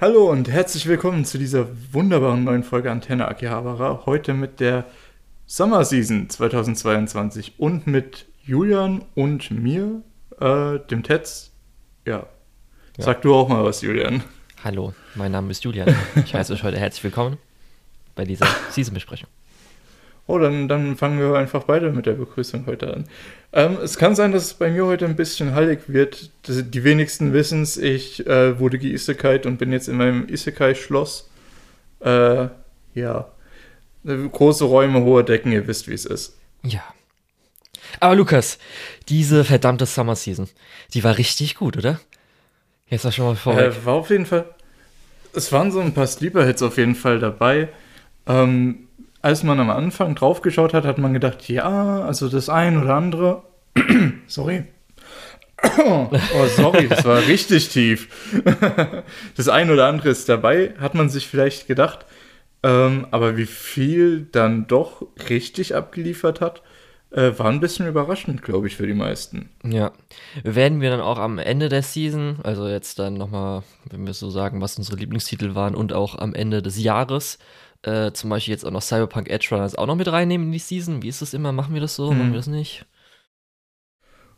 Hallo und herzlich willkommen zu dieser wunderbaren neuen Folge Antenne Akihabara. Heute mit der Summer Season 2022 und mit Julian und mir, äh, dem Tetz. Ja. ja. Sag du auch mal was, Julian. Hallo, mein Name ist Julian. Ich heiße euch heute herzlich willkommen bei dieser Season-Besprechung. Oh, dann, dann fangen wir einfach beide mit der Begrüßung heute an. Ähm, es kann sein, dass es bei mir heute ein bisschen hallig wird. Die wenigsten wissen es. Ich äh, wurde geisekait und bin jetzt in meinem Isekai-Schloss. Äh, ja. Große Räume, hohe Decken, ihr wisst, wie es ist. Ja. Aber Lukas, diese verdammte Summer Season, die war richtig gut, oder? Jetzt war schon mal vorweg. Äh, war auf jeden Fall. Es waren so ein paar Sleeper-Hits auf jeden Fall dabei. Ähm, als man am Anfang draufgeschaut hat, hat man gedacht, ja, also das ein oder andere. sorry. oh, sorry, das war richtig tief. das ein oder andere ist dabei, hat man sich vielleicht gedacht. Ähm, aber wie viel dann doch richtig abgeliefert hat, äh, war ein bisschen überraschend, glaube ich, für die meisten. Ja. Werden wir dann auch am Ende der Season, also jetzt dann nochmal, wenn wir so sagen, was unsere Lieblingstitel waren und auch am Ende des Jahres, äh, zum Beispiel jetzt auch noch Cyberpunk Edge Runners auch noch mit reinnehmen in die Season? Wie ist das immer? Machen wir das so? Hm. Machen wir das nicht?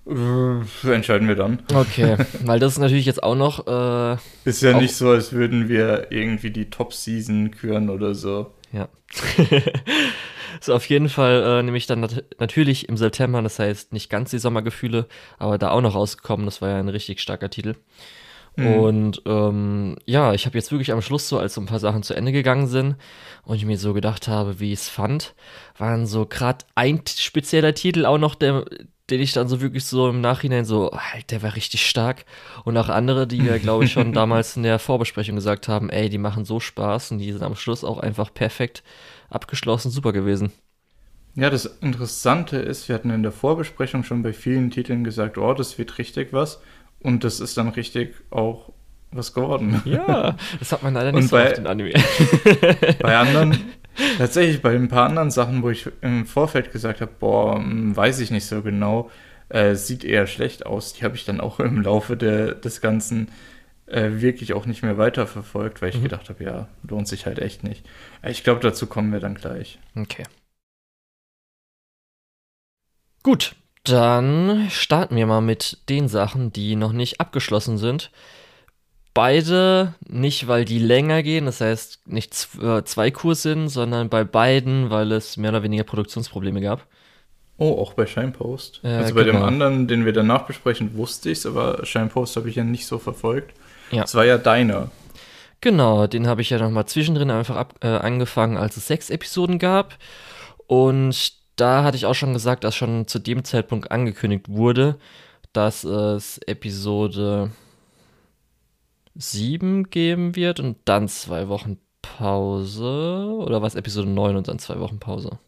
Äh, entscheiden wir dann. Okay, weil das ist natürlich jetzt auch noch. Äh, ist ja nicht so, als würden wir irgendwie die Top-Season küren oder so. Ja. so, auf jeden Fall äh, nehme ich dann nat natürlich im September, das heißt nicht ganz die Sommergefühle, aber da auch noch rausgekommen. Das war ja ein richtig starker Titel. Mhm. Und ähm, ja, ich habe jetzt wirklich am Schluss so, als so ein paar Sachen zu Ende gegangen sind und ich mir so gedacht habe, wie ich es fand, waren so gerade ein spezieller Titel auch noch, der, den ich dann so wirklich so im Nachhinein so, halt, der war richtig stark. Und auch andere, die wir, glaube ich, schon damals in der Vorbesprechung gesagt haben, ey, die machen so Spaß und die sind am Schluss auch einfach perfekt abgeschlossen, super gewesen. Ja, das Interessante ist, wir hatten in der Vorbesprechung schon bei vielen Titeln gesagt, oh, das wird richtig was. Und das ist dann richtig auch was geworden. Ja, das hat man leider nicht und so bei, auf den Anime. bei anderen, tatsächlich bei ein paar anderen Sachen, wo ich im Vorfeld gesagt habe, boah, hm, weiß ich nicht so genau, äh, sieht eher schlecht aus. Die habe ich dann auch im Laufe der, des Ganzen äh, wirklich auch nicht mehr weiterverfolgt, weil ich mhm. gedacht habe, ja, lohnt sich halt echt nicht. Ich glaube, dazu kommen wir dann gleich. Okay. Gut, dann starten wir mal mit den Sachen, die noch nicht abgeschlossen sind. Beide nicht, weil die länger gehen, das heißt nicht äh, zwei Kurs sind, sondern bei beiden, weil es mehr oder weniger Produktionsprobleme gab. Oh, auch bei Shinepost. Ja, also bei genau. dem anderen, den wir danach besprechen, wusste ich es, aber Shinepost habe ich ja nicht so verfolgt. Ja. Das war ja deiner. Genau, den habe ich ja nochmal zwischendrin einfach ab, äh, angefangen, als es sechs Episoden gab. Und da hatte ich auch schon gesagt, dass schon zu dem Zeitpunkt angekündigt wurde, dass es Episode 7 geben wird und dann zwei Wochen Pause. Oder was Episode 9 und dann zwei Wochen Pause?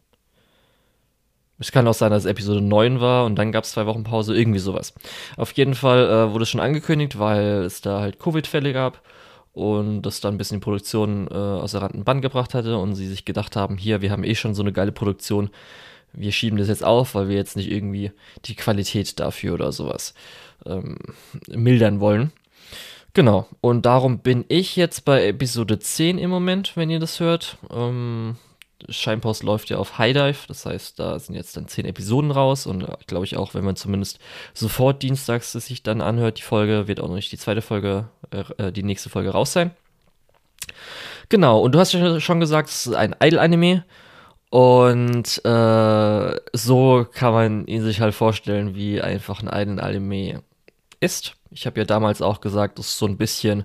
Es kann auch sein, dass es Episode 9 war und dann gab es zwei Wochen Pause, irgendwie sowas. Auf jeden Fall äh, wurde es schon angekündigt, weil es da halt Covid-Fälle gab und das dann ein bisschen die Produktion äh, aus der Rand Band gebracht hatte und sie sich gedacht haben, hier, wir haben eh schon so eine geile Produktion, wir schieben das jetzt auf, weil wir jetzt nicht irgendwie die Qualität dafür oder sowas ähm, mildern wollen. Genau, und darum bin ich jetzt bei Episode 10 im Moment, wenn ihr das hört. Ähm, Scheinpost läuft ja auf High Dive, das heißt, da sind jetzt dann 10 Episoden raus und äh, glaube ich auch, wenn man zumindest sofort dienstags sich dann anhört, die Folge, wird auch noch nicht die zweite Folge, äh, die nächste Folge raus sein. Genau, und du hast ja schon gesagt, es ist ein Idol-Anime und äh, so kann man ihn sich halt vorstellen, wie einfach ein Einen-Anime ist. Ich habe ja damals auch gesagt, das ist so ein bisschen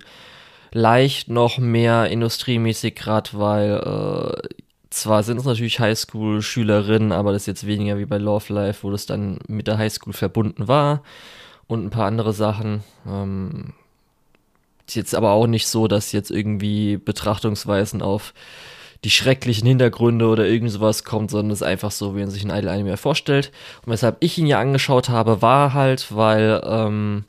leicht noch mehr industriemäßig, gerade weil äh, zwar sind es natürlich Highschool-Schülerinnen, aber das ist jetzt weniger wie bei Love Life, wo das dann mit der Highschool verbunden war und ein paar andere Sachen. Ähm, ist jetzt aber auch nicht so, dass jetzt irgendwie Betrachtungsweisen auf die schrecklichen Hintergründe oder irgend sowas kommt, sondern es ist einfach so, wie man sich ein Idol Anime vorstellt. Und weshalb ich ihn ja angeschaut habe, war halt, weil ähm,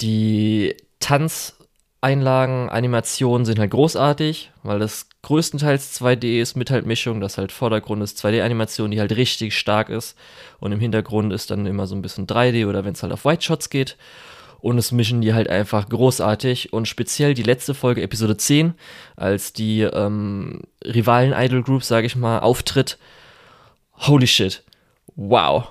die Tanzeinlagen, Animationen sind halt großartig, weil das größtenteils 2D ist mit halt Mischung, das halt Vordergrund ist 2D-Animation, die halt richtig stark ist und im Hintergrund ist dann immer so ein bisschen 3D oder wenn es halt auf White Shots geht. Und es mischen die halt einfach großartig und speziell die letzte Folge, Episode 10, als die ähm, Rivalen-Idol-Group, sage ich mal, auftritt. Holy shit. Wow.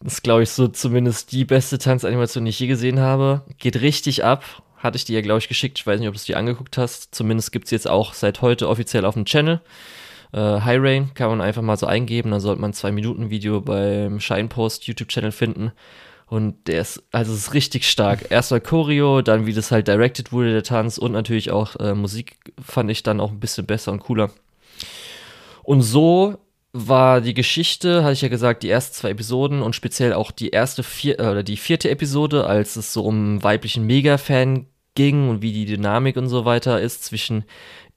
Das ist, glaube ich, so zumindest die beste Tanzanimation, die ich je gesehen habe. Geht richtig ab. Hatte ich dir ja, glaube ich, geschickt. Ich weiß nicht, ob du es dir angeguckt hast. Zumindest gibt es jetzt auch seit heute offiziell auf dem Channel. Äh, High Rain kann man einfach mal so eingeben. Dann sollte man ein 2-Minuten-Video beim Shinepost YouTube-Channel finden. Und der ist, also es ist richtig stark. Erstmal Choreo, dann wie das halt directed wurde, der Tanz und natürlich auch äh, Musik fand ich dann auch ein bisschen besser und cooler. Und so war die Geschichte, hatte ich ja gesagt, die ersten zwei Episoden und speziell auch die erste vier, äh, oder die vierte Episode, als es so um weiblichen Mega-Fan ging und wie die Dynamik und so weiter ist zwischen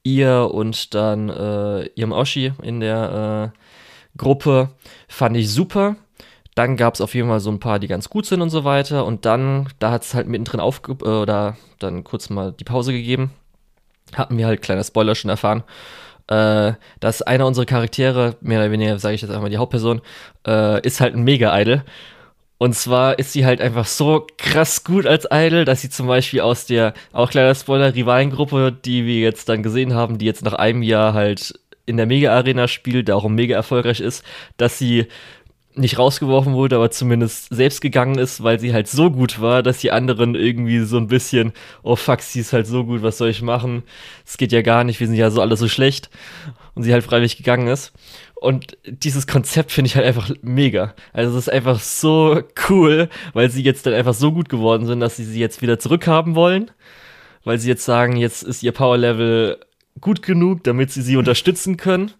ihr und dann äh, ihrem Oshi in der äh, Gruppe, fand ich super. Dann gab es auf jeden Fall so ein paar, die ganz gut sind und so weiter. Und dann, da hat es halt mittendrin aufge äh, oder dann kurz mal die Pause gegeben. Hatten wir halt, kleiner Spoiler, schon erfahren, äh, dass einer unserer Charaktere, mehr oder weniger, sage ich jetzt einmal die Hauptperson, äh, ist halt ein Mega-Idol. Und zwar ist sie halt einfach so krass gut als Idol, dass sie zum Beispiel aus der, auch kleiner Spoiler, Rivalengruppe, die wir jetzt dann gesehen haben, die jetzt nach einem Jahr halt in der Mega-Arena spielt, auch mega erfolgreich ist, dass sie nicht rausgeworfen wurde, aber zumindest selbst gegangen ist, weil sie halt so gut war, dass die anderen irgendwie so ein bisschen, oh fuck, sie ist halt so gut, was soll ich machen? Es geht ja gar nicht, wir sind ja so alle so schlecht. Und sie halt freiwillig gegangen ist. Und dieses Konzept finde ich halt einfach mega. Also es ist einfach so cool, weil sie jetzt dann einfach so gut geworden sind, dass sie sie jetzt wieder zurückhaben wollen. Weil sie jetzt sagen, jetzt ist ihr Power-Level gut genug, damit sie sie unterstützen können.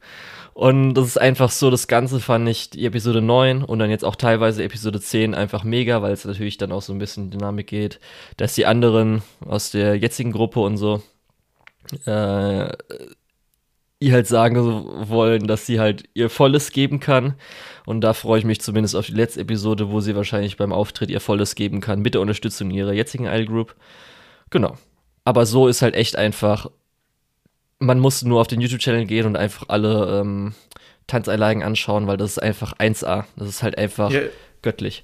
Und das ist einfach so, das Ganze fand ich die Episode 9 und dann jetzt auch teilweise Episode 10 einfach mega, weil es natürlich dann auch so ein bisschen Dynamik geht, dass die anderen aus der jetzigen Gruppe und so äh, ihr halt sagen wollen, dass sie halt ihr Volles geben kann. Und da freue ich mich zumindest auf die letzte Episode, wo sie wahrscheinlich beim Auftritt ihr Volles geben kann, mit der Unterstützung ihrer jetzigen Idol Group. Genau. Aber so ist halt echt einfach man muss nur auf den YouTube-Channel gehen und einfach alle ähm, Tanzeinlagen anschauen, weil das ist einfach 1A. Das ist halt einfach ja, göttlich.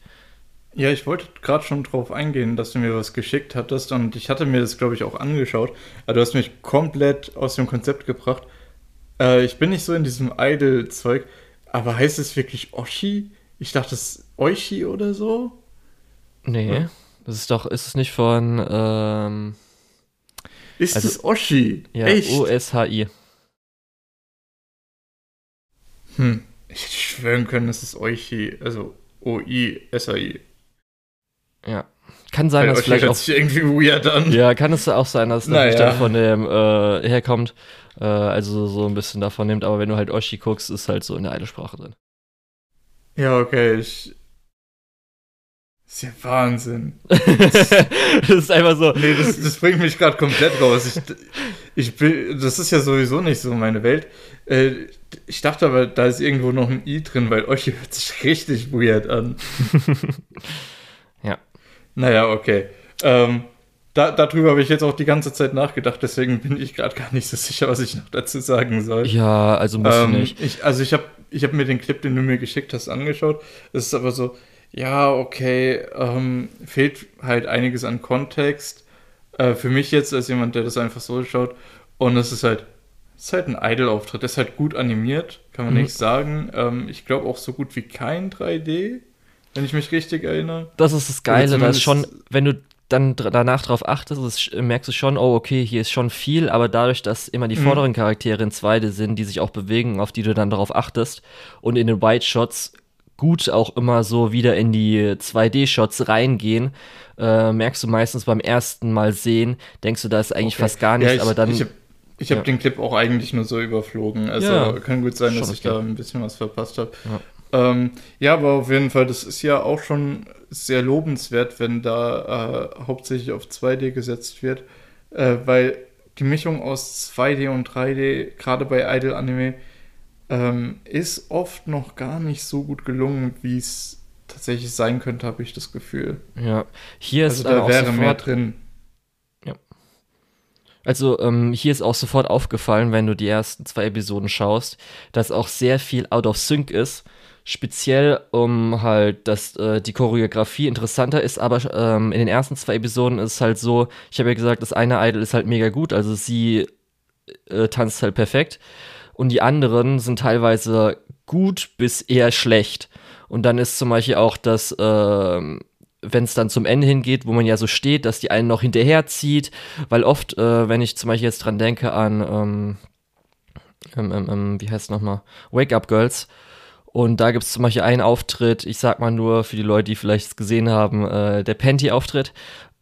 Ja, ich wollte gerade schon drauf eingehen, dass du mir was geschickt hattest und ich hatte mir das, glaube ich, auch angeschaut. Aber du hast mich komplett aus dem Konzept gebracht. Äh, ich bin nicht so in diesem Idol-Zeug, aber heißt es wirklich Oshi? Ich dachte, es ist Oishi oder so? Nee, ja. das ist doch, ist es nicht von, ähm ist also, es Oshi? Ja, Echt? O-S-H-I. Hm. Ich hätte schwören können, es ist Oishi. Also O-I-S-H-I. Ja. Kann sein, Weil dass vielleicht auch. Sich irgendwie weird an. Ja, kann es auch sein, dass es naja. dann von dem äh, herkommt. Äh, also so ein bisschen davon nimmt. Aber wenn du halt Oshi guckst, ist halt so in der Eidelsprache drin. Ja, okay. Ich, das ist ja Wahnsinn. das ist einfach so. Nee, das, das bringt mich gerade komplett raus. Ich, ich bin, das ist ja sowieso nicht so meine Welt. Äh, ich dachte aber, da ist irgendwo noch ein I drin, weil euch hört sich richtig weird an. ja. Naja, okay. Ähm, da, darüber habe ich jetzt auch die ganze Zeit nachgedacht, deswegen bin ich gerade gar nicht so sicher, was ich noch dazu sagen soll. Ja, also muss ähm, nicht. Ich, also ich habe ich hab mir den Clip, den du mir geschickt hast, angeschaut. Es ist aber so, ja, okay, ähm, fehlt halt einiges an Kontext. Äh, für mich jetzt als jemand, der das einfach so schaut. Und es ist halt, es ist halt ein Idol-Auftritt. Ist halt gut animiert, kann man mhm. nicht sagen. Ähm, ich glaube auch so gut wie kein 3D, wenn ich mich richtig erinnere. Das ist das Geile, da ist schon, wenn du dann danach drauf achtest, ist, merkst du schon, oh, okay, hier ist schon viel, aber dadurch, dass immer die mhm. vorderen Charaktere in 2D sind, die sich auch bewegen, auf die du dann darauf achtest, und in den White Shots gut auch immer so wieder in die 2D-Shots reingehen, äh, merkst du meistens beim ersten Mal sehen, denkst du, da ist eigentlich okay. fast gar nichts, ja, aber dann. Ich habe ich hab ja. den Clip auch eigentlich nur so überflogen. Also ja, kann gut sein, dass okay. ich da ein bisschen was verpasst habe. Ja. Ähm, ja, aber auf jeden Fall, das ist ja auch schon sehr lobenswert, wenn da äh, hauptsächlich auf 2D gesetzt wird, äh, weil die Mischung aus 2D und 3D, gerade bei Idol Anime, ähm, ist oft noch gar nicht so gut gelungen, wie es tatsächlich sein könnte, habe ich das Gefühl. Ja, hier also ist da wäre mehr drin. Ja. Also ähm, hier ist auch sofort aufgefallen, wenn du die ersten zwei Episoden schaust, dass auch sehr viel out of sync ist. Speziell um halt, dass äh, die Choreografie interessanter ist, aber ähm, in den ersten zwei Episoden ist es halt so, ich habe ja gesagt, das eine Idol ist halt mega gut, also sie äh, tanzt halt perfekt und die anderen sind teilweise gut bis eher schlecht. Und dann ist zum Beispiel auch das, äh, wenn es dann zum Ende hingeht, wo man ja so steht, dass die einen noch hinterherzieht, weil oft, äh, wenn ich zum Beispiel jetzt dran denke an, ähm, ähm, ähm, ähm wie heißt es nochmal, Wake Up Girls, und da gibt es zum Beispiel einen Auftritt, ich sag mal nur für die Leute, die vielleicht es gesehen haben, äh, der Panty-Auftritt.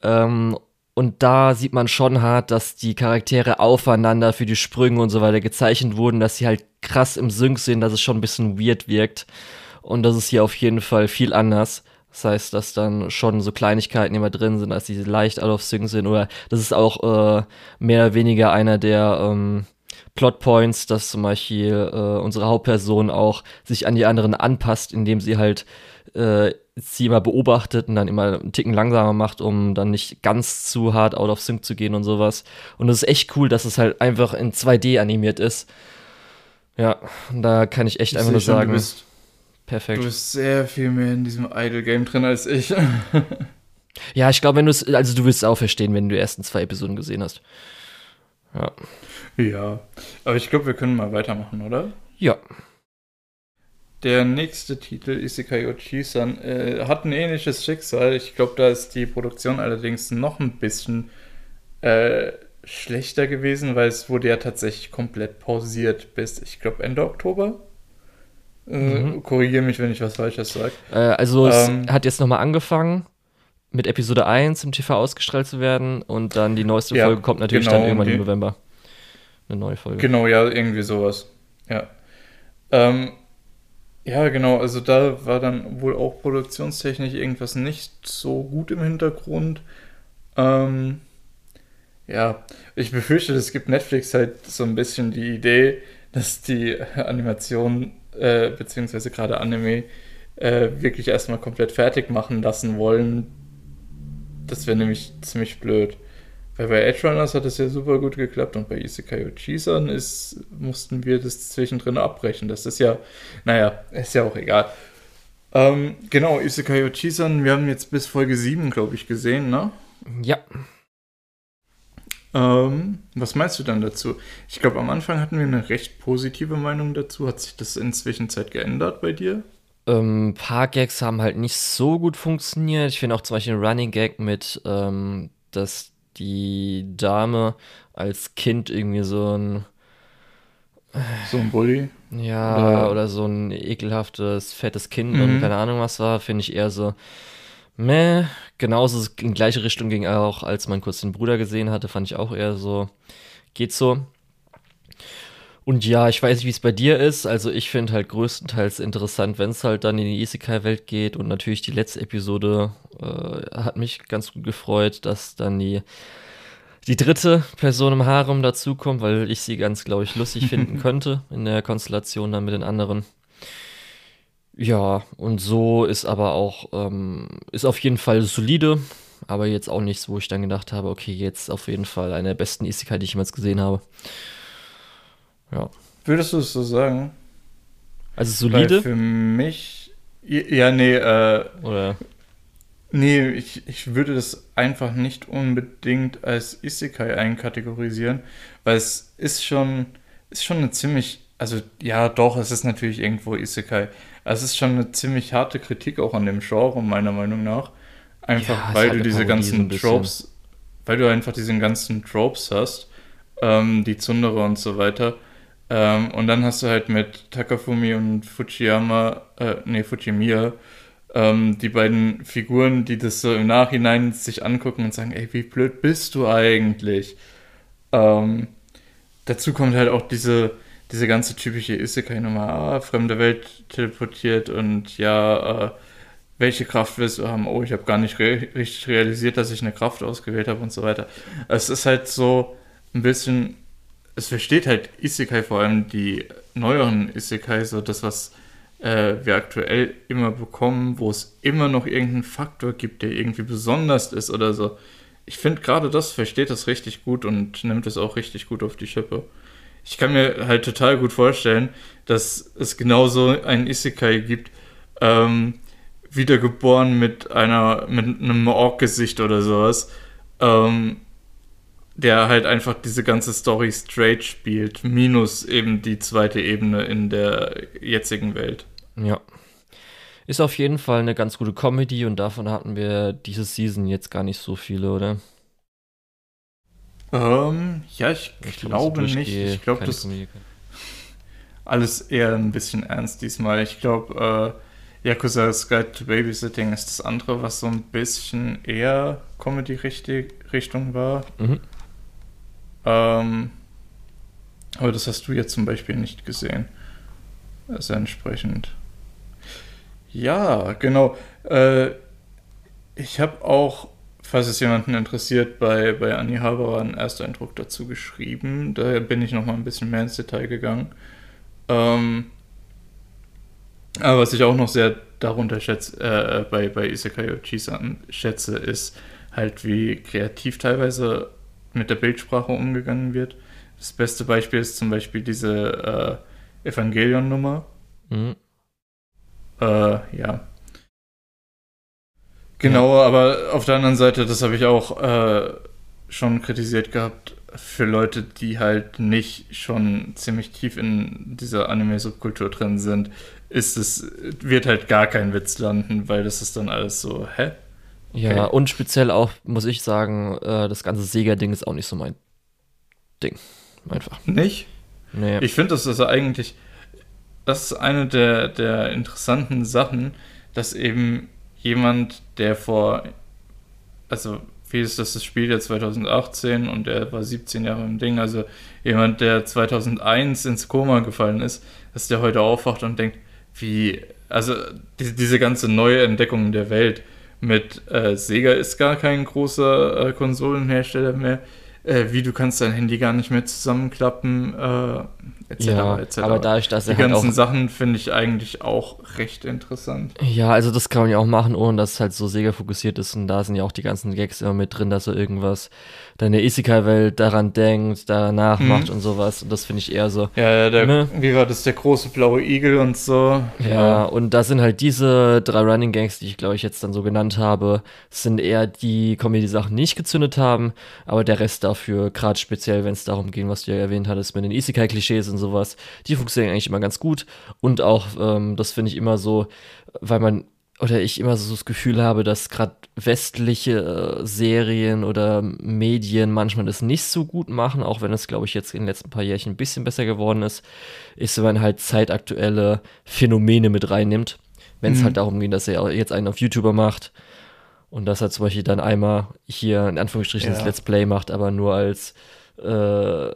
Ähm, und da sieht man schon hart, dass die Charaktere aufeinander für die Sprünge und so weiter gezeichnet wurden, dass sie halt krass im Sync sind, dass es schon ein bisschen weird wirkt. Und das ist hier auf jeden Fall viel anders. Das heißt, dass dann schon so Kleinigkeiten immer drin sind, dass sie leicht out of sync sind. Oder das ist auch äh, mehr oder weniger einer der ähm, Plotpoints, dass zum Beispiel äh, unsere Hauptperson auch sich an die anderen anpasst, indem sie halt äh, sie immer beobachtet und dann immer einen Ticken langsamer macht, um dann nicht ganz zu hart out of sync zu gehen und sowas. Und das ist echt cool, dass es halt einfach in 2D animiert ist. Ja, da kann ich echt ich einfach nur schon, sagen. Du bist, perfekt. Du bist sehr viel mehr in diesem Idle-Game drin als ich. ja, ich glaube, wenn du es, also du wirst es auch verstehen, wenn du die ersten zwei Episoden gesehen hast. Ja. Ja, aber ich glaube, wir können mal weitermachen, oder? Ja. Der nächste Titel, Isekai Ochisan, äh, hat ein ähnliches Schicksal. Ich glaube, da ist die Produktion allerdings noch ein bisschen äh, schlechter gewesen, weil es wurde ja tatsächlich komplett pausiert bis, ich glaube, Ende Oktober. Äh, mhm. Korrigiere mich, wenn ich was Falsches sage. Äh, also ähm, es hat jetzt nochmal angefangen mit Episode 1 im TV ausgestrahlt zu werden und dann die neueste ja, Folge kommt natürlich genau, dann irgendwann im November. Eine neue Folge. Genau, ja, irgendwie sowas. Ja. Ähm, ja, genau, also da war dann wohl auch produktionstechnisch irgendwas nicht so gut im Hintergrund. Ähm, ja, ich befürchte, es gibt Netflix halt so ein bisschen die Idee, dass die Animation, äh, beziehungsweise gerade Anime, äh, wirklich erstmal komplett fertig machen lassen wollen. Das wäre nämlich ziemlich blöd. Weil bei Edge Runners hat es ja super gut geklappt und bei Isekai Uchisan ist, mussten wir das zwischendrin abbrechen. Das ist ja, naja, ist ja auch egal. Ähm, genau, Isekai Uchisan, wir haben jetzt bis Folge 7, glaube ich, gesehen, ne? Ja. Ähm, was meinst du dann dazu? Ich glaube, am Anfang hatten wir eine recht positive Meinung dazu. Hat sich das inzwischen Zeit geändert bei dir? Ähm, ein paar Gags haben halt nicht so gut funktioniert. Ich finde auch zum Beispiel ein Running Gag mit, ähm, dass die Dame als Kind irgendwie so ein. So ein Bully? Ja, oder, oder so ein ekelhaftes, fettes Kind mhm. und keine Ahnung was war, finde ich eher so. Meh, genauso in gleiche Richtung ging auch, als man kurz den Bruder gesehen hatte, fand ich auch eher so. Geht so. Und ja, ich weiß nicht, wie es bei dir ist. Also ich finde halt größtenteils interessant, wenn es halt dann in die Isekai-Welt geht. Und natürlich die letzte Episode äh, hat mich ganz gut gefreut, dass dann die, die dritte Person im Harem dazukommt, weil ich sie ganz, glaube ich, lustig finden könnte in der Konstellation dann mit den anderen. Ja, und so ist aber auch, ähm, ist auf jeden Fall solide, aber jetzt auch nichts, wo ich dann gedacht habe, okay, jetzt auf jeden Fall eine der besten Isekai, die ich jemals gesehen habe. Ja. Würdest du es so sagen? Also solide? Weil für mich. Ja, nee, äh. Oder? Nee, ich, ich würde das einfach nicht unbedingt als Isekai einkategorisieren, weil es ist schon, ist schon eine ziemlich, also ja, doch, es ist natürlich irgendwo Isekai. Also es ist schon eine ziemlich harte Kritik auch an dem Genre, meiner Meinung nach. Einfach ja, weil du diese ganzen Tropes, weil du einfach diese ganzen Tropes hast, ähm, die Zundere und so weiter ähm, und dann hast du halt mit Takafumi und Fujiyama, äh, nee, Fujimiya, ähm, die beiden Figuren, die das so im Nachhinein sich angucken und sagen, ey, wie blöd bist du eigentlich? Ähm, dazu kommt halt auch diese, diese ganze typische Isekai-Nummer, ah, fremde Welt teleportiert und ja, äh, welche Kraft willst du haben? Oh, ich habe gar nicht re richtig realisiert, dass ich eine Kraft ausgewählt habe und so weiter. Es ist halt so ein bisschen es versteht halt Isekai, vor allem die neueren Isekai, so das, was äh, wir aktuell immer bekommen, wo es immer noch irgendeinen Faktor gibt, der irgendwie besonders ist oder so. ich finde gerade das versteht das richtig gut und nimmt es auch richtig gut auf die Schippe. Ich kann mir halt total gut vorstellen, dass es genauso einen Isekai gibt, ähm, wiedergeboren mit einer, mit einem Ork-Gesicht oder sowas, ähm, der halt einfach diese ganze Story straight spielt, minus eben die zweite Ebene in der jetzigen Welt. Ja. Ist auf jeden Fall eine ganz gute Comedy und davon hatten wir diese Season jetzt gar nicht so viele, oder? Ähm, ja, ich, ich glaube nicht. Ich glaube, das ist alles eher ein bisschen ernst diesmal. Ich glaube, äh, Yakuza's Guide to Babysitting ist das andere, was so ein bisschen eher Comedy-Richtung war. Mhm. Ähm, aber das hast du jetzt zum Beispiel nicht gesehen. Also entsprechend. Ja, genau. Äh, ich habe auch, falls es jemanden interessiert, bei, bei Anni Haberer einen Ersteindruck dazu geschrieben. Da bin ich nochmal ein bisschen mehr ins Detail gegangen. Ähm, aber was ich auch noch sehr darunter schätze, äh, bei, bei Isekai Ochisa schätze, ist halt, wie kreativ teilweise mit der Bildsprache umgegangen wird. Das beste Beispiel ist zum Beispiel diese äh, Evangelion-Nummer. Mhm. Äh, ja. Genau, ja. aber auf der anderen Seite, das habe ich auch äh, schon kritisiert gehabt, für Leute, die halt nicht schon ziemlich tief in dieser Anime-Subkultur drin sind, ist es, wird halt gar kein Witz landen, weil das ist dann alles so, hä? Ja, okay. und speziell auch, muss ich sagen, äh, das ganze Sega-Ding ist auch nicht so mein Ding. Einfach. Nicht? Nee. Ich finde, das ist eigentlich, das ist eine der, der interessanten Sachen, dass eben jemand, der vor, also wie ist das, das Spiel ja 2018 und er war 17 Jahre im Ding, also jemand, der 2001 ins Koma gefallen ist, dass der heute aufwacht und denkt, wie, also die, diese ganze neue Entdeckung der Welt mit äh, Sega ist gar kein großer äh, Konsolenhersteller mehr, äh, wie du kannst dein Handy gar nicht mehr zusammenklappen, äh, etc. Ja, etc. aber dadurch, dass Die halt ganzen auch, Sachen finde ich eigentlich auch recht interessant. Ja, also das kann man ja auch machen, ohne dass es halt so Sega fokussiert ist und da sind ja auch die ganzen Gags immer mit drin, dass er irgendwas deine Isekai-Welt daran denkt, danach mhm. macht und sowas und das finde ich eher so. Ja, ja der, ne? wie war das, der große blaue Igel und so. Ja, ja, und da sind halt diese drei Running Gangs, die ich glaube ich jetzt dann so genannt habe, sind eher die Comedy-Sachen, die nicht gezündet haben, aber der Rest dafür, gerade speziell, wenn es darum ging, was du ja erwähnt hattest mit den Isekai-Klischees und sowas, die funktionieren eigentlich immer ganz gut. Und auch, ähm, das finde ich immer so, weil man, oder ich immer so das Gefühl habe, dass gerade westliche äh, Serien oder Medien manchmal das nicht so gut machen, auch wenn es, glaube ich, jetzt in den letzten paar Jährchen ein bisschen besser geworden ist, ist, wenn man halt zeitaktuelle Phänomene mit reinnimmt. Wenn es mhm. halt darum geht, dass er jetzt einen auf YouTuber macht und dass er zum Beispiel dann einmal hier in Anführungsstrichen ja. das Let's Play macht, aber nur als äh,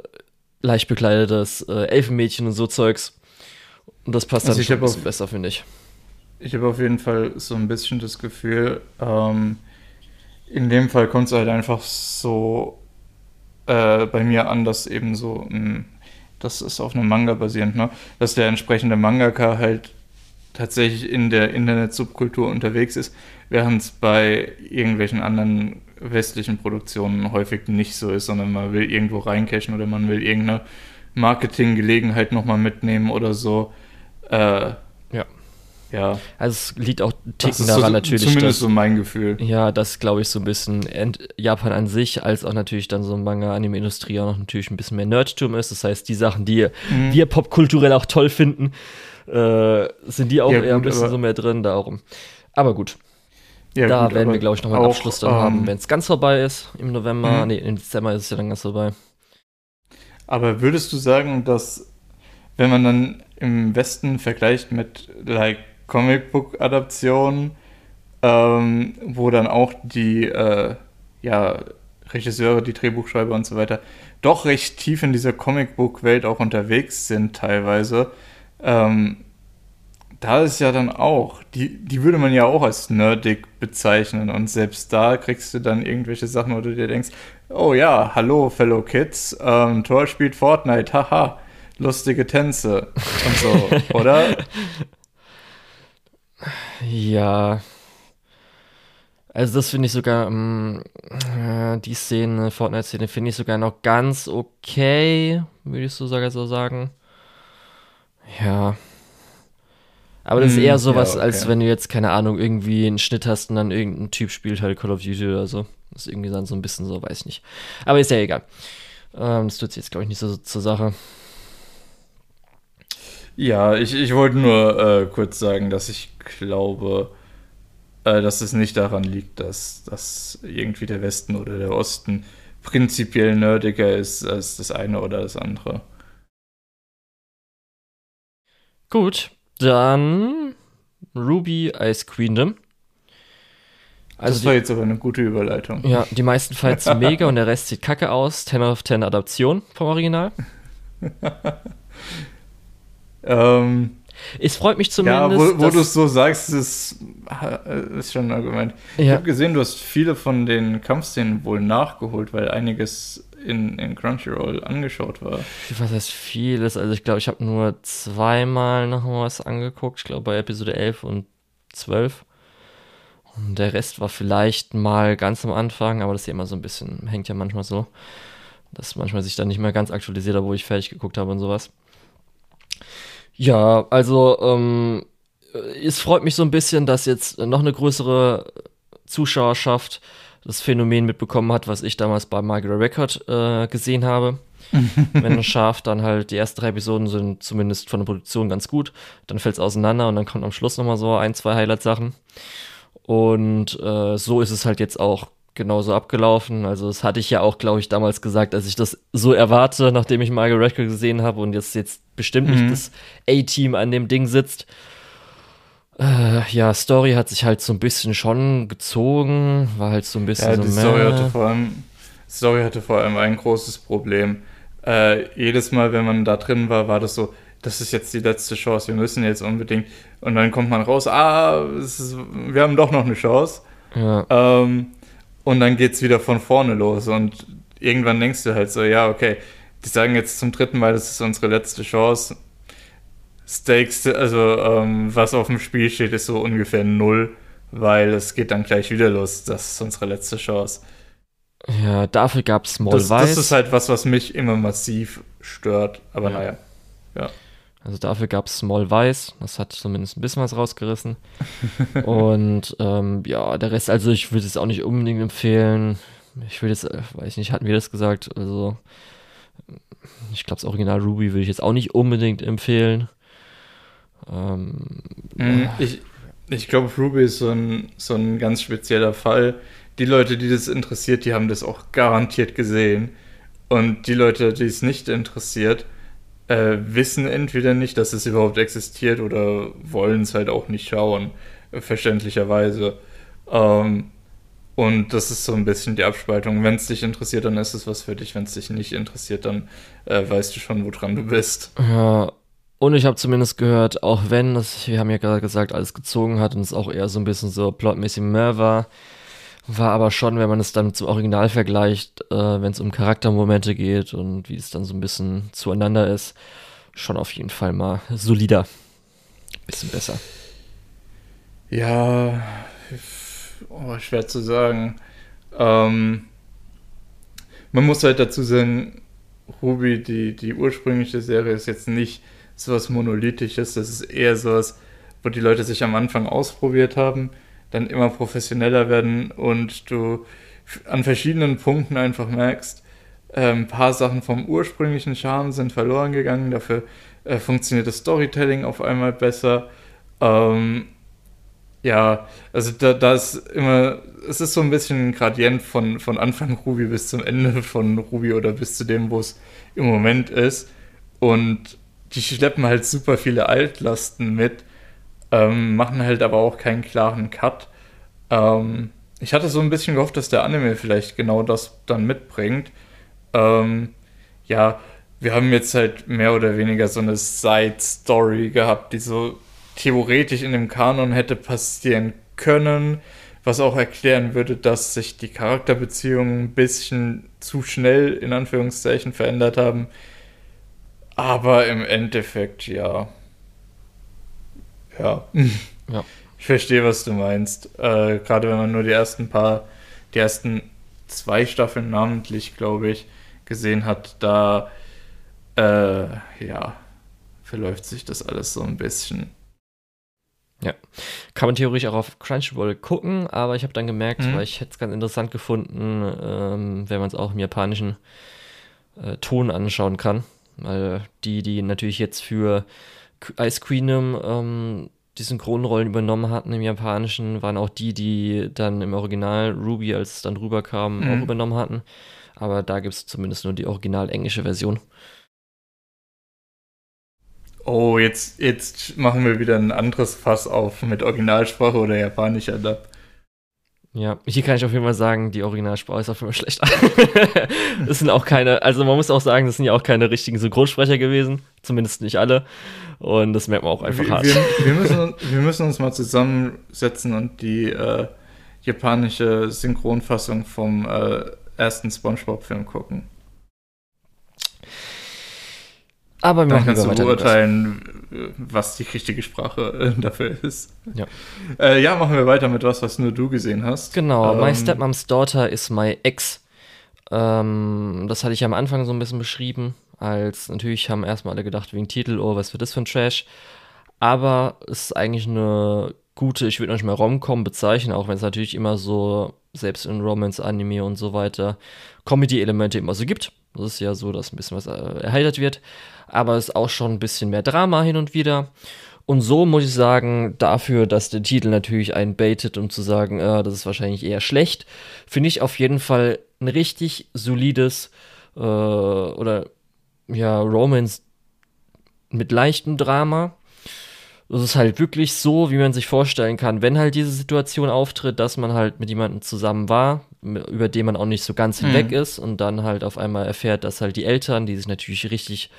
leicht bekleidetes äh, Elfenmädchen und so Zeugs. Und das passt also dann schon ein bisschen auf, besser, finde ich. Ich habe auf jeden Fall so ein bisschen das Gefühl, ähm, in dem Fall kommt es halt einfach so äh, bei mir an, dass eben so, mh, hm, das ist auf einem Manga basierend, ne? dass der entsprechende Mangaka halt tatsächlich in der Internet-Subkultur unterwegs ist, während es bei irgendwelchen anderen westlichen Produktionen häufig nicht so ist, sondern man will irgendwo reincashen oder man will irgendeine Marketinggelegenheit nochmal mitnehmen oder so. Äh, ja. Ja. Also es liegt auch Ticken daran so, natürlich. Zumindest dass, so mein Gefühl. Ja, das glaube ich so ein bisschen Japan an sich, als auch natürlich dann so Manga-Anime-Industrie auch noch natürlich ein bisschen mehr Nerdtum ist. Das heißt, die Sachen, die mhm. wir popkulturell auch toll finden, äh, sind die auch ja, eher gut, ein bisschen so mehr drin, darum. Aber gut. Ja, da gut, werden wir, glaube ich, nochmal einen Abschluss dann ähm, haben, wenn es ganz vorbei ist im November. Mhm. Nee, im Dezember ist es ja dann ganz vorbei. Aber würdest du sagen, dass, wenn man dann im Westen vergleicht mit like, Comicbook-Adaptionen, ähm, wo dann auch die äh, ja, Regisseure, die Drehbuchschreiber und so weiter doch recht tief in dieser Comicbook-Welt auch unterwegs sind teilweise, ähm, da ist ja dann auch, die, die würde man ja auch als nerdig bezeichnen und selbst da kriegst du dann irgendwelche Sachen, wo du dir denkst, oh ja, hallo Fellow Kids, ähm, Tor spielt Fortnite, haha, lustige Tänze und so, oder? Ja. Also das finde ich sogar, ähm, äh, die Szene, Fortnite-Szene finde ich sogar noch ganz okay, würde ich so sogar so sagen. Ja. Aber das ist Hm, eher sowas, ja, okay. als wenn du jetzt, keine Ahnung, irgendwie einen Schnitt hast und dann irgendein Typ spielt halt Call of Duty oder so. Das ist irgendwie dann so ein bisschen so, weiß ich nicht. Aber ist ja egal. Ähm, das tut jetzt, glaube ich, nicht so zur Sache. Ja, ich, ich wollte nur äh, kurz sagen, dass ich glaube, äh, dass es nicht daran liegt, dass, dass irgendwie der Westen oder der Osten prinzipiell nerdiger ist als das eine oder das andere. Gut, dann Ruby Ice Queendom. Also das war jetzt aber eine gute Überleitung. die, ja, die meisten Fights sind mega und der Rest sieht kacke aus. 10 of 10 Adaption vom Original. Ähm, Es freut mich ja, zumindest. wo, wo dass- du es so sagst, ist, ist schon ein Argument. Ich Ja. habe gesehen, du hast viele von den Kampfszenen wohl nachgeholt, weil einiges in, in Crunchyroll angeschaut war. was heißt vieles? Also ich glaube, ich habe nur zweimal noch was angeguckt. Ich glaube bei Episode 11 und 12. Und der Rest war vielleicht mal ganz am Anfang, aber das ist ja immer so ein bisschen, hängt ja manchmal so, dass manchmal sich dann nicht mehr ganz aktualisiert, wo ich fertig geguckt habe und sowas. Ja, also ähm, es freut mich so ein bisschen, dass jetzt noch eine größere Zuschauerschaft das Phänomen mitbekommen hat, was ich damals bei Margaret Record äh, gesehen habe. Wenn es scharf, dann halt die ersten drei Episoden sind zumindest von der Produktion ganz gut. Dann fällt es auseinander und dann kommt am Schluss nochmal so ein, zwei Highlight-Sachen. Und äh, so ist es halt jetzt auch genauso abgelaufen. Also das hatte ich ja auch, glaube ich, damals gesagt, dass ich das so erwarte, nachdem ich Margaret Record gesehen habe und jetzt jetzt bestimmt Mhm. nicht das A-Team an dem Ding sitzt. Äh, ja, Story hat sich halt so ein bisschen schon gezogen, war halt so ein bisschen Ja, so die Story meh. hatte vor allem, Story hatte vor allem ein großes Problem. Äh, jedes Mal, wenn man da drin war, war das so, das ist jetzt die letzte Chance, wir müssen jetzt unbedingt. Und dann kommt man raus, ah, es ist, wir haben doch noch eine Chance. Ja. Ähm, und dann geht's wieder von vorne los. Und irgendwann denkst du halt so, ja, okay, die sagen jetzt zum dritten Mal, das ist unsere letzte Chance. Stakes, also ähm, was auf dem Spiel steht, ist so ungefähr null, weil es geht dann gleich wieder los. Das ist unsere letzte Chance. ja, dafür gab es Small Das, Weiß. das ist halt was, was mich immer massiv stört. Aber Ja. naja. Ja. Also dafür gab es Small Weiß, das hat zumindest ein bisschen was rausgerissen. und ähm, ja, der Rest, also ich würde es auch nicht unbedingt empfehlen. Ich würde jetzt, äh, weiß ich nicht, hatten wir das gesagt? Also ich glaube, das Original Ruby würde ich jetzt auch nicht unbedingt empfehlen. Ähm, Mhm. Ich, ich glaube, Ruby ist so ein, so ein ganz spezieller Fall. Die Leute, die das interessiert, die haben das auch garantiert gesehen. Und die Leute, die es nicht interessiert, äh, wissen entweder nicht, dass es überhaupt existiert oder wollen es halt auch nicht schauen, verständlicherweise. Ähm, und das ist so ein bisschen die Abspaltung. Wenn es dich interessiert, dann ist es was für dich. Wenn es dich nicht interessiert, dann äh, weißt du schon, woran du bist. Ja, und ich habe zumindest gehört, auch wenn es, wir haben ja gerade gesagt, alles gezogen hat und es auch eher so ein bisschen so plotmäßig mehr war, war aber schon, wenn man es dann zum Original vergleicht, äh, wenn es um Charaktermomente geht und wie es dann so ein bisschen zueinander ist, schon auf jeden Fall mal solider. Bisschen besser. Ja, oh, schwer zu sagen. Ähm, man muss halt dazu sagen, Ruby, die, die ursprüngliche Serie, ist jetzt nicht sowas Monolithisches. Das ist eher sowas, wo die Leute sich am Anfang ausprobiert haben, dann immer professioneller werden und du an verschiedenen Punkten einfach merkst, äh, ein paar Sachen vom ursprünglichen Charme sind verloren gegangen. Dafür äh, funktioniert das Storytelling auf einmal besser. Ähm, ja, also da, da ist immer, es ist so ein bisschen ein Gradient von, von Anfang Ruby bis zum Ende von Ruby oder bis zu dem, wo es im Moment ist. Und die schleppen halt super viele Altlasten mit, ähm, machen halt aber auch keinen klaren Cut. Ähm, ich hatte so ein bisschen gehofft, dass der Anime vielleicht genau das dann mitbringt. Ähm, ja, wir haben jetzt halt mehr oder weniger so eine Side-Story gehabt, die so theoretisch in dem Kanon hätte passieren können, was auch erklären würde, dass sich die Charakterbeziehungen ein bisschen zu schnell in Anführungszeichen verändert haben. Aber im Endeffekt, ja. Ja. Ja. Ich verstehe, was du meinst. Äh, Gerade wenn man nur die ersten paar, die ersten zwei Staffeln namentlich, glaube ich, gesehen hat, da äh, ja, verläuft sich das alles so ein bisschen. Ja, kann man theoretisch auch auf Crunchyroll gucken, aber ich habe dann gemerkt, mhm. weil ich hätte es ganz interessant gefunden, ähm, wenn man es auch im japanischen äh, Ton anschauen kann, weil die, die natürlich jetzt für Ice Queenum ähm, die Synchronrollen übernommen hatten im Japanischen, waren auch die, die dann im Original Ruby, als es dann rüberkam, mhm. auch übernommen hatten. Aber da gibt es zumindest nur die original englische Version. Oh, jetzt, jetzt machen wir wieder ein anderes Fass auf mit Originalsprache oder japanischer Dub. Ja, hier kann ich auf jeden Fall sagen, die Originalsprache ist auf jeden Fall schlecht. das sind auch keine, also man muss auch sagen, das sind ja auch keine richtigen Synchronsprecher gewesen, zumindest nicht alle. Und das merkt man auch einfach wir, hart. Wir, wir, müssen, wir müssen uns mal zusammensetzen und die äh, japanische Synchronfassung vom äh, ersten Spongebob-Film gucken. Aber wir Dann kannst du beurteilen, was die richtige Sprache äh, dafür ist. Ja. Äh, ja, machen wir weiter mit was, was nur du gesehen hast. Genau, ähm, My Stepmom's Daughter is my ex. Ähm, das hatte ich am Anfang so ein bisschen beschrieben, als natürlich haben erstmal alle gedacht wegen Titel, oh, was wird das für ein Trash. Aber es ist eigentlich eine gute, ich würde noch nicht mal Rom-Com bezeichnen, auch wenn es natürlich immer so, selbst in Romance-Anime und so weiter, Comedy-Elemente immer so gibt. Das ist ja so, dass ein bisschen was äh, erheitert wird aber es ist auch schon ein bisschen mehr Drama hin und wieder. Und so muss ich sagen, dafür, dass der Titel natürlich einen baitet, um zu sagen, äh, das ist wahrscheinlich eher schlecht, finde ich auf jeden Fall ein richtig solides äh, oder ja, Romance mit leichtem Drama. Das ist halt wirklich so, wie man sich vorstellen kann, wenn halt diese Situation auftritt, dass man halt mit jemandem zusammen war, über den man auch nicht so ganz hinweg mhm. ist und dann halt auf einmal erfährt, dass halt die Eltern, die sich natürlich richtig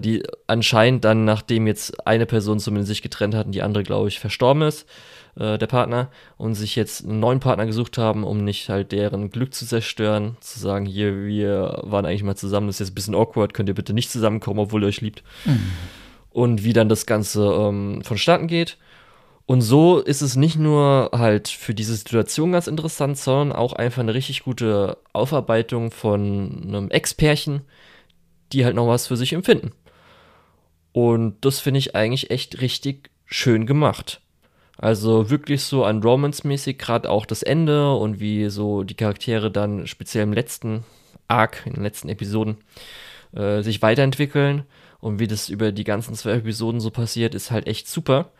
die anscheinend dann, nachdem jetzt eine Person zumindest sich getrennt hat und die andere, glaube ich, verstorben ist, äh, der Partner, und sich jetzt einen neuen Partner gesucht haben, um nicht halt deren Glück zu zerstören, zu sagen, hier, wir waren eigentlich mal zusammen, das ist jetzt ein bisschen awkward, könnt ihr bitte nicht zusammenkommen, obwohl ihr euch liebt. Mhm. Und wie dann das Ganze ähm, vonstatten geht. Und so ist es nicht nur halt für diese Situation ganz interessant, sondern auch einfach eine richtig gute Aufarbeitung von einem Ex-Pärchen, die halt noch was für sich empfinden. Und das finde ich eigentlich echt richtig schön gemacht. Also wirklich so an Romance-mäßig, gerade auch das Ende und wie so die Charaktere dann speziell im letzten Arc, in den letzten Episoden, äh, sich weiterentwickeln und wie das über die ganzen zwei Episoden so passiert, ist halt echt super.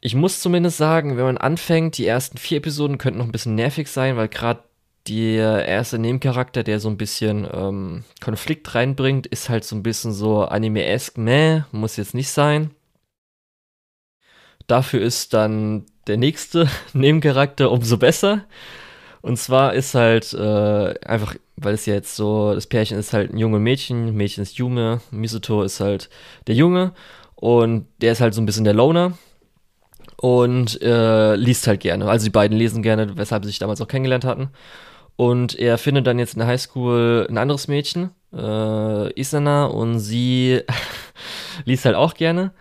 Ich muss zumindest sagen, wenn man anfängt, die ersten vier Episoden könnten noch ein bisschen nervig sein, weil gerade der erste Nebencharakter, der so ein bisschen ähm, Konflikt reinbringt, ist halt so ein bisschen so anime-esque, meh, muss jetzt nicht sein. Dafür ist dann der nächste Nebencharakter umso besser. Und zwar ist halt äh, einfach, weil es ja jetzt so, das Pärchen ist halt ein junge Mädchen, Mädchen ist Junge, Misuto ist halt der Junge und der ist halt so ein bisschen der Loner und äh, liest halt gerne. Also die beiden lesen gerne, weshalb sie sich damals auch kennengelernt hatten. Und er findet dann jetzt in der Highschool ein anderes Mädchen, äh, Isana, und sie liest halt auch gerne.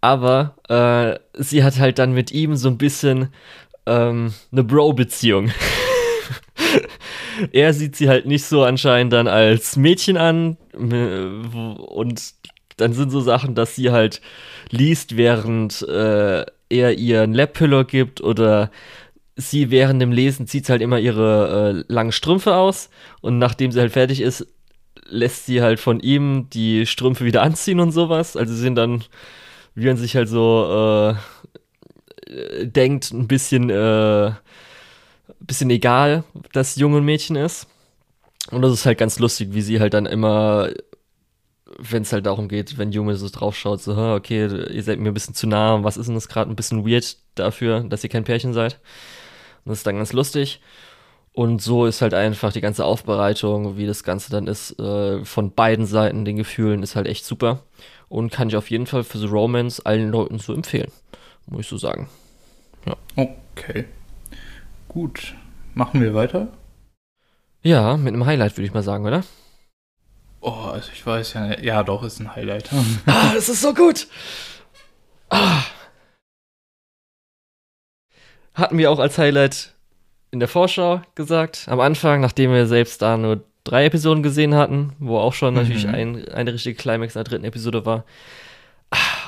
Aber äh, sie hat halt dann mit ihm so ein bisschen ähm, eine Bro-Beziehung. er sieht sie halt nicht so anscheinend dann als Mädchen an. Und dann sind so Sachen, dass sie halt liest, während äh, er ihr ein Lab-Pillow gibt oder sie während dem Lesen zieht halt immer ihre äh, langen Strümpfe aus und nachdem sie halt fertig ist, lässt sie halt von ihm die Strümpfe wieder anziehen und sowas. Also sie sind dann, wie man sich halt so äh, denkt, ein bisschen, äh, bisschen egal, dass junge ein Mädchen ist. Und das ist halt ganz lustig, wie sie halt dann immer, wenn es halt darum geht, wenn Junge so draufschaut, so, okay, ihr seid mir ein bisschen zu nah, was ist denn das gerade ein bisschen weird dafür, dass ihr kein Pärchen seid. Das ist dann ganz lustig. Und so ist halt einfach die ganze Aufbereitung, wie das Ganze dann ist, äh, von beiden Seiten, den Gefühlen, ist halt echt super. Und kann ich auf jeden Fall für The Romance allen Leuten so empfehlen. Muss ich so sagen. Ja. Okay. Gut. Machen wir weiter? Ja, mit einem Highlight würde ich mal sagen, oder? Oh, also ich weiß ja. Ja, doch, ist ein Highlight. ah, es ist so gut! Ah. Hatten wir auch als Highlight in der Vorschau gesagt. Am Anfang, nachdem wir selbst da nur drei Episoden gesehen hatten, wo auch schon mhm. natürlich ein, eine richtige Climax in der dritten Episode war.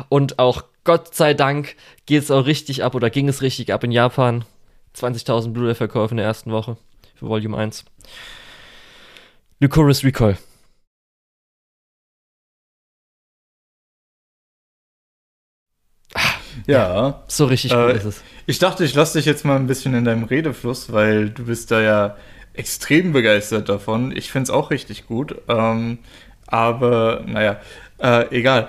Und auch Gott sei Dank geht es auch richtig ab oder ging es richtig ab in Japan. 20.000 Blu-ray-Verkäufe in der ersten Woche für Volume 1. Lycoris Recall. Ja. So richtig äh, gut ist es. Ich dachte, ich lasse dich jetzt mal ein bisschen in deinem Redefluss, weil du bist da ja extrem begeistert davon. Ich finde es auch richtig gut. Ähm, aber naja, äh, egal.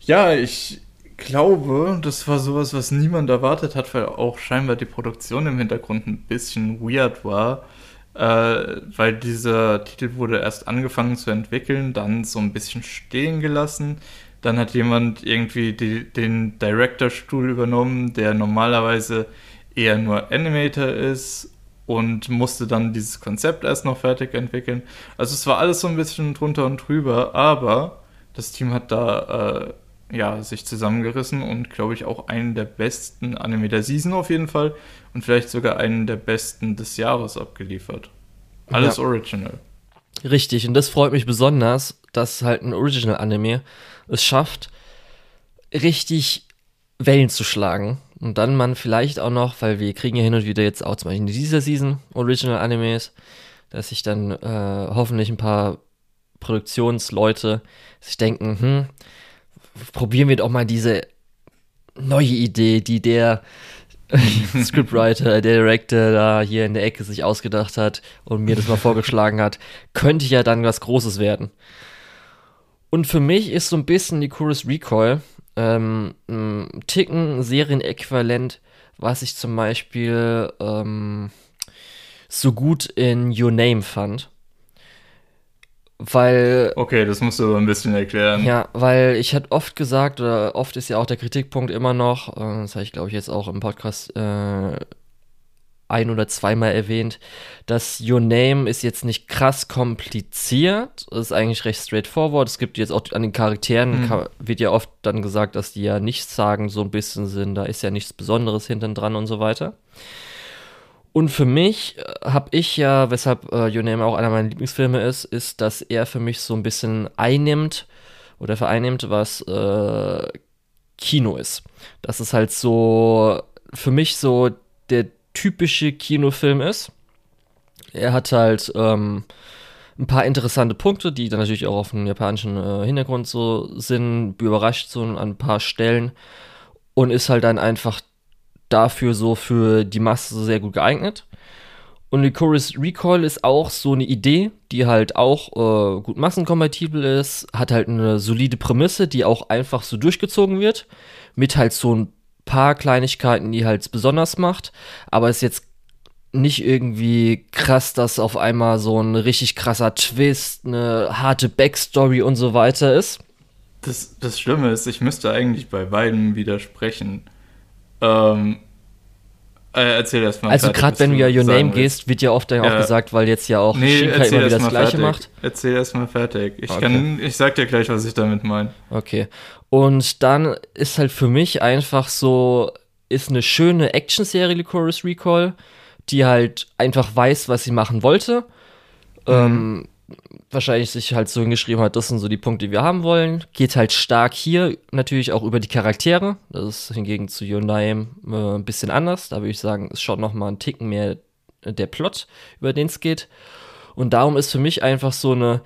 Ja, ich glaube, das war sowas, was niemand erwartet hat, weil auch scheinbar die Produktion im Hintergrund ein bisschen weird war. Äh, weil dieser Titel wurde erst angefangen zu entwickeln, dann so ein bisschen stehen gelassen. Dann hat jemand irgendwie die, den Director-Stuhl übernommen, der normalerweise eher nur Animator ist und musste dann dieses Konzept erst noch fertig entwickeln. Also es war alles so ein bisschen drunter und drüber, aber das Team hat da äh, ja sich zusammengerissen und glaube ich auch einen der besten Anime der Season auf jeden Fall und vielleicht sogar einen der besten des Jahres abgeliefert. Alles ja. Original. Richtig, und das freut mich besonders, dass halt ein Original-Anime es schafft, richtig Wellen zu schlagen und dann man vielleicht auch noch, weil wir kriegen ja hin und wieder jetzt auch zum Beispiel in dieser Season Original Animes, dass sich dann äh, hoffentlich ein paar Produktionsleute sich denken, hm, probieren wir doch mal diese neue Idee, die der Scriptwriter, der Director da hier in der Ecke sich ausgedacht hat und mir das mal vorgeschlagen hat, könnte ja dann was Großes werden. Und für mich ist so ein bisschen die Chorus Recoil ähm, ein Ticken Serienäquivalent, was ich zum Beispiel ähm, so gut in Your Name fand. Weil. Okay, das musst du ein bisschen erklären. Ja, weil ich hatte oft gesagt, oder oft ist ja auch der Kritikpunkt immer noch, äh, das habe ich glaube ich jetzt auch im Podcast äh, ein- oder zweimal erwähnt, dass Your Name ist jetzt nicht krass kompliziert, ist eigentlich recht straightforward. Es gibt jetzt auch an den Charakteren, mhm. wird ja oft dann gesagt, dass die ja nichts sagen, so ein bisschen sind, da ist ja nichts Besonderes hinten dran und so weiter. Und für mich äh, habe ich ja, weshalb äh, Your Name auch einer meiner Lieblingsfilme ist, ist, dass er für mich so ein bisschen einnimmt oder vereinnimmt, was äh, Kino ist. Das ist halt so für mich so der typische Kinofilm ist. Er hat halt ähm, ein paar interessante Punkte, die dann natürlich auch auf dem japanischen äh, Hintergrund so sind, überrascht so an ein paar Stellen und ist halt dann einfach dafür so für die Masse sehr gut geeignet. Und Licorice Recoil ist auch so eine Idee, die halt auch äh, gut massenkompatibel ist, hat halt eine solide Prämisse, die auch einfach so durchgezogen wird, mit halt so ein paar Kleinigkeiten, die halt besonders macht, aber ist jetzt nicht irgendwie krass, dass auf einmal so ein richtig krasser Twist, eine harte Backstory und so weiter ist. Das, das Schlimme ist, ich müsste eigentlich bei beiden widersprechen. Ähm, äh, erzähl erst mal. Also gerade wenn du ja Your Name gehst, wird ja oft dann ja. auch gesagt, weil jetzt ja auch nee, Shinkai immer wieder das Gleiche fertig. macht. Erzähl erst mal fertig. Ich, okay. kann, ich sag dir gleich, was ich damit meine. Okay. Und dann ist halt für mich einfach so, ist eine schöne Action-Serie Licorice Recall, die halt einfach weiß, was sie machen wollte. Mhm. Ähm, wahrscheinlich sich halt so hingeschrieben hat, das sind so die Punkte, die wir haben wollen. Geht halt stark hier natürlich auch über die Charaktere. Das ist hingegen zu Your Name äh, ein bisschen anders. Da würde ich sagen, es schaut noch mal einen Ticken mehr der Plot, über den es geht. Und darum ist für mich einfach so eine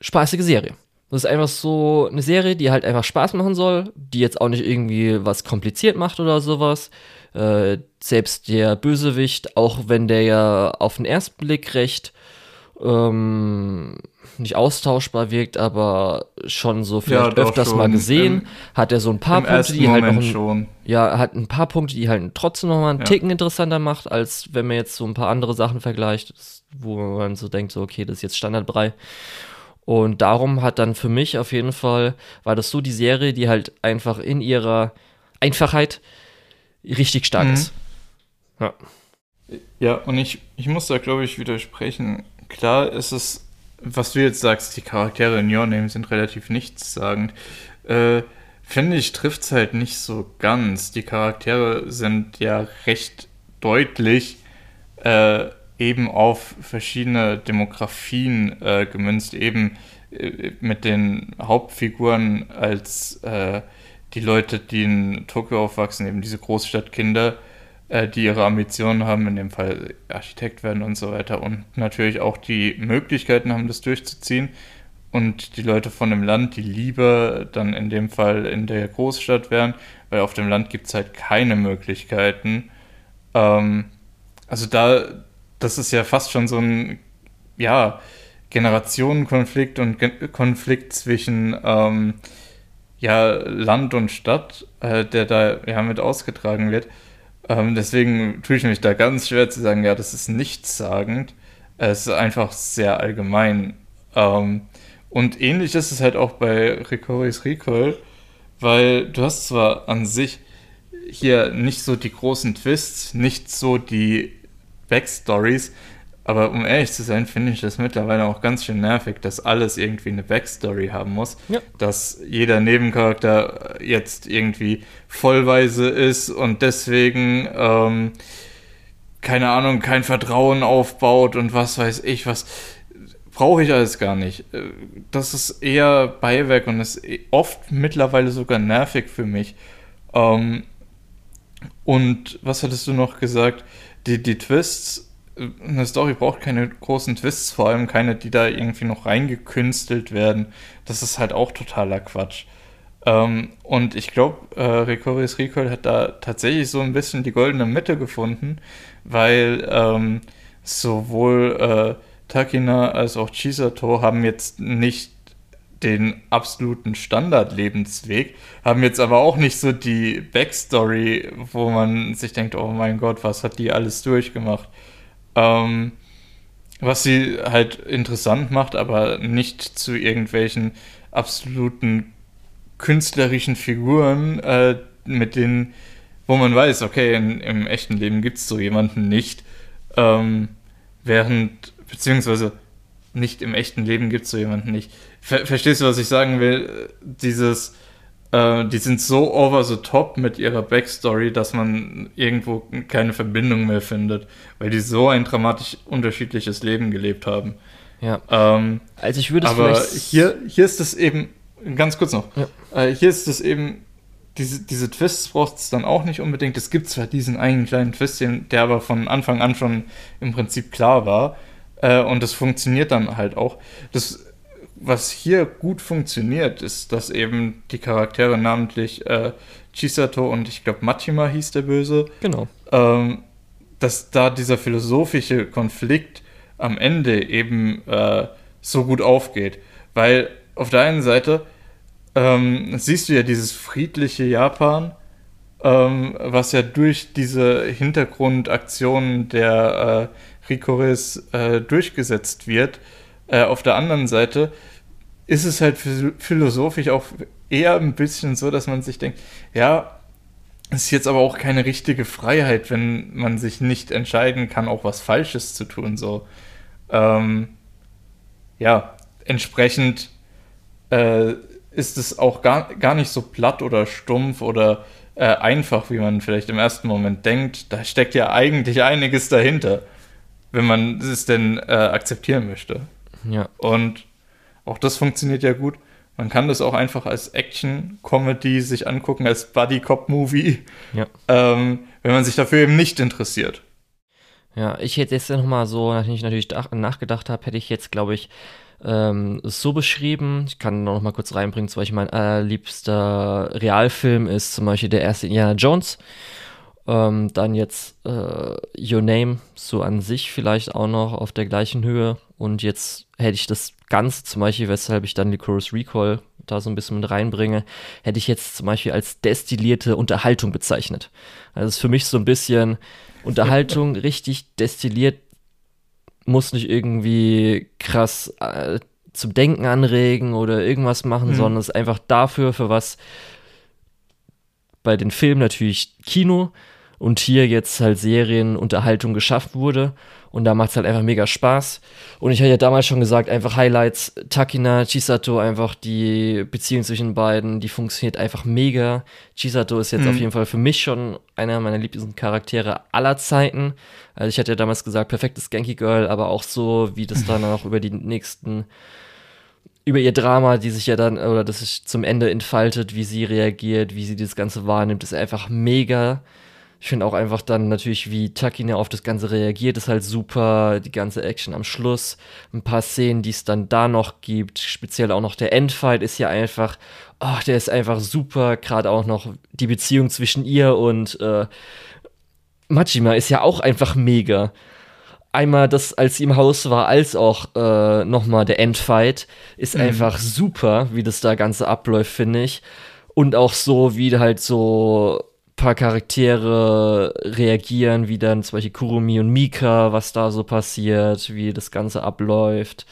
spaßige Serie. Das ist einfach so eine Serie, die halt einfach Spaß machen soll, die jetzt auch nicht irgendwie was kompliziert macht oder sowas. Äh, selbst der Bösewicht, auch wenn der ja auf den ersten Blick recht ähm, nicht austauschbar wirkt, aber schon so vielleicht ja, öfters schon. mal gesehen, Im, hat er so ein paar Punkte, die Moment halt noch ein, schon. ja, hat ein paar Punkte, die halt trotzdem noch mal einen ja. Ticken interessanter macht, als wenn man jetzt so ein paar andere Sachen vergleicht, wo man so denkt, so okay, das ist jetzt Standardbrei. Und darum hat dann für mich auf jeden Fall, war das so die Serie, die halt einfach in ihrer Einfachheit richtig stark mhm. ist. Ja. Ja, und ich, ich muss da, glaube ich, widersprechen. Klar ist es, was du jetzt sagst, die Charaktere in Your Name sind relativ nichtssagend. Äh, finde ich, trifft es halt nicht so ganz. Die Charaktere sind ja recht deutlich äh, eben auf verschiedene Demografien äh, gemünzt, eben äh, mit den Hauptfiguren als äh, die Leute, die in Tokio aufwachsen, eben diese Großstadtkinder, äh, die ihre Ambitionen haben, in dem Fall Architekt werden und so weiter und natürlich auch die Möglichkeiten haben, das durchzuziehen. Und die Leute von dem Land, die lieber dann in dem Fall in der Großstadt wären, weil auf dem Land gibt es halt keine Möglichkeiten. Ähm, also da, das ist ja fast schon so ein, ja, Generationenkonflikt und Ge Konflikt zwischen ähm, ja, Land und Stadt, äh, der da ja mit ausgetragen wird. Ähm, deswegen tue ich mich da ganz schwer zu sagen, ja, das ist nichtssagend. Es ist einfach sehr allgemein. Ähm, und ähnlich ist es halt auch bei Recoris Recall, weil du hast zwar an sich hier nicht so die großen Twists, nicht so die Backstories, aber um ehrlich zu sein, finde ich das mittlerweile auch ganz schön nervig, dass alles irgendwie eine Backstory haben muss. Ja. Dass jeder Nebencharakter jetzt irgendwie vollweise ist und deswegen, ähm, keine Ahnung, kein Vertrauen aufbaut und was weiß ich was. Brauche ich alles gar nicht. Das ist eher Beiwerk und ist oft mittlerweile sogar nervig für mich. Ähm, und was hattest du noch gesagt? Die, die Twists eine Story braucht keine großen Twists, vor allem keine, die da irgendwie noch reingekünstelt werden. Das ist halt auch totaler Quatsch. Ähm, und ich glaube, äh, Recoris Recall hat da tatsächlich so ein bisschen die goldene Mitte gefunden, weil ähm, sowohl äh, Takina als auch Chisato haben jetzt nicht den absoluten Standardlebensweg, haben jetzt aber auch nicht so die Backstory, wo man sich denkt, oh mein Gott, was hat die alles durchgemacht. Ähm, was sie halt interessant macht, aber nicht zu irgendwelchen absoluten künstlerischen Figuren, äh, mit denen, wo man weiß, okay, in, im echten Leben gibt es so jemanden nicht. Ähm, während, beziehungsweise nicht im echten Leben gibt es so jemanden nicht. Ver verstehst du, was ich sagen will? Dieses, äh, die sind so over the top mit ihrer Backstory, dass man irgendwo keine Verbindung mehr findet, weil die so ein dramatisch unterschiedliches Leben gelebt haben. Ja. Ähm, also ich würde es Aber hier, hier ist es eben, ganz kurz noch, ja. äh, hier ist es eben, diese, diese Twists braucht es dann auch nicht unbedingt. Es gibt zwar diesen einen kleinen Twist, der aber von Anfang an schon im Prinzip klar war. Äh, und das funktioniert dann halt auch. Das was hier gut funktioniert, ist, dass eben die Charaktere, namentlich äh, Chisato und ich glaube Machima hieß der Böse, genau. Ähm, dass da dieser philosophische Konflikt am Ende eben äh, so gut aufgeht. Weil auf der einen Seite ähm, siehst du ja dieses friedliche Japan, ähm, was ja durch diese Hintergrundaktionen der äh, Rikoris äh, durchgesetzt wird. Äh, auf der anderen Seite ist es halt philosophisch auch eher ein bisschen so, dass man sich denkt, ja, es ist jetzt aber auch keine richtige Freiheit, wenn man sich nicht entscheiden kann, auch was Falsches zu tun. So, ähm, ja, entsprechend äh, ist es auch gar, gar nicht so platt oder stumpf oder äh, einfach, wie man vielleicht im ersten Moment denkt. Da steckt ja eigentlich einiges dahinter, wenn man es denn äh, akzeptieren möchte. Ja. Und auch das funktioniert ja gut. Man kann das auch einfach als Action-Comedy sich angucken, als Buddy-Cop-Movie, ja. ähm, wenn man sich dafür eben nicht interessiert. Ja, ich hätte jetzt nochmal so, nachdem ich natürlich nachgedacht habe, hätte ich jetzt, glaube ich, ähm, so beschrieben. Ich kann noch mal kurz reinbringen, zum Beispiel mein allerliebster Realfilm ist zum Beispiel der erste Indiana Jones. Ähm, dann jetzt äh, Your Name, so an sich vielleicht auch noch auf der gleichen Höhe. Und jetzt hätte ich das Ganze zum Beispiel, weshalb ich dann die Chorus Recall da so ein bisschen mit reinbringe, hätte ich jetzt zum Beispiel als destillierte Unterhaltung bezeichnet. Also das ist für mich so ein bisschen Unterhaltung richtig destilliert, muss nicht irgendwie krass äh, zum Denken anregen oder irgendwas machen, mhm. sondern ist einfach dafür, für was bei den Filmen natürlich Kino und hier jetzt halt Serienunterhaltung geschafft wurde Und da macht es halt einfach mega Spaß. Und ich hatte ja damals schon gesagt, einfach Highlights, Takina, Chisato, einfach die Beziehung zwischen beiden, die funktioniert einfach mega. Chisato ist jetzt mhm. auf jeden Fall für mich schon einer meiner Lieblingscharaktere aller Zeiten. Also ich hatte ja damals gesagt, perfektes Genki Girl, aber auch so, wie das dann auch über die nächsten über ihr Drama, die sich ja dann, oder das sich zum Ende entfaltet, wie sie reagiert, wie sie das Ganze wahrnimmt, ist einfach mega. Ich finde auch einfach dann natürlich, wie Takina auf das Ganze reagiert, ist halt super. Die ganze Action am Schluss. Ein paar Szenen, die es dann da noch gibt. Speziell auch noch der Endfight ist ja einfach, oh, der ist einfach super. Gerade auch noch die Beziehung zwischen ihr und äh, Majima ist ja auch einfach mega einmal das, als sie im Haus war, als auch äh, nochmal der Endfight, ist mhm. einfach super, wie das da Ganze abläuft, finde ich. Und auch so, wie halt so paar Charaktere reagieren, wie dann zum Beispiel Kurumi und Mika, was da so passiert, wie das Ganze abläuft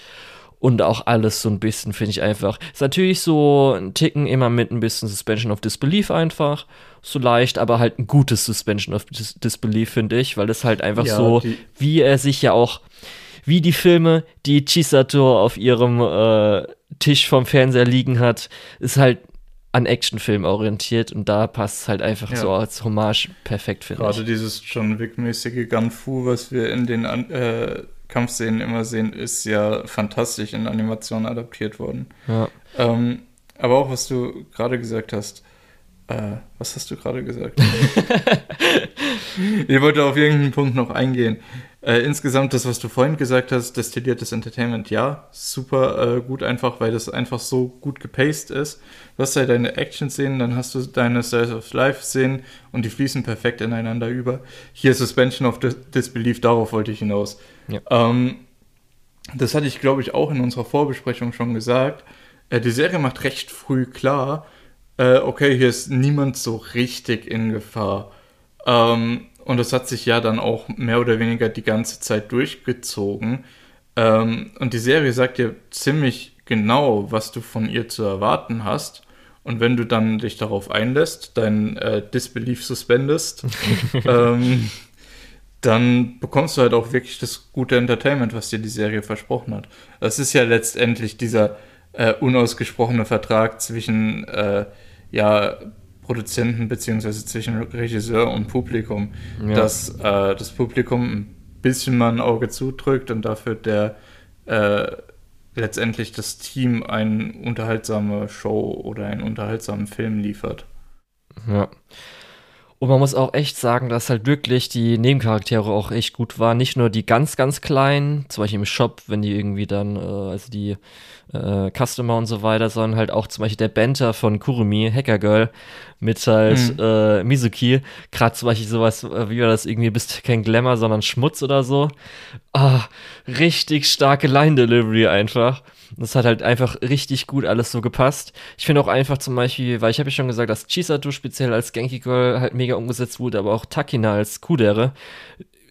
und auch alles so ein bisschen, finde ich einfach. Ist natürlich so ein Ticken immer mit ein bisschen Suspension of Disbelief einfach. So leicht, aber halt ein gutes Suspension of Dis Disbelief, finde ich, weil das halt einfach ja, so, wie er sich ja auch, wie die Filme, die Chisato auf ihrem äh, Tisch vom Fernseher liegen hat, ist halt an Actionfilm orientiert und da passt es halt einfach ja. so als Hommage perfekt, finde ich. Gerade dieses John Wick-mäßige Gunfu, was wir in den äh, Kampfszenen immer sehen, ist ja fantastisch in Animationen adaptiert worden. Ja. Ähm, aber auch, was du gerade gesagt hast, äh, was hast du gerade gesagt? ich wollte auf irgendeinen Punkt noch eingehen. Äh, insgesamt das, was du vorhin gesagt hast, destilliertes Entertainment, ja, super äh, gut einfach, weil das einfach so gut gepaced ist. Du hast ja deine Action-Szenen, dann hast du deine Styles of Life-Szenen und die fließen perfekt ineinander über. Hier Suspension of Disbelief, darauf wollte ich hinaus. Ja. Ähm, das hatte ich, glaube ich, auch in unserer Vorbesprechung schon gesagt. Äh, die Serie macht recht früh klar, äh, okay, hier ist niemand so richtig in Gefahr. Ähm, und das hat sich ja dann auch mehr oder weniger die ganze Zeit durchgezogen. Ähm, und die Serie sagt dir ziemlich genau, was du von ihr zu erwarten hast. Und wenn du dann dich darauf einlässt, dein äh, Disbelief suspendest, ähm, dann bekommst du halt auch wirklich das gute Entertainment, was dir die Serie versprochen hat. Das ist ja letztendlich dieser äh, unausgesprochene Vertrag zwischen äh, ja, Produzenten beziehungsweise zwischen Regisseur und Publikum, ja. dass äh, das Publikum ein bisschen mal ein Auge zudrückt und dafür der äh, letztendlich das Team eine unterhaltsame Show oder einen unterhaltsamen Film liefert. Ja. Und man muss auch echt sagen, dass halt wirklich die Nebencharaktere auch echt gut waren. Nicht nur die ganz, ganz kleinen, zum Beispiel im Shop, wenn die irgendwie dann, äh, also die äh, Customer und so weiter, sondern halt auch zum Beispiel der Banter von Kurumi, Hacker Girl, mit halt mhm. äh, Mizuki. Gerade zum Beispiel sowas, äh, wie war das irgendwie, bist kein Glamour, sondern Schmutz oder so. Ah, richtig starke Line-Delivery einfach. Das hat halt einfach richtig gut alles so gepasst. Ich finde auch einfach zum Beispiel, weil ich habe ja schon gesagt, dass Chisato speziell als Genki Girl halt mega umgesetzt wurde, aber auch Takina als Kudere,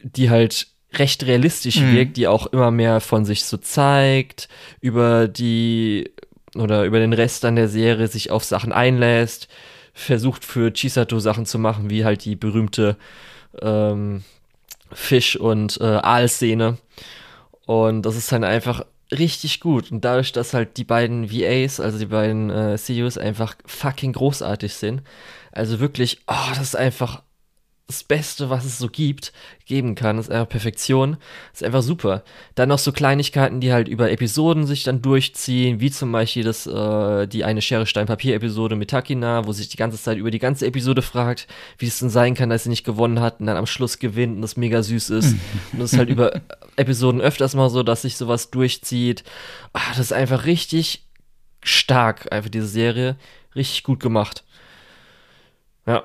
die halt recht realistisch mhm. wirkt, die auch immer mehr von sich so zeigt, über die oder über den Rest dann der Serie sich auf Sachen einlässt, versucht für Chisato Sachen zu machen, wie halt die berühmte ähm, Fisch- und äh, Aalszene. Und das ist dann einfach richtig gut. Und dadurch, dass halt die beiden VAs, also die beiden äh, CEOs, einfach fucking großartig sind. Also wirklich, oh, das ist einfach das Beste, was es so gibt, geben kann. Das ist einfach Perfektion. Das ist einfach super. Dann noch so Kleinigkeiten, die halt über Episoden sich dann durchziehen, wie zum Beispiel das, äh, die eine Schere Stein Papier Episode mit Takina, wo sich die ganze Zeit über die ganze Episode fragt, wie es denn sein kann, dass sie nicht gewonnen hat und dann am Schluss gewinnt und das mega süß ist. und das ist halt über Episoden öfters mal so, dass sich sowas durchzieht. Ah, das ist einfach richtig stark, einfach diese Serie. Richtig gut gemacht. Ja.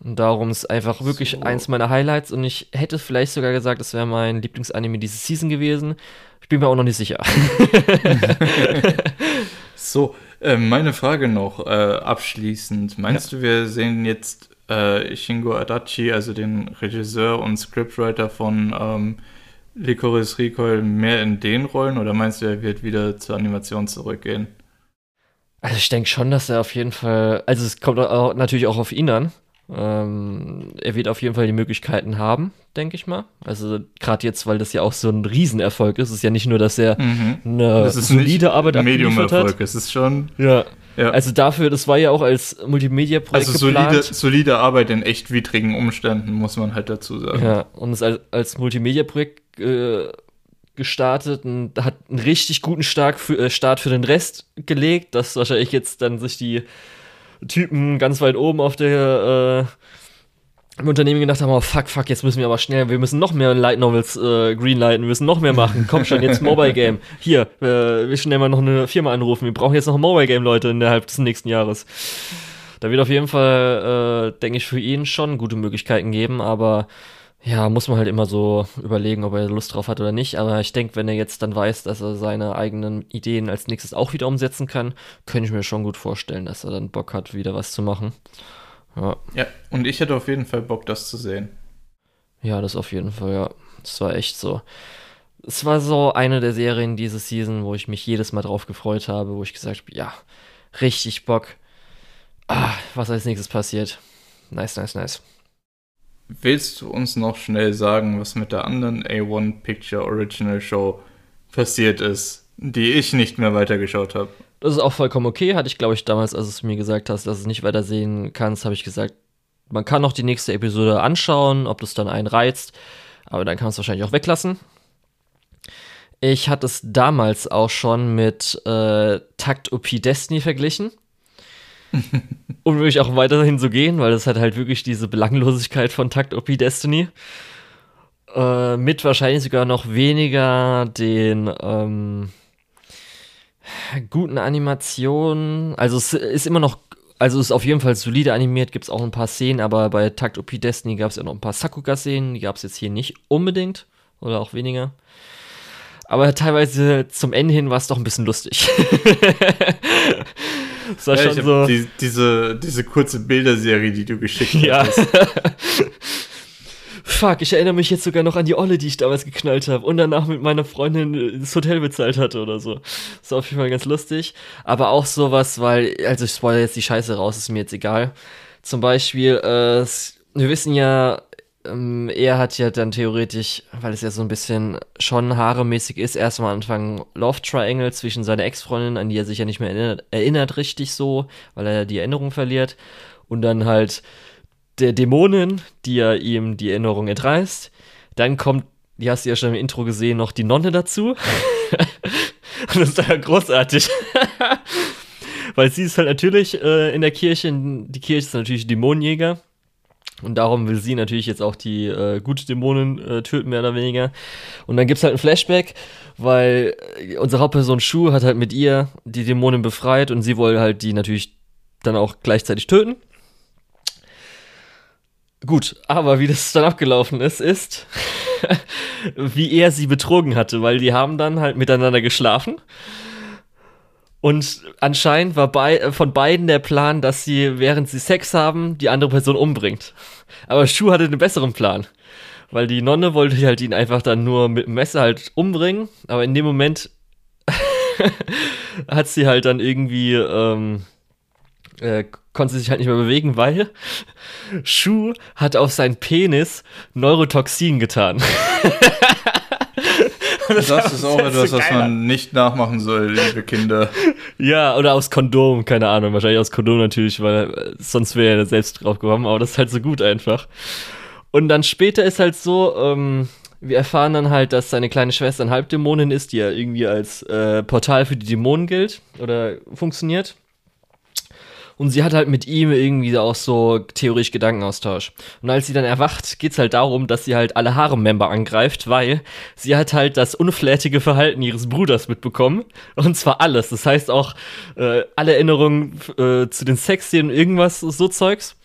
Und darum ist einfach wirklich so. eins meiner Highlights und ich hätte vielleicht sogar gesagt, das wäre mein Lieblingsanime diese Season gewesen. Ich bin mir auch noch nicht sicher. so, äh, meine Frage noch äh, abschließend. Meinst ja. du, wir sehen jetzt äh, Shingo Adachi, also den Regisseur und Scriptwriter von ähm, Licorice Recoil, mehr in den Rollen oder meinst du, er wird wieder zur Animation zurückgehen? Also ich denke schon, dass er auf jeden Fall, also es kommt auch, natürlich auch auf ihn an, Ähm, er wird auf jeden Fall die Möglichkeiten haben, denke ich mal. Also gerade jetzt, weil das ja auch so ein Riesenerfolg ist. Es ist ja nicht nur, dass er Mhm. eine Das ist solide Arbeit abgeliefert hat. Medium-Erfolg. Es ist schon, Ja. ja. Also dafür, das war ja auch als Multimedia-Projekt Also geplant. solide, solide Arbeit in echt widrigen Umständen, muss man halt dazu sagen. Ja, und es als, als Multimedia-Projekt äh, gestartet und hat einen richtig guten Stark für, äh, Start für den Rest gelegt, dass wahrscheinlich jetzt dann sich die Typen ganz weit oben auf der äh, im Unternehmen gedacht haben, oh fuck, fuck, jetzt müssen wir aber schnell, wir müssen noch mehr Light Novels äh, greenlighten, wir müssen noch mehr machen. Komm schon, jetzt Mobile Game. Hier, äh, wir schnell mal noch eine Firma anrufen. Wir brauchen jetzt noch ein Mobile Game, Leute, innerhalb des nächsten Jahres. Da wird auf jeden Fall, äh, denke ich, für ihn schon gute Möglichkeiten geben, aber ja, muss man halt immer so überlegen, ob er Lust drauf hat oder nicht. Aber ich denke, wenn er jetzt dann weiß, dass er seine eigenen Ideen als nächstes auch wieder umsetzen kann, könnte ich mir schon gut vorstellen, dass er dann Bock hat, wieder was zu machen. Ja, Ja, und ich hätte auf jeden Fall Bock, das zu sehen. ja das auf jeden Fall, ja. Das war echt so. Es war so eine der Serien diese Season, wo ich mich jedes Mal drauf gefreut habe, wo ich gesagt habe, ja, richtig Bock. Ah, was als nächstes passiert. Nice, nice, nice. Willst du uns noch schnell sagen, was mit der anderen A1 Picture Original Show passiert ist, die ich nicht mehr weitergeschaut habe? Das ist auch vollkommen okay. Hatte ich, glaube ich, damals, als du mir gesagt hast, dass du es nicht weiter sehen kannst, habe ich gesagt, man kann noch die nächste Episode anschauen, ob das dann einen reizt. Aber dann kann man es wahrscheinlich auch weglassen. Ich hatte es damals auch schon mit äh, Takt OP Destiny verglichen. um wirklich auch weiterhin so gehen, weil das hat halt wirklich diese Belanglosigkeit von Takt OP Destiny. Äh, mit wahrscheinlich sogar noch weniger den ähm, guten Animationen. Also es ist immer noch, also es ist auf jeden Fall solide animiert, gibt es auch ein paar Szenen, aber bei Takt OP Destiny gab es ja noch ein paar Sakuga-Szenen, die gab es jetzt hier nicht unbedingt oder auch weniger. Aber teilweise zum Ende hin war es doch ein bisschen lustig. Es war Ja, schon so. die, diese, diese kurze Bilderserie, die du geschickt Ja. hast. Fuck, ich erinnere mich jetzt sogar noch an die Olle, die ich damals geknallt habe und danach mit meiner Freundin äh, das Hotel bezahlt hatte oder so. Das war auf jeden Fall ganz lustig. Aber auch sowas, weil, also ich spoilere jetzt die Scheiße raus, ist mir jetzt egal. Zum Beispiel, äh, wir wissen ja, ähm, er hat ja dann theoretisch, weil es ja so ein bisschen schon haaremäßig ist, erstmal anfangen Love Triangle zwischen seiner Ex-Freundin, an die er sich ja nicht mehr erinnert, erinnert richtig so, weil er die Erinnerung verliert. Und dann halt der Dämonin, die ja ihm die Erinnerung entreißt. Dann kommt, die hast du ja schon im Intro gesehen, noch die Nonne dazu. Und das ist dann großartig. Weil sie ist halt natürlich äh, in der Kirche, die Kirche ist natürlich Dämonenjäger. Und darum will sie natürlich jetzt auch die äh, gute Dämonin äh, töten, mehr oder weniger. Und dann gibt's halt ein Flashback, weil äh, unsere Hauptperson Shu hat halt mit ihr die Dämonin befreit und sie wollte halt die natürlich dann auch gleichzeitig töten. Gut, aber wie das dann abgelaufen ist, ist, wie er sie betrogen hatte, weil die haben dann halt miteinander geschlafen. Und anscheinend war bei, äh, von beiden der Plan, dass sie, während sie Sex haben, die andere Person umbringt. Aber Shu hatte einen besseren Plan. Weil die Nonne wollte halt ihn einfach dann nur mit dem Messer halt umbringen. Aber in dem Moment hat sie halt dann irgendwie, ähm, äh, konnte sie sich halt nicht mehr bewegen, weil Shu hat auf seinen Penis Neurotoxin getan. Das ist auch Das ist etwas, so was man nicht nachmachen soll, liebe Kinder. Ja, oder aus Kondom, keine Ahnung, wahrscheinlich aus Kondom natürlich, weil äh, sonst wäre er selbst drauf gekommen, aber das ist halt so gut einfach. Und dann später ist halt so, ähm, wir erfahren dann halt, dass seine kleine Schwester eine Halbdämonin ist, die ja irgendwie als äh, Portal für die Dämonen gilt oder funktioniert. Und sie hat halt mit ihm irgendwie auch so theoretisch Gedankenaustausch. Und als sie dann erwacht, geht's halt darum, dass sie halt alle Harem-Member angreift, weil sie hat halt das unflätige Verhalten ihres Bruders mitbekommen. Und zwar alles. Das heißt auch äh, alle Erinnerungen äh, zu den Sexszenen, irgendwas, so Zeugs.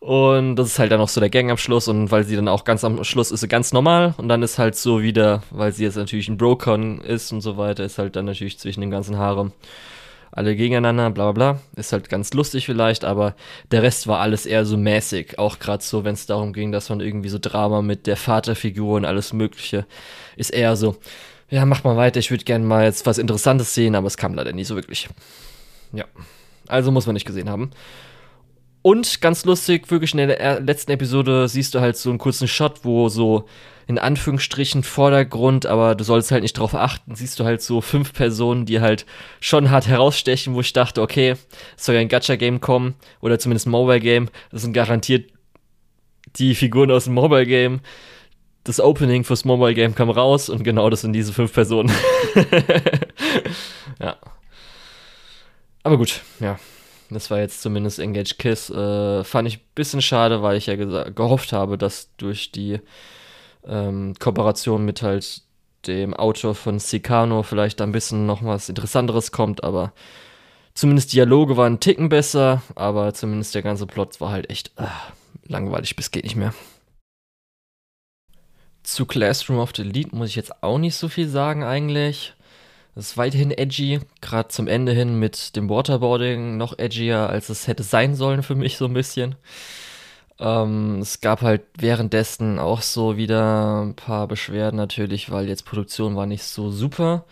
Und das ist halt dann auch so der Gangabschluss und weil sie dann auch ganz am Schluss ist sie ganz normal und dann ist halt so wieder, weil sie jetzt natürlich ein Brocon ist und so weiter, ist halt dann natürlich zwischen den ganzen Haaren alle gegeneinander, bla bla bla. Ist halt ganz lustig vielleicht, aber der Rest war alles eher so mäßig. Auch gerade so, wenn es darum ging, dass man irgendwie so Drama mit der Vaterfigur und alles Mögliche ist eher so, ja, mach mal weiter, ich würde gerne mal jetzt was Interessantes sehen, aber es kam leider nie so wirklich. Ja. Also muss man nicht gesehen haben. Und ganz lustig, wirklich in der letzten Episode siehst du halt so einen kurzen Shot, wo so in Anführungsstrichen Vordergrund, aber du sollst halt nicht drauf achten, siehst du halt so fünf Personen, die halt schon hart herausstechen, wo ich dachte, okay, es soll ja ein Gacha-Game kommen oder zumindest ein Mobile-Game. Das sind garantiert die Figuren aus dem Mobile-Game. Das Opening fürs Mobile-Game kam raus und genau das sind diese fünf Personen. ja. Aber gut, ja. Das war jetzt zumindest Engage Kiss. Äh, fand ich ein bisschen schade, weil ich ja gehofft habe, dass durch die ähm, Kooperation mit halt dem Autor von Sicano vielleicht ein bisschen noch was Interessanteres kommt, aber zumindest Dialoge waren einen Ticken besser, aber zumindest der ganze Plot war halt echt äh, langweilig bis geht nicht mehr. Zu Classroom of the Elite muss ich jetzt auch nicht so viel sagen eigentlich. Das ist weiterhin edgy, gerade zum Ende hin mit dem Waterboarding noch edgier, als es hätte sein sollen für mich so ein bisschen. Ähm, es gab halt währenddessen auch so wieder ein paar Beschwerden natürlich, weil jetzt Produktion war nicht so super.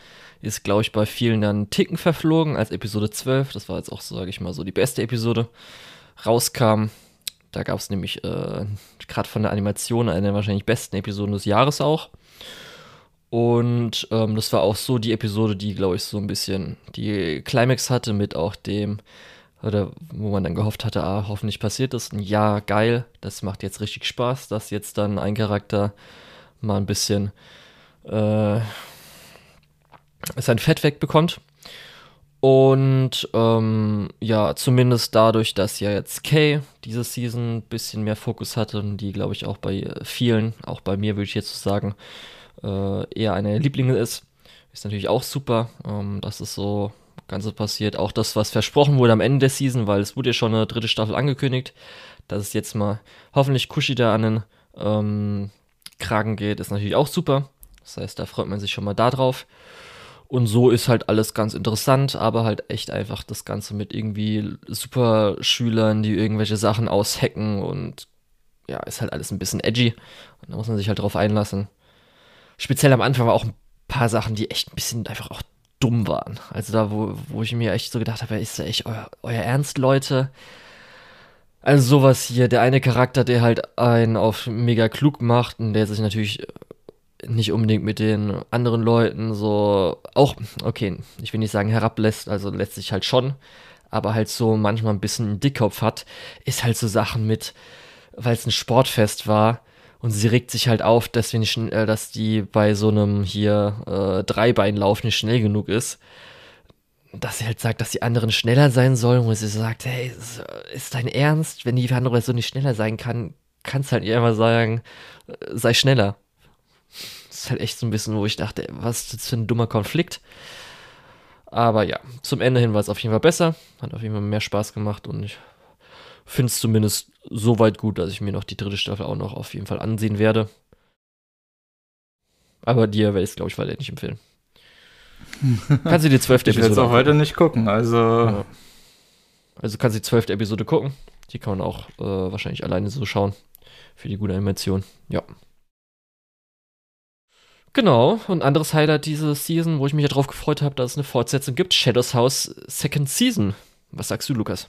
Ist, glaube ich, bei vielen dann einen Ticken verflogen als Episode 12. Das war jetzt auch, sage ich mal, so die beste Episode. Rauskam. Da gab es nämlich äh, gerade von der Animation eine der wahrscheinlich besten Episoden des Jahres auch. Und ähm, das war auch so die Episode, die, glaube ich, so ein bisschen die Climax hatte mit auch dem, oder wo man dann gehofft hatte, ah, hoffentlich passiert das. Und ja, geil, das macht jetzt richtig Spaß, dass jetzt dann ein Charakter mal ein bisschen äh, sein Fett wegbekommt. Und ähm, ja, zumindest dadurch, dass ja jetzt Kay diese Season ein bisschen mehr Fokus hatte und die, glaube ich, auch bei vielen, auch bei mir würde ich jetzt so sagen, äh, eher eine Lieblinge ist. Ist natürlich auch super, ähm, dass es so Ganze passiert. Auch das, was versprochen wurde am Ende der Season, weil es wurde ja schon eine dritte Staffel angekündigt, dass es jetzt mal hoffentlich Kushida an den ähm, Kragen geht, ist natürlich auch super. Das heißt, da freut man sich schon mal da drauf. Und so ist halt alles ganz interessant, aber halt echt einfach das Ganze mit irgendwie super Schülern, die irgendwelche Sachen aushacken und ja, ist halt alles ein bisschen edgy. Und da muss man sich halt drauf einlassen speziell am Anfang war auch ein paar Sachen, die echt ein bisschen einfach auch dumm waren. Also da, wo, wo ich mir echt so gedacht habe, ist das echt euer, euer Ernst, Leute? Also sowas hier, der eine Charakter, der halt einen auf mega klug macht und der sich natürlich nicht unbedingt mit den anderen Leuten so auch, okay, ich will nicht sagen herablässt, also lässt sich halt schon, aber halt so manchmal ein bisschen einen Dickkopf hat, ist halt so Sachen mit, weil es ein Sportfest war, und sie regt sich halt auf, dass, wir nicht, äh, dass die bei so einem hier äh, Dreibeinlauf nicht schnell genug ist. Dass sie halt sagt, dass die anderen schneller sein sollen, wo sie sagt, hey, ist, ist dein Ernst? Wenn die andere so nicht schneller sein kann, kannst halt ihr immer sagen, äh, sei schneller. Das ist halt echt so ein bisschen, wo ich dachte, was ist das für ein dummer Konflikt? Aber ja, zum Ende hin war es auf jeden Fall besser. Hat auf jeden Fall mehr Spaß gemacht und ich finde es zumindest so weit gut, dass ich mir noch die dritte Staffel auch noch auf jeden Fall ansehen werde. Aber dir werde ich es, glaube ich, weiter nicht empfehlen. kannst du die zwölfte Episode. Ich werde es auch weiter nicht gucken, also. Ja. Also kannst du die zwölfte Episode gucken. Die kann man auch äh, wahrscheinlich alleine so schauen. Für die gute Animation. Ja. Genau, und anderes Highlight diese Season, wo ich mich ja drauf gefreut habe, dass es eine Fortsetzung gibt: Shadows House Second Season. Was sagst du, Lukas?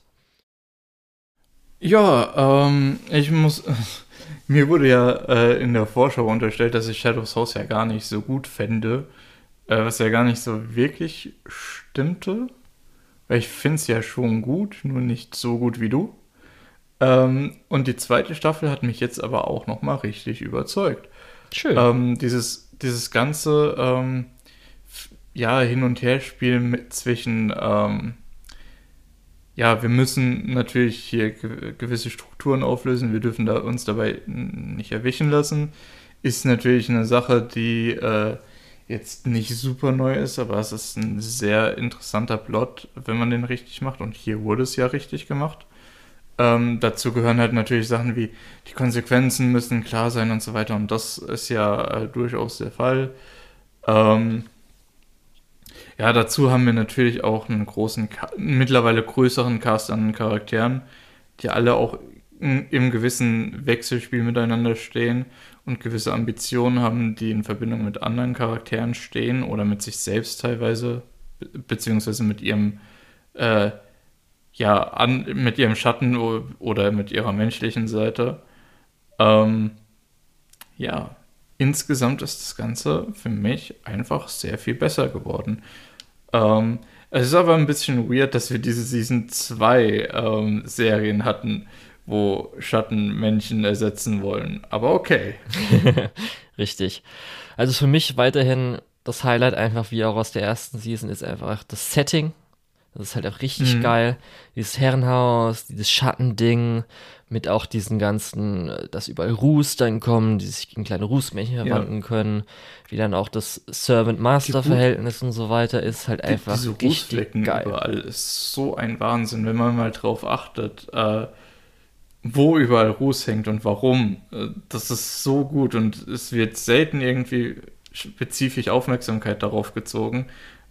Ja, ähm, ich muss. Mir wurde ja äh, in der Vorschau unterstellt, dass ich Shadows House ja gar nicht so gut fände. Äh, was ja gar nicht so wirklich stimmte. Weil ich finde es ja schon gut, nur nicht so gut wie du. Ähm, und die zweite Staffel hat mich jetzt aber auch nochmal richtig überzeugt. Schön. Ähm, dieses, dieses ganze ähm, ja, Hin- und Herspielen zwischen ähm, ja, wir müssen natürlich hier gewisse Strukturen auflösen, wir dürfen da uns dabei nicht erwischen lassen. Ist natürlich eine Sache, die äh, jetzt nicht super neu ist, aber es ist ein sehr interessanter Plot, wenn man den richtig macht. Und hier wurde es ja richtig gemacht. Ähm, dazu gehören halt natürlich Sachen wie die Konsequenzen müssen klar sein und so weiter. Und das ist ja äh, durchaus der Fall. Ähm, ja, dazu haben wir natürlich auch einen großen, mittlerweile größeren Cast an Charakteren, die alle auch im gewissen Wechselspiel miteinander stehen und gewisse Ambitionen haben, die in Verbindung mit anderen Charakteren stehen oder mit sich selbst teilweise, beziehungsweise mit ihrem, äh, ja, an, mit ihrem Schatten oder mit ihrer menschlichen Seite. Ähm, ja, insgesamt ist das Ganze für mich einfach sehr viel besser geworden. Ähm, es ist aber ein bisschen weird, dass wir diese Season 2 ähm, Serien hatten, wo Schatten Menschen ersetzen wollen. Aber okay. Richtig. Also für mich weiterhin das Highlight einfach wie auch aus der ersten Season ist einfach das Setting. Das ist halt auch richtig mhm. geil. Dieses Herrenhaus, dieses Schattending, mit auch diesen ganzen, dass überall Ruß dann kommen, die sich in kleine Rußmännchen verwandeln ja. können, wie dann auch das Servant-Master-Verhältnis und so weiter ist, halt einfach die, diese richtig geil. überall ist so ein Wahnsinn, wenn man mal drauf achtet, äh, wo überall Ruß hängt und warum. Äh, das ist so gut und es wird selten irgendwie spezifisch Aufmerksamkeit darauf gezogen,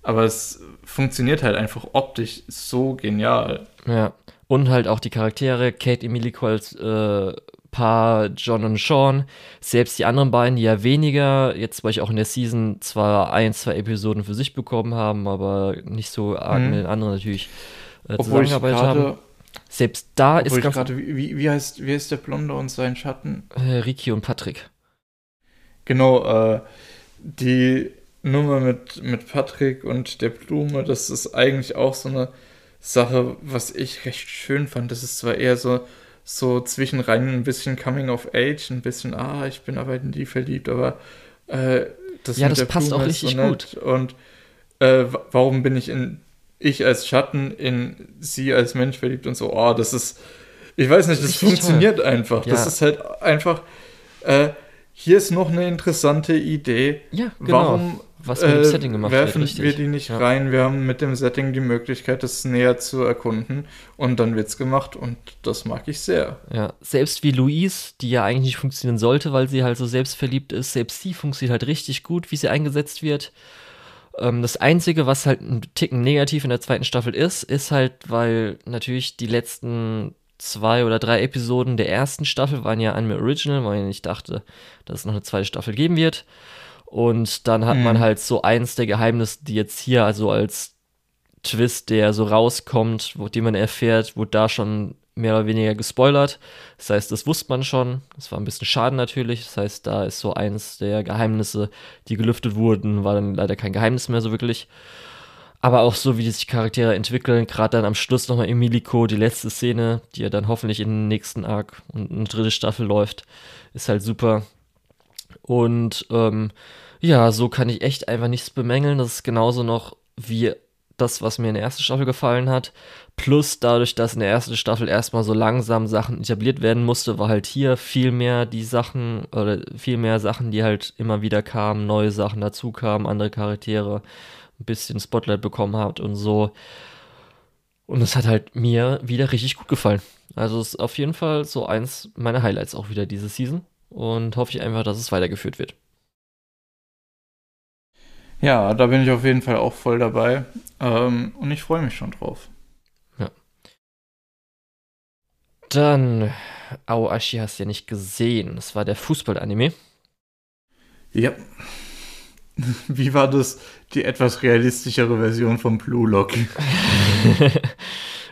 aber es funktioniert halt einfach optisch so genial. Ja. Und halt auch die Charaktere, Kate Emilico als äh, Paar, John und Sean. Selbst die anderen beiden, die ja weniger, jetzt weil ich auch in der Season zwar ein, zwei Episoden für sich bekommen haben, aber nicht so arg mhm. mit den anderen natürlich äh, zusammengearbeitet haben. Selbst da ist ganz. Grade, wie, wie, heißt, wie heißt der Blonde und sein Schatten? Äh, Ricky und Patrick. Genau, äh, die Nummer mit, mit Patrick und der Blume, das ist eigentlich auch so eine Sache, was ich recht schön fand. Das ist zwar eher so, so zwischenrein ein bisschen Coming of Age, ein bisschen, ah, ich bin aber in die verliebt, aber äh, das Ja, das passt Blume auch richtig so gut. Und äh, warum bin ich in ich als Schatten in sie als Mensch verliebt und so, oh, das ist, ich weiß nicht, das richtig funktioniert toll. einfach. Ja. Das ist halt einfach, äh, hier ist noch eine interessante Idee. Ja, genau. Warum was mit dem äh, Setting gemacht werfen wird. Werfen wir die nicht ja. rein. Wir haben mit dem Setting die Möglichkeit, das näher zu erkunden. Und dann wird's gemacht und das mag ich sehr. Ja, selbst wie Louise, die ja eigentlich nicht funktionieren sollte, weil sie halt so selbstverliebt ist, selbst sie funktioniert halt richtig gut, wie sie eingesetzt wird. Ähm, das Einzige, was halt ein Ticken negativ in der zweiten Staffel ist, ist halt, weil natürlich die letzten zwei oder drei Episoden der ersten Staffel waren ja Anime Original, weil ich nicht dachte, dass es noch eine zweite Staffel geben wird. Und dann hat mhm. man halt so eins der Geheimnisse, die jetzt hier also als Twist, der so rauskommt, wo die man erfährt, wurde da schon mehr oder weniger gespoilert. Das heißt, das wusste man schon. Das war ein bisschen schade natürlich. Das heißt, da ist so eins der Geheimnisse, die gelüftet wurden, war dann leider kein Geheimnis mehr so wirklich. Aber auch so, wie sich Charaktere entwickeln, gerade dann am Schluss nochmal Emiliko, die letzte Szene, die ja dann hoffentlich in den nächsten Arc und eine dritte Staffel läuft, ist halt super. Und ähm, ja, so kann ich echt einfach nichts bemängeln. Das ist genauso noch wie das, was mir in der ersten Staffel gefallen hat. Plus dadurch, dass in der ersten Staffel erstmal so langsam Sachen etabliert werden musste, war halt hier viel mehr die Sachen oder viel mehr Sachen, die halt immer wieder kamen, neue Sachen dazu kamen, andere Charaktere ein bisschen Spotlight bekommen hat und so. Und es hat halt mir wieder richtig gut gefallen. Also es ist auf jeden Fall so eins meiner Highlights auch wieder diese Season und hoffe ich einfach, dass es weitergeführt wird. Ja, da bin ich auf jeden Fall auch voll dabei ähm, und ich freue mich schon drauf. Ja. Dann, Aoashi hast du ja nicht gesehen. Das war der Fußball-Anime. Ja. Wie war das die etwas realistischere Version von Blue Lock?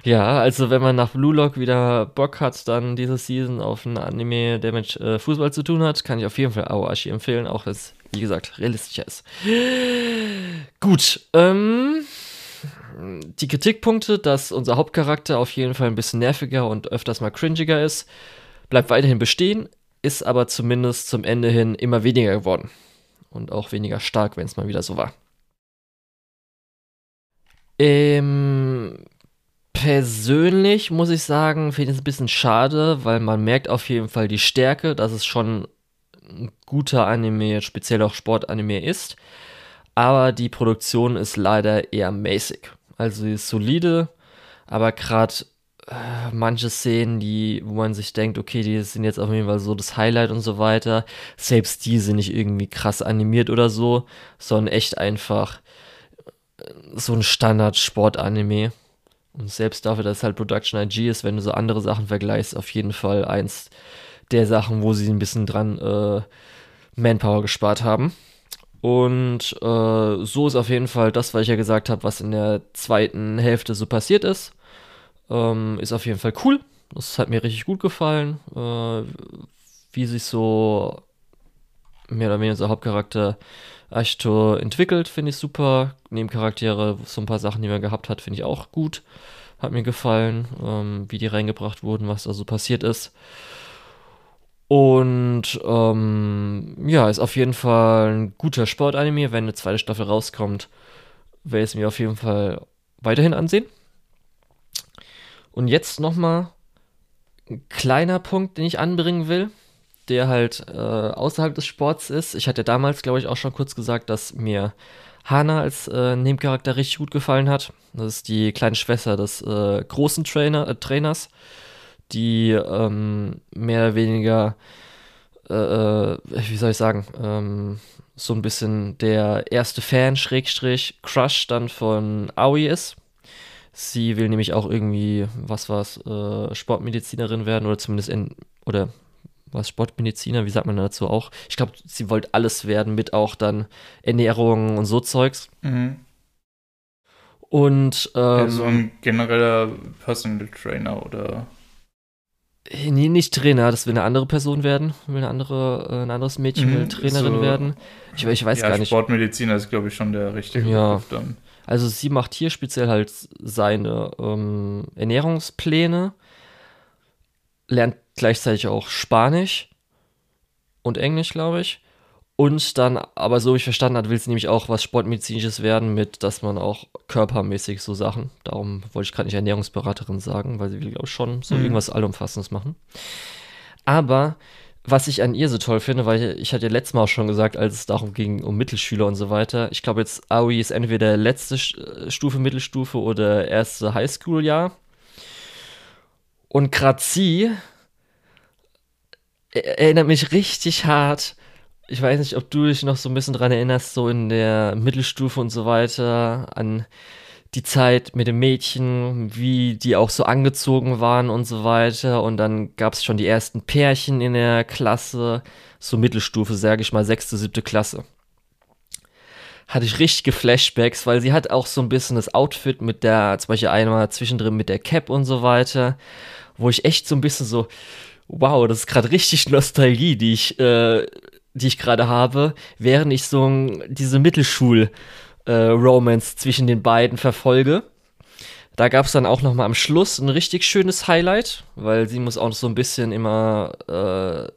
Ja, also wenn man nach Blue Lock wieder Bock hat, dann diese Season auf ein Anime, der mit äh, Fußball zu tun hat, kann ich auf jeden Fall Aoashi empfehlen, auch wenn es, wie gesagt, realistischer ist. Gut, ähm, die Kritikpunkte, dass unser Hauptcharakter auf jeden Fall ein bisschen nerviger und öfters mal cringiger ist, bleibt weiterhin bestehen, ist aber zumindest zum Ende hin immer weniger geworden. Und auch weniger stark, wenn es mal wieder so war. Ähm, persönlich muss ich sagen, finde ich es ein bisschen schade, weil man merkt auf jeden Fall die Stärke, dass es schon ein guter Anime, speziell auch Sportanime ist. Aber die Produktion ist leider eher mäßig. Also sie ist solide, aber gerade äh, manche Szenen, die, wo man sich denkt, okay, die sind jetzt auf jeden Fall so das Highlight und so weiter, selbst die sind nicht irgendwie krass animiert oder so, sondern echt einfach äh, so ein Standard-Sport-Anime. Und selbst dafür, dass es halt Production IG ist, wenn du so andere Sachen vergleichst, auf jeden Fall eins der Sachen, wo sie ein bisschen dran äh, Manpower gespart haben. Und äh, so ist auf jeden Fall das, was ich ja gesagt habe, was in der zweiten Hälfte so passiert ist. Ähm, ist auf jeden Fall cool. Das hat mir richtig gut gefallen. Äh, wie sich so mehr oder weniger so Hauptcharakter Ashto entwickelt, finde ich super. Nebencharaktere, so ein paar Sachen, die man gehabt hat, finde ich auch gut. Hat mir gefallen, ähm, wie die reingebracht wurden, was da so passiert ist. Und ähm, ja, ist auf jeden Fall ein guter Sportanime. Wenn eine zweite Staffel rauskommt, werde ich es mir auf jeden Fall weiterhin ansehen. Und jetzt nochmal ein kleiner Punkt, den ich anbringen will, der halt äh, außerhalb des Sports ist. Ich hatte damals, glaube ich, auch schon kurz gesagt, dass mir Hana als äh, Nebencharakter richtig gut gefallen hat. Das ist die kleine Schwester des äh, großen Trainer, äh, Trainers die ähm, mehr oder weniger, äh, äh, wie soll ich sagen, ähm, so ein bisschen der erste Fan, Schrägstrich, Crush dann von Aoi ist. Sie will nämlich auch irgendwie, was war's, äh, Sportmedizinerin werden oder zumindest in, oder was, Sportmediziner, wie sagt man dazu auch? Ich glaube, sie wollte alles werden mit auch dann Ernährung und so Zeugs. Mhm. Und ähm, ja, so ein genereller Personal Trainer oder Nee, nicht Trainer, das will eine andere Person werden, will eine andere, äh, ein anderes Mädchen mhm, will Trainerin so, werden. Ich, ich weiß ja, gar nicht. Sportmediziner ist, glaube ich, schon der richtige ja. Begriff dann. Also sie macht hier speziell halt seine ähm, Ernährungspläne, lernt gleichzeitig auch Spanisch und Englisch, glaube ich. Und dann, aber so wie ich verstanden habe, will sie nämlich auch was Sportmedizinisches werden, mit, dass man auch körpermäßig so Sachen, darum wollte ich gerade nicht Ernährungsberaterin sagen, weil sie will, glaube ich, schon so mhm. irgendwas Allumfassendes machen. Aber was ich an ihr so toll finde, weil ich, hatte ja letztes Mal auch schon gesagt, als es darum ging, um Mittelschüler und so weiter, ich glaube jetzt Aoi ist entweder letzte äh, Stufe Mittelstufe oder erste Highschool-Jahr. Und gerade sie erinnert mich richtig hart ich weiß nicht, ob du dich noch so ein bisschen dran erinnerst, so in der Mittelstufe und so weiter, an die Zeit mit dem Mädchen, wie die auch so angezogen waren und so weiter. Und dann gab es schon die ersten Pärchen in der Klasse, so Mittelstufe, sage ich mal, sechste, siebte Klasse. Hatte ich richtige Flashbacks, weil sie hat auch so ein bisschen das Outfit mit der, zum Beispiel einmal zwischendrin mit der Cap und so weiter, wo ich echt so ein bisschen so, wow, das ist gerade richtig Nostalgie, die ich äh, die ich gerade habe, während ich so diese Mittelschul-Romance äh, zwischen den beiden verfolge. Da gab es dann auch noch mal am Schluss ein richtig schönes Highlight, weil sie muss auch so ein bisschen immer äh,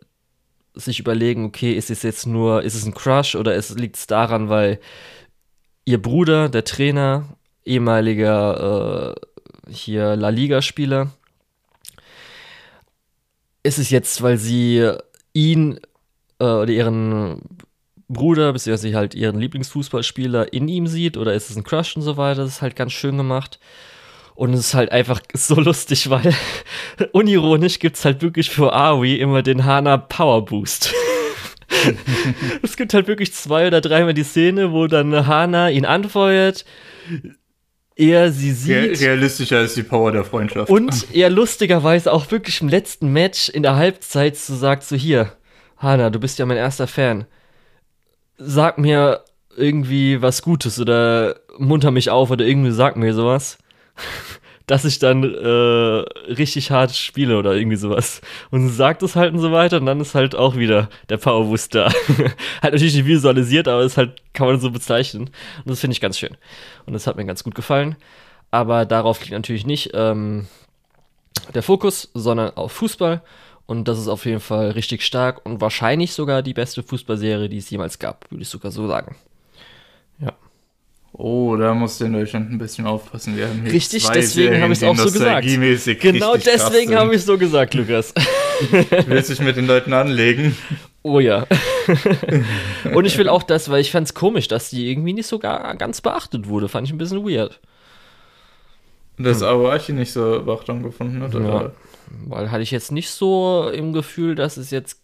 sich überlegen, okay, ist es jetzt nur, ist es ein Crush oder liegt es daran, weil ihr Bruder, der Trainer, ehemaliger äh, hier La Liga-Spieler, ist es jetzt, weil sie ihn äh, oder ihren Bruder, beziehungsweise halt ihren Lieblingsfußballspieler in ihm sieht oder ist es ein Crush und so weiter. Das ist halt ganz schön gemacht. Und es ist halt einfach so lustig, weil unironisch gibt es halt wirklich für Aoi immer den Hana Power Boost. es gibt halt wirklich zwei oder dreimal die Szene, wo dann Hana ihn anfeuert, er sie sieht. Realistischer ist die Power der Freundschaft. Und er lustigerweise auch wirklich im letzten Match in der Halbzeit so sagt: So hier, Hanna, du bist ja mein erster Fan. Sag mir irgendwie was Gutes oder munter mich auf oder irgendwie sag mir sowas, dass ich dann äh, richtig hart spiele oder irgendwie sowas. Und sagt es halt und so weiter und dann ist halt auch wieder der Power Boost da. halt natürlich nicht visualisiert, aber es halt, kann man so bezeichnen. Und das finde ich ganz schön. Und das hat mir ganz gut gefallen. Aber darauf liegt natürlich nicht ähm, der Fokus, sondern auf Fußball. Und das ist auf jeden Fall richtig stark und wahrscheinlich sogar die beste Fußballserie, die es jemals gab, würde ich sogar so sagen. Oh, da musst du in Deutschland ein bisschen aufpassen. Wir haben hier richtig, deswegen habe ich es auch so gesagt. Genau deswegen habe ich es so gesagt, Lukas. Willst du dich mit den Leuten anlegen? Oh ja. und ich will auch das, weil ich fand es komisch, dass die irgendwie nicht so gar, ganz beachtet wurde. Fand ich ein bisschen weird. Dass hm. Aoachi nicht so Beachtung gefunden hat, oder? Ja. Weil hatte ich jetzt nicht so im Gefühl, dass es jetzt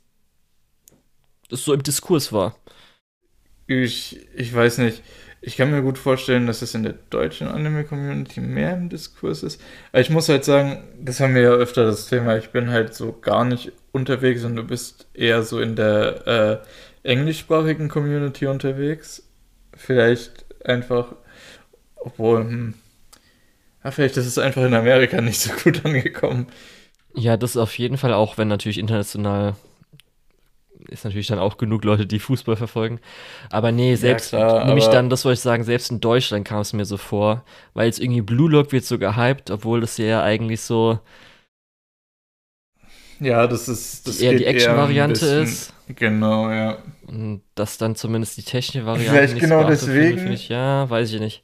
das so im Diskurs war. Ich, ich weiß nicht. Ich kann mir gut vorstellen, dass es in der deutschen Anime-Community mehr im Diskurs ist. Aber ich muss halt sagen, das haben wir ja öfter das Thema. Ich bin halt so gar nicht unterwegs und du bist eher so in der äh, englischsprachigen Community unterwegs. Vielleicht einfach, obwohl, hm, Ja, vielleicht ist es einfach in Amerika nicht so gut angekommen. Ja, das auf jeden Fall auch, wenn natürlich international ist natürlich dann auch genug Leute, die Fußball verfolgen. Aber nee, selbst, Ja, klar, nämlich dann, das wollte ich sagen, selbst in Deutschland kam es mir so vor, weil jetzt irgendwie Blue Lock wird so gehypt, obwohl das ja eigentlich so Ja, das ist das eher die Action-Variante ist. Genau, ja. Und dass dann zumindest die technische Variante Vielleicht genau deswegen. finde ja, weiß ich nicht.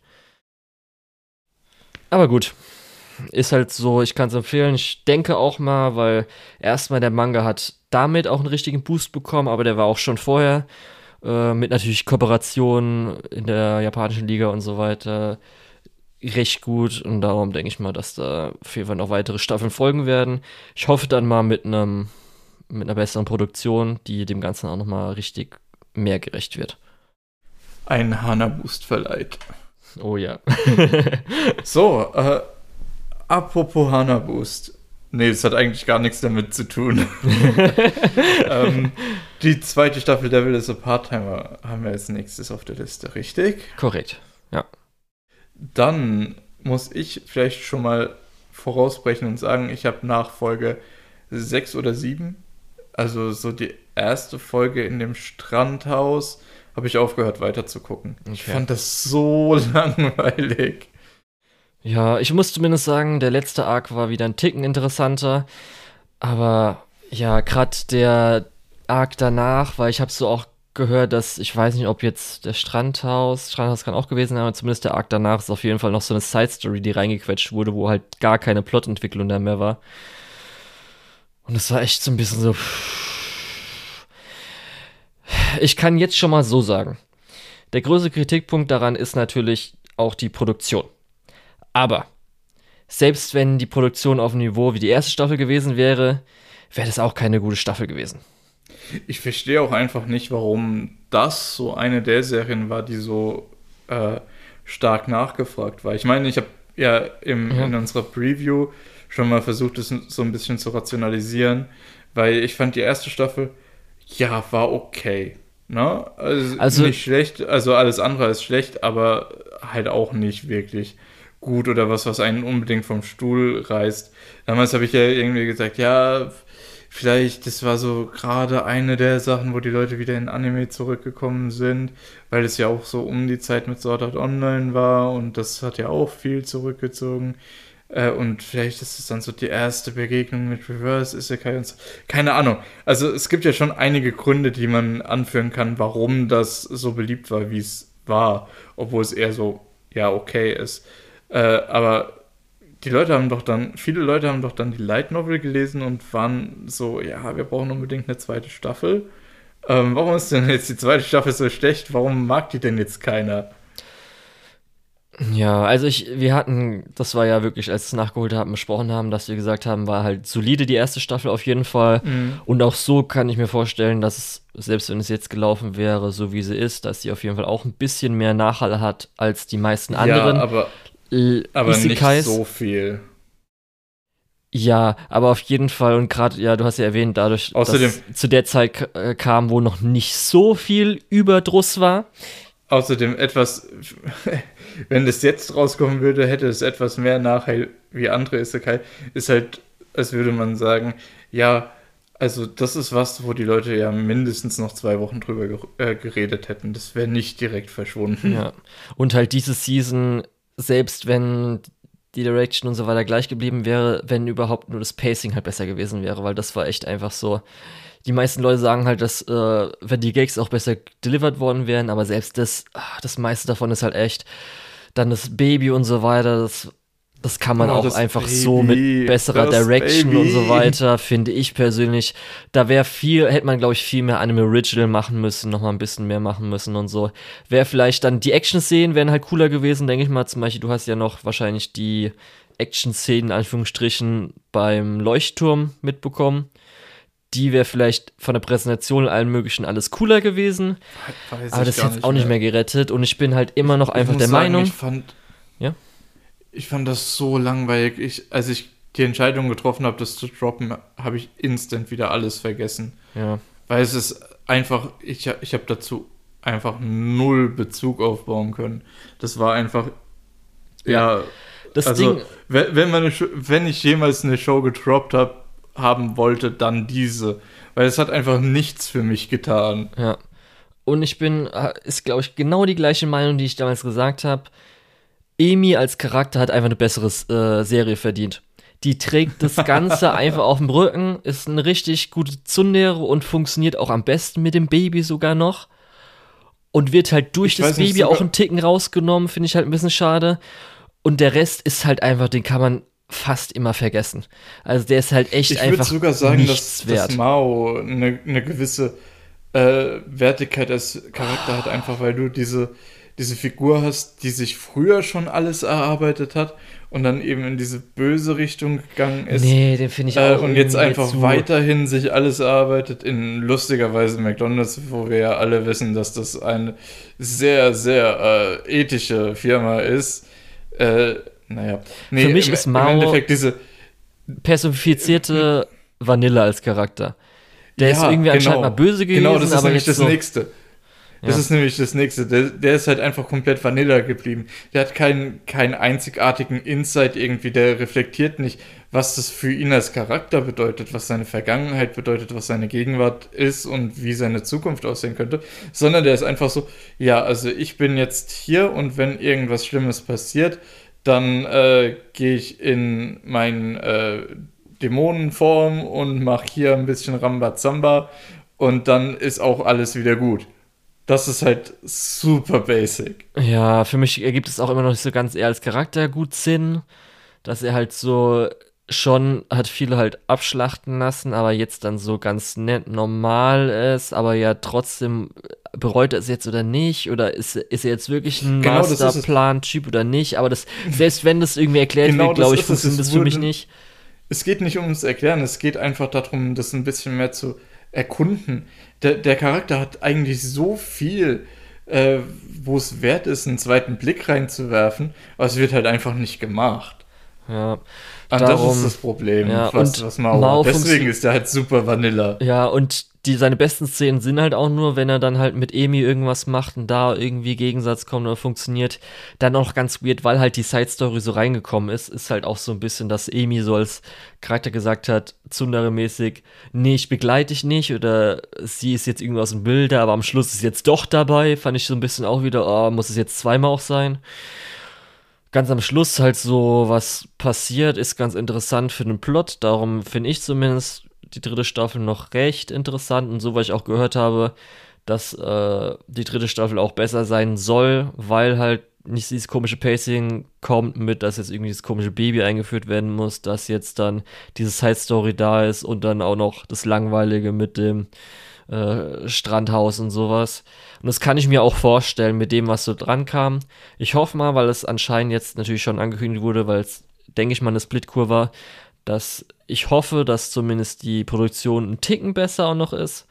Aber gut. Ist halt so, ich kann es empfehlen. Ich denke auch mal, weil erstmal der Manga hat damit auch einen richtigen Boost bekommen, aber der war auch schon vorher äh, mit natürlich Kooperationen in der japanischen Liga und so weiter recht gut und darum denke ich mal, dass da auf jeden Fall noch weitere Staffeln folgen werden. Ich hoffe dann mal mit einem mit einer besseren Produktion, die dem Ganzen auch noch mal richtig mehr gerecht wird. Ein Hana-Boost verleiht. Oh ja. So, äh, apropos Hana-Boost. Nee, das hat eigentlich gar nichts damit zu tun. ähm, die zweite Staffel Devil is a Part-Timer haben wir als nächstes auf der Liste, richtig? Korrekt. Dann muss ich vielleicht schon mal vorausbrechen und sagen, ich habe nach Folge 6 oder 7, also so die erste Folge in dem Strandhaus, habe ich aufgehört weiter zu gucken. Ich Okay. fand das so langweilig. Ja, ich muss zumindest sagen, der letzte Arc war wieder ein Ticken interessanter. Aber ja, gerade der Arc danach, weil ich habe so auch gehört, dass, ich weiß nicht, ob jetzt der Strandhaus, Strandhaus kann auch gewesen sein, aber zumindest der Arc danach ist auf jeden Fall noch so eine Side-Story, die reingequetscht wurde, wo halt gar keine Plotentwicklung da mehr war. Und es war echt so ein bisschen so. Ich kann jetzt schon mal so sagen. Der größte Kritikpunkt daran ist natürlich auch die Produktion. Aber selbst wenn die Produktion auf dem Niveau wie die erste Staffel gewesen wäre, wäre das auch keine gute Staffel gewesen. Ich verstehe auch einfach nicht, warum das so eine der Serien war, die so äh, stark nachgefragt war. Ich meine, ich habe ja, im, Ja. in unserer Preview schon mal versucht, es so ein bisschen zu rationalisieren, weil ich fand die erste Staffel, ja, war okay. Ne? Also, Also- nicht schlecht, also alles andere ist schlecht, aber halt auch nicht wirklich gut oder was, was einen unbedingt vom Stuhl reißt. Damals habe ich ja irgendwie gesagt, ja, vielleicht, das war so gerade eine der Sachen, wo die Leute wieder in Anime zurückgekommen sind, weil es ja auch so um die Zeit mit Sword Art Online war und das hat ja auch viel zurückgezogen. Äh, und vielleicht ist es dann so die erste Begegnung mit Reverse Isekai und so. Keine Ahnung. Also es gibt ja schon einige Gründe, die man anführen kann, warum das so beliebt war, wie es war, obwohl es eher so, ja, okay ist. Äh, aber die Leute haben doch dann, viele Leute haben doch dann die Light Novel gelesen und waren so, ja, wir brauchen unbedingt eine zweite Staffel. Ähm, warum ist denn jetzt die zweite Staffel so schlecht? Warum mag die denn jetzt keiner? Ja, also ich, wir hatten, das war ja wirklich, als wir es nachgeholt haben, besprochen haben, dass wir gesagt haben, war halt solide die erste Staffel auf jeden Fall. Und auch so kann ich mir vorstellen, dass es, selbst wenn es jetzt gelaufen wäre, so wie sie ist, dass sie auf jeden Fall auch ein bisschen mehr Nachhall hat als die meisten anderen Ja, aber, aber nicht Isekais. so viel. Ja, aber auf jeden Fall und gerade, ja, du hast ja erwähnt, dadurch, Außerdem- dass zu der Zeit äh, kam, wo noch nicht so viel Überdruss war. Außerdem etwas, wenn das jetzt rauskommen würde, hätte es etwas mehr Nachhall wie andere Isekai. Ist halt, als würde man sagen, ja, also das ist was, wo die Leute ja mindestens noch zwei Wochen drüber ger äh, geredet hätten. Das wäre nicht direkt verschwunden. Ja. Und halt diese Season, selbst wenn die Direction und so weiter gleich geblieben wäre, wenn überhaupt nur das Pacing halt besser gewesen wäre, weil das war echt einfach so. Die meisten Leute sagen halt, dass äh, wenn die Gags auch besser delivered worden wären, aber selbst das, ah, das meiste davon ist halt echt. Dann das Baby und so weiter, das, das kann man Oh, auch einfach Baby, so mit besserer Direction und so Baby. weiter, finde ich persönlich. Da wäre viel, hätte man, glaube ich, viel mehr Anime Original machen müssen, nochmal ein bisschen mehr machen müssen und so. Wäre vielleicht dann, die Action-Szenen wären halt cooler gewesen, denke ich mal. Zum Beispiel, du hast ja noch wahrscheinlich die Action-Szenen, in Anführungsstrichen, beim Leuchtturm mitbekommen. Die wäre vielleicht von der Präsentation und allem möglichen alles cooler gewesen. Weiß Aber das ist jetzt auch nicht mehr gerettet. Und ich bin halt immer noch einfach ich der muss sagen, Meinung. Ich fand, Ja? Ich fand das so langweilig. Ich, als ich die Entscheidung getroffen habe, das zu droppen, habe ich instant wieder alles vergessen. Ja. Weil es ist einfach, ich, ich habe dazu einfach null Bezug aufbauen können. Das war einfach, ja, Das also, Ding- wenn, wenn, man eine Show, wenn ich jemals eine Show gedroppt hab, haben wollte, dann diese. Weil es hat einfach nichts für mich getan. Ja. Und ich bin, ist glaube ich genau die gleiche Meinung, die ich damals gesagt habe. Amy als Charakter hat einfach eine bessere äh, Serie verdient. Die trägt das Ganze einfach auf dem Rücken, ist eine richtig gute Zundere und funktioniert auch am besten mit dem Baby sogar noch. Und wird halt durch Ich das nicht, Baby auch einen Ticken rausgenommen, finde ich halt ein bisschen schade. Und der Rest ist halt einfach, den kann man fast immer vergessen. Also der ist halt echt Ich würde einfach sogar sagen, dass, wert. dass Mao eine, eine gewisse äh, Wertigkeit als Charakter hat, einfach weil du diese, diese Figur hast, die sich früher schon alles erarbeitet hat und dann eben in diese böse Richtung gegangen ist. nee, den finde ich Äh, auch und jetzt einfach zu- weiterhin sich alles erarbeitet in lustigerweise McDonalds, wo wir ja alle wissen, dass das eine sehr, sehr äh, ethische Firma ist. Äh, naja. Nee, Für mich im, ist im Mao- Endeffekt diese. personifizierte Vanille als Charakter. Der ist Ja, irgendwie anscheinend genau. mal böse gewesen, Genau, das ist aber nämlich das so, Nächste. Das Ja. ist nämlich das Nächste. Der, der ist halt einfach komplett Vanilla geblieben. Der hat keinen, keinen einzigartigen Insight irgendwie. Der reflektiert nicht, was das für ihn als Charakter bedeutet, was seine Vergangenheit bedeutet, was seine Gegenwart ist und wie seine Zukunft aussehen könnte. Sondern der ist einfach so, ja, also ich bin jetzt hier und wenn irgendwas Schlimmes passiert, dann äh, gehe ich in mein äh, Dämonenform und mache hier ein bisschen Rambazamba und dann ist auch alles wieder gut. Das ist halt super basic. Ja, für mich ergibt es auch immer noch nicht so ganz eher als Charakter gut Sinn, dass er halt so schon hat viele halt abschlachten lassen, aber jetzt dann so ganz nett normal ist, aber ja trotzdem bereut er es jetzt oder nicht oder ist, ist er jetzt wirklich ein Genau. Masterplan-Typ oder nicht, aber das, selbst wenn das irgendwie erklärt Genau wird, glaube ich, funktioniert Es das für mich nicht. Es geht nicht ums Erklären, es geht einfach darum, das ein bisschen mehr zu erkunden. Der, der Charakter hat eigentlich so viel, äh, wo es wert ist, einen zweiten Blick reinzuwerfen, aber es wird halt einfach nicht gemacht. Ja. Und das Darum- ist das Problem, ja, was, und was Mao, Mao. Deswegen ist er halt super Vanilla. Ja, und die, seine besten Szenen sind halt auch nur, wenn er dann halt mit Emi irgendwas macht und da irgendwie Gegensatz kommt oder funktioniert. Dann auch ganz weird, weil halt die Side-Story so reingekommen ist, ist halt auch so ein bisschen, dass Emi so als Charakter gesagt hat, Tsundere-mäßig, nee, ich begleite dich nicht oder sie ist jetzt irgendwie aus dem Bilde, aber am Schluss ist jetzt doch dabei. Fand ich so ein bisschen auch wieder, oh, muss es jetzt zweimal auch sein? ganz am Schluss halt so was passiert, ist ganz interessant für den Plot. Darum finde ich zumindest die dritte Staffel noch recht interessant und so, weil ich auch gehört habe, dass äh, die dritte Staffel auch besser sein soll, weil halt nicht dieses komische Pacing kommt mit, dass jetzt irgendwie das komische Baby eingeführt werden muss, dass jetzt dann diese Side-Story da ist und dann auch noch das Langweilige mit dem äh, Strandhaus und sowas. Und das kann ich mir auch vorstellen mit dem, was so dran kam. Ich hoffe mal, weil es anscheinend jetzt natürlich schon angekündigt wurde, weil es, denke ich mal, eine Splitkur war, dass ich hoffe, dass zumindest die Produktion einen Ticken besser auch noch ist.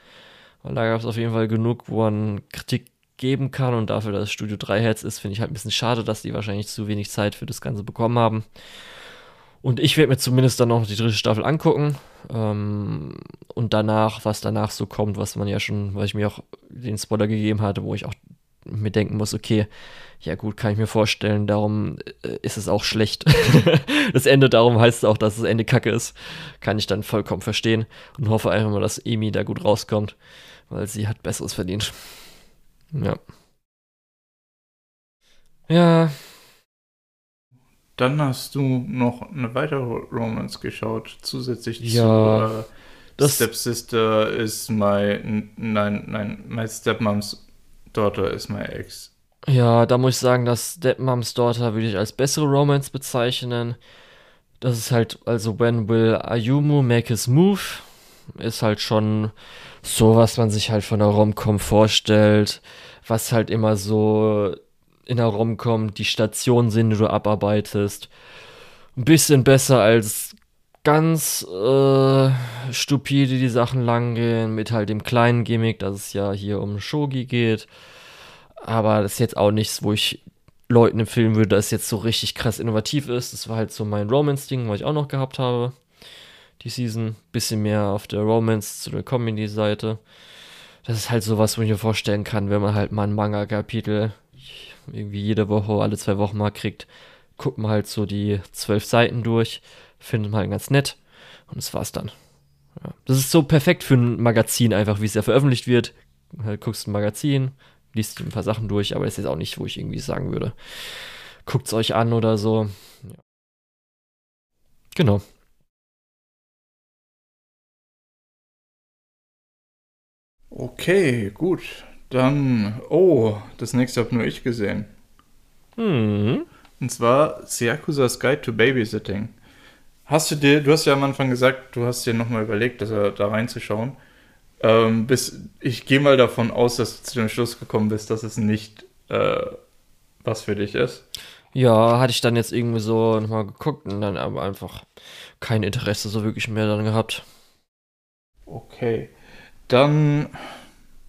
Weil da gab es auf jeden Fall genug, wo man Kritik geben kann und dafür, dass Studio 3 Hertz ist, finde ich halt ein bisschen schade, dass die wahrscheinlich zu wenig Zeit für das Ganze bekommen haben. Und ich werde mir zumindest dann noch die dritte Staffel angucken. Ähm, und danach, was danach so kommt, was man ja schon, weil ich mir auch den Spoiler gegeben hatte, wo ich auch mir denken muss, okay, ja gut, kann ich mir vorstellen, darum äh, ist es auch schlecht. das Ende, darum heißt es auch, dass das Ende kacke ist. Kann ich dann vollkommen verstehen und hoffe einfach mal, dass Amy da gut rauskommt, weil sie hat Besseres verdient. Ja. Ja, Dann hast du noch eine weitere Romance geschaut, zusätzlich Ja, zu äh, das- Stepsister is my nein, nein, my stepmom's daughter is my ex. Ja, da muss ich sagen, dass Stepmoms Daughter würde ich als bessere Romance bezeichnen. Das ist halt, also When Will Ayumu Make His Move ist halt schon so, was man sich halt von der Romcom vorstellt, was halt immer so in der Romcom die Stationen sind, die du abarbeitest. Ein bisschen besser als ganz äh, stupide die Sachen langgehen, mit halt dem kleinen Gimmick, dass es ja hier um Shogi geht. Aber das ist jetzt auch nichts, wo ich Leuten empfehlen würde, dass es jetzt so richtig krass innovativ ist. Das war halt so mein Romance-Ding, was ich auch noch gehabt habe. Die Season. Bisschen mehr auf der Romance zu der Comedy-Seite. Das ist halt sowas, wo ich mir vorstellen kann, wenn man halt mal ein Manga-Kapitel irgendwie jede Woche, alle zwei Wochen mal kriegt, guckt man halt so die zwölf Seiten durch, findet man halt ganz nett und das war's dann. Ja. Das ist so perfekt für ein Magazin einfach, wie es ja veröffentlicht wird. Halt guckst ein Magazin, liest ein paar Sachen durch, aber das ist jetzt auch nicht, wo ich irgendwie sagen würde, guckt's euch an oder so. Ja. Genau. Okay, gut. Dann, oh, das nächste habe nur ich gesehen. Mhm. Und zwar Yakuza's Guide to Babysitting. Hast du dir, du hast ja am Anfang gesagt, du hast dir nochmal überlegt, dass er da reinzuschauen. Ähm, bis, ich gehe mal davon aus, dass du zu dem Schluss gekommen bist, dass es nicht äh, was für dich ist. Ja, hatte ich dann jetzt irgendwie so nochmal geguckt und dann aber einfach kein Interesse so wirklich mehr dann gehabt. Okay. Dann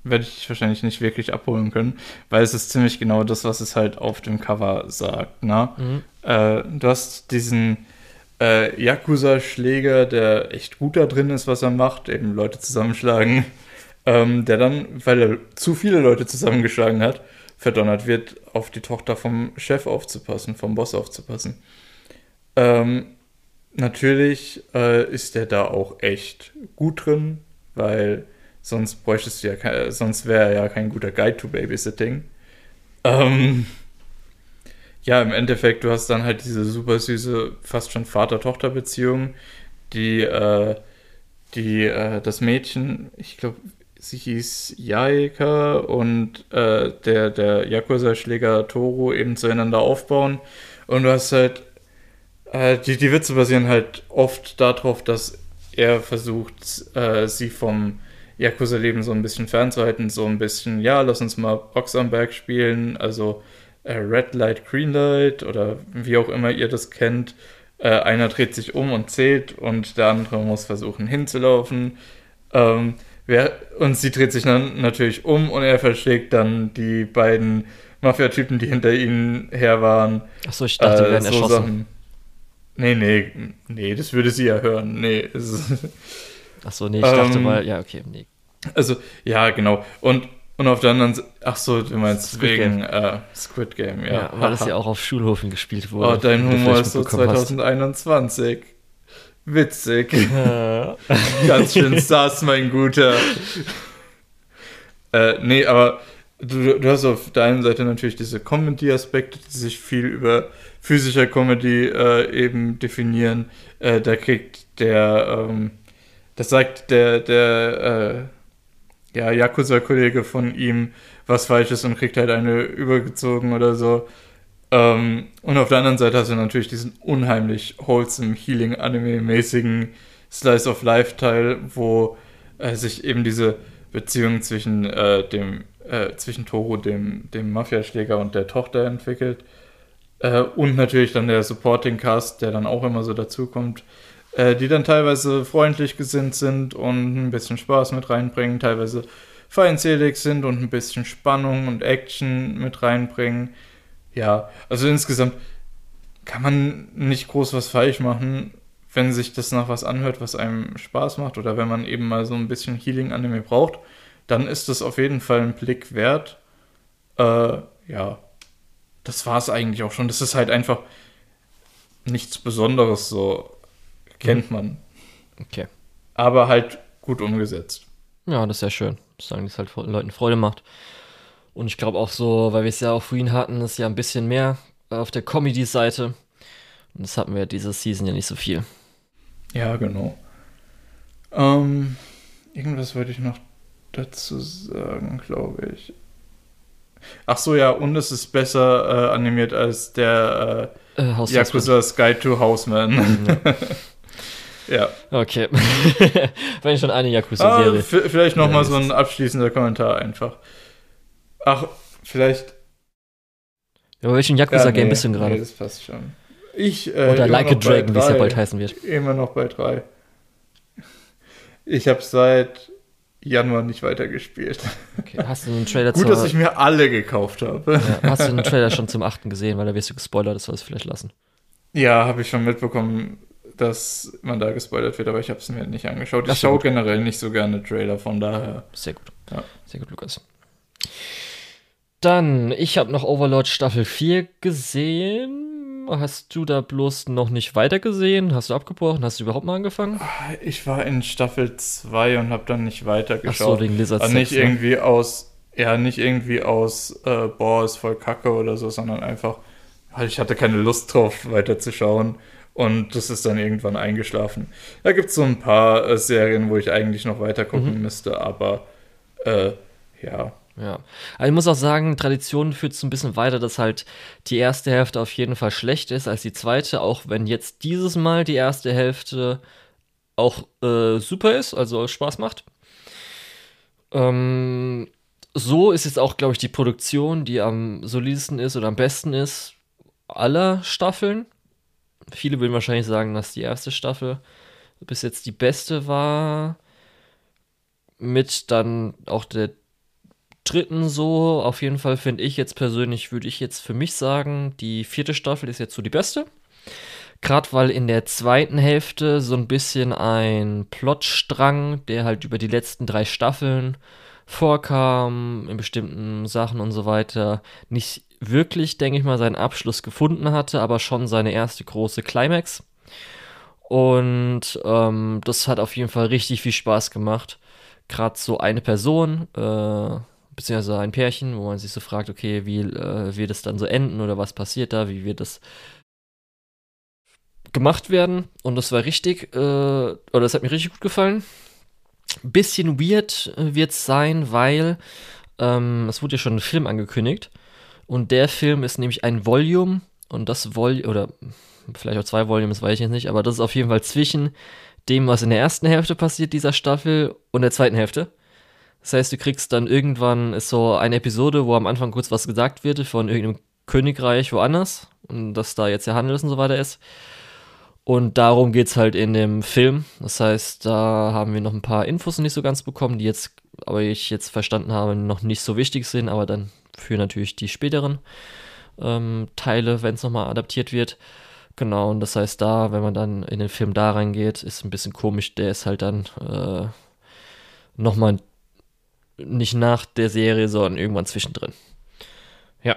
werde ich dich wahrscheinlich nicht wirklich abholen können, weil es ist ziemlich genau das, was es halt auf dem Cover sagt. Ne? Mhm. Äh, du hast diesen äh, Yakuza-Schläger, der echt gut da drin ist, was er macht, eben Leute zusammenschlagen, ähm, der dann, weil er zu viele Leute zusammengeschlagen hat, verdonnert wird, auf die Tochter vom Chef aufzupassen, vom Boss aufzupassen. Ähm, natürlich äh, ist er da auch echt gut drin, weil sonst bräuchtest du ja sonst wäre er ja kein guter Guide to Babysitting. Ähm, ja, im Endeffekt, du hast dann halt diese super süße, fast schon Vater-Tochter-Beziehung, die, äh, die, äh, das Mädchen, ich glaube, sie hieß Jaika und äh, der, der Yakuza-Schläger Toro eben zueinander aufbauen. Und du hast halt, äh, die, die Witze basieren halt oft darauf, dass er versucht, äh, sie vom Yakuza-Leben so ein bisschen fernzuhalten, so ein bisschen, ja, lass uns mal Box am Berg spielen, also äh, Red Light, Green Light oder wie auch immer ihr das kennt. Äh, einer dreht sich um und zählt und der andere muss versuchen hinzulaufen. Ähm, wer, und sie dreht sich dann natürlich um und er verschlägt dann die beiden Mafia-Typen, die hinter ihnen her waren. Achso, ich dachte, die Äh, werden so erschossen. Sachen. Nee, nee, nee, das würde sie ja hören. Nee, Achso, nee, ich dachte Ähm, mal, ja, okay, nee. Also, ja, genau. Und, und auf der anderen Seite, ach so, du meinst Squid wegen Äh, Squid Game, ja. Ja, weil das ja auch auf Schulhofen gespielt wurde. Oh, dein Humor ist so mitbekommen hast. 2021. Witzig. Ja. Ganz schön sass, mein Guter. äh, nee, aber du, du hast auf der einen Seite natürlich diese Comedy-Aspekte, die sich viel über physischer Comedy äh, eben definieren. Äh, da kriegt der, ähm, das sagt der, der, äh, ja, Yakuza-Kollege von ihm was Falsches und kriegt halt eine übergezogen oder so. Ähm, und auf der anderen Seite hast du natürlich diesen unheimlich wholesome, healing, anime-mäßigen Slice of Life-Teil, wo äh, sich eben diese Beziehung zwischen äh, dem, äh, zwischen Toro, dem, dem Mafiaschläger und der Tochter entwickelt. Äh, und natürlich dann der Supporting Cast, der dann auch immer so dazukommt, äh, die dann teilweise freundlich gesinnt sind und ein bisschen Spaß mit reinbringen, teilweise feindselig sind und ein bisschen Spannung und Action mit reinbringen. Ja, also insgesamt kann man nicht groß was falsch machen, wenn sich das nach was anhört, was einem Spaß macht oder wenn man eben mal so ein bisschen Healing-Anime braucht, dann ist das auf jeden Fall ein Blick wert. Äh, ja, das war es eigentlich auch schon. Das ist halt einfach nichts Besonderes, so kennt man. Okay. Aber halt gut umgesetzt. Ja, das ist ja schön. Sagen, dass es halt Leuten Freude macht. Und ich glaube auch so, weil wir es ja auch vorhin hatten, ist ja ein bisschen mehr auf der Comedy-Seite. Und das hatten wir diese Season ja nicht so viel. Ja, genau. Ähm, irgendwas wollte ich noch dazu sagen, glaube ich. Ach so, ja, und es ist besser äh, animiert als der Äh, äh, Yakuza's Guide to Houseman. ja. Okay. Wenn schon eine Ah, Yakuza-Serie. v- vielleicht noch Ja, mal das so ein abschließender Kommentar einfach. Ach, vielleicht. Über welchen Ja, Yakuza-Game nee, bist du gerade? Nee, das passt schon. Ich, äh, Oder Like a Dragon, wie es ja bald heißen wird. Immer noch bei drei. Ich habe seit Januar nicht weitergespielt. Okay. Hast du einen Trailer Gut, zur, dass ich mir alle gekauft habe. ja, Hast du den Trailer schon zum 8. gesehen, weil da wirst du gespoilert, das sollst du vielleicht lassen. Ja, habe ich schon mitbekommen, dass man da gespoilert wird, aber ich habe es mir nicht angeschaut. Ach Ich schaue generell nicht so gerne Trailer, von daher. Sehr gut. Ja. Sehr gut, Lukas. Dann, ich habe noch Overlord Staffel 4 gesehen Hast du da bloß noch nicht weitergesehen? Hast du abgebrochen? Hast du überhaupt mal angefangen? Ich war in Staffel 2 und habe dann nicht Ach weitergeschaut. so, wegen Lizard Also nicht Sex, ne? irgendwie aus, ja, nicht irgendwie aus, äh, boah, ist voll kacke oder so, sondern einfach, ich hatte keine Lust drauf, weiterzuschauen. Und das ist dann irgendwann eingeschlafen. Da gibt es so ein paar äh, Serien, wo ich eigentlich noch weiter gucken Mhm. müsste, aber äh, ja. Ja. Aber ich muss auch sagen, Tradition führt so ein bisschen weiter, dass halt die erste Hälfte auf jeden Fall schlecht ist als die zweite, auch wenn jetzt dieses Mal die erste Hälfte auch äh, super ist, also Spaß macht. Ähm, so ist jetzt auch, glaube ich, die Produktion, die am solidesten ist oder am besten ist, aller Staffeln. Viele würden wahrscheinlich sagen, dass die erste Staffel bis jetzt die beste war. Mit dann auch der dritten so. Auf jeden Fall finde ich jetzt persönlich, würde ich jetzt für mich sagen, die vierte Staffel ist jetzt so die beste. Gerade weil in der zweiten Hälfte so ein bisschen ein Plotstrang, der halt über die letzten drei Staffeln vorkam, in bestimmten Sachen und so weiter, nicht wirklich, denke ich mal, seinen Abschluss gefunden hatte, aber schon seine erste große Climax. Und ähm, das hat auf jeden Fall richtig viel Spaß gemacht. Gerade so eine Person, äh, beziehungsweise ein Pärchen, wo man sich so fragt, okay, wie äh, wird es dann so enden oder was passiert da, wie wird das gemacht werden. Und das war richtig, äh, oder das hat mir richtig gut gefallen. Bisschen weird wird es sein, weil ähm, es wurde ja schon ein Film angekündigt. Und der Film ist nämlich ein Volume. Und das Volume, oder vielleicht auch zwei Volumes, weiß ich jetzt nicht, aber das ist auf jeden Fall zwischen dem, was in der ersten Hälfte passiert, dieser Staffel, und der zweiten Hälfte. Das heißt, du kriegst dann irgendwann ist so eine Episode, wo am Anfang kurz was gesagt wird von irgendeinem Königreich woanders und dass da jetzt der Handel und so weiter ist. Und darum geht's halt in dem Film. Das heißt, da haben wir noch ein paar Infos nicht so ganz bekommen, die jetzt, aber ich jetzt verstanden habe, noch nicht so wichtig sind, aber dann für natürlich die späteren ähm, Teile, wenn es nochmal adaptiert wird. Genau, und das heißt, da, wenn man dann in den Film da reingeht, ist ein bisschen komisch, der ist halt dann äh, nochmal nicht nach der Serie, sondern irgendwann zwischendrin. Ja.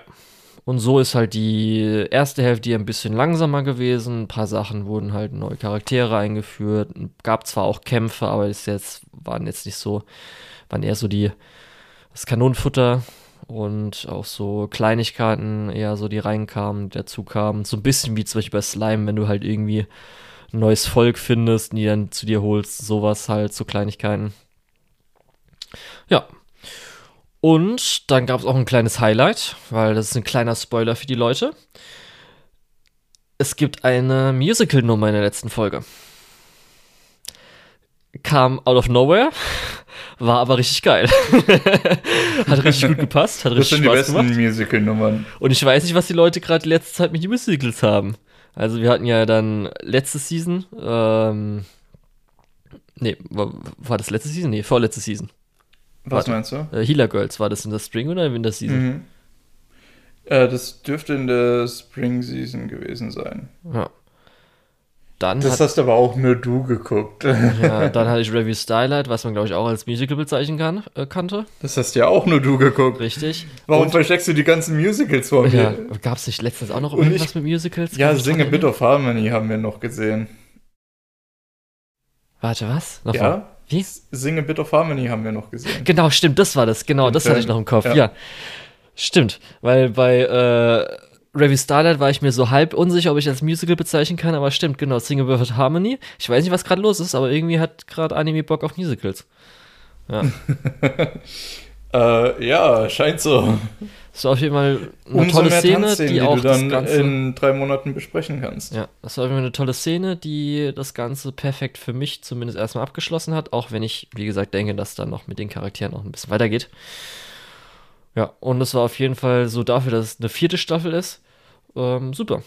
Und so ist halt die erste Hälfte hier ein bisschen langsamer gewesen. Ein paar Sachen wurden halt neue Charaktere eingeführt. Gab zwar auch Kämpfe, aber ist jetzt, waren jetzt nicht so, waren eher so die, das Kanonenfutter und auch so Kleinigkeiten eher so, die reinkamen, die dazu kamen. So ein bisschen wie zum Beispiel bei Slime, wenn du halt irgendwie ein neues Volk findest, die dann zu dir holst, sowas halt, so Kleinigkeiten. Ja. Und dann gab es auch ein kleines Highlight, weil das ist ein kleiner Spoiler für die Leute. Es gibt eine Musical-Nummer in der letzten Folge. Kam out of nowhere, war aber richtig geil. hat richtig gut gepasst, hat Das richtig sind die Spaß besten gemacht. Musical-Nummern. Und ich weiß nicht, was die Leute gerade die letzte Zeit mit den Musicals haben. Also wir hatten ja dann letzte Season, ähm, nee, war, war das letzte Season? Nee, vorletzte Season. Was Warte. meinst du? Äh, Healer Girls, war das in der Spring oder in der Season? Mhm. Äh, das dürfte in der Spring Season gewesen sein. Ja. Dann, Das hat, hast aber auch nur du geguckt. ja, dann hatte ich Review Starlight, was man glaube ich auch als Musical bezeichnen kann, äh, kannte. Das hast ja auch nur du geguckt. Richtig. Warum Und- versteckst du die ganzen Musicals vor Ja, mir? gab es nicht letztens auch noch Und irgendwas ich- mit Musicals? Ja, Singe dran Bit of Harmony haben wir noch gesehen. Warte, was? Nochmal. Ja? Wie? Singe Bit of Harmony haben wir noch gesehen. Genau, stimmt, das war das. Genau, Den das hatte ich Film. noch im Kopf. Ja. Ja. Stimmt, weil bei äh, Revy Starlight war ich mir so halb unsicher, ob ich das Musical bezeichnen kann, aber stimmt, genau, Single Perfect Harmony. Ich weiß nicht, was gerade los ist, aber irgendwie hat gerade Anime Bock auf Musicals. Ja. Äh, ja, scheint so. Das war auf jeden Fall eine Umso tolle Szene, Tanzszenen, die auch du dann Ganze. in drei Monaten besprechen kannst. Ja, das war auf jeden Fall eine tolle Szene, die das Ganze perfekt für mich zumindest erstmal abgeschlossen hat, auch wenn ich, wie gesagt, denke, dass dann noch mit den Charakteren noch ein bisschen weitergeht. Ja, und es war auf jeden Fall so dafür, dass es eine vierte Staffel ist. Ähm, super.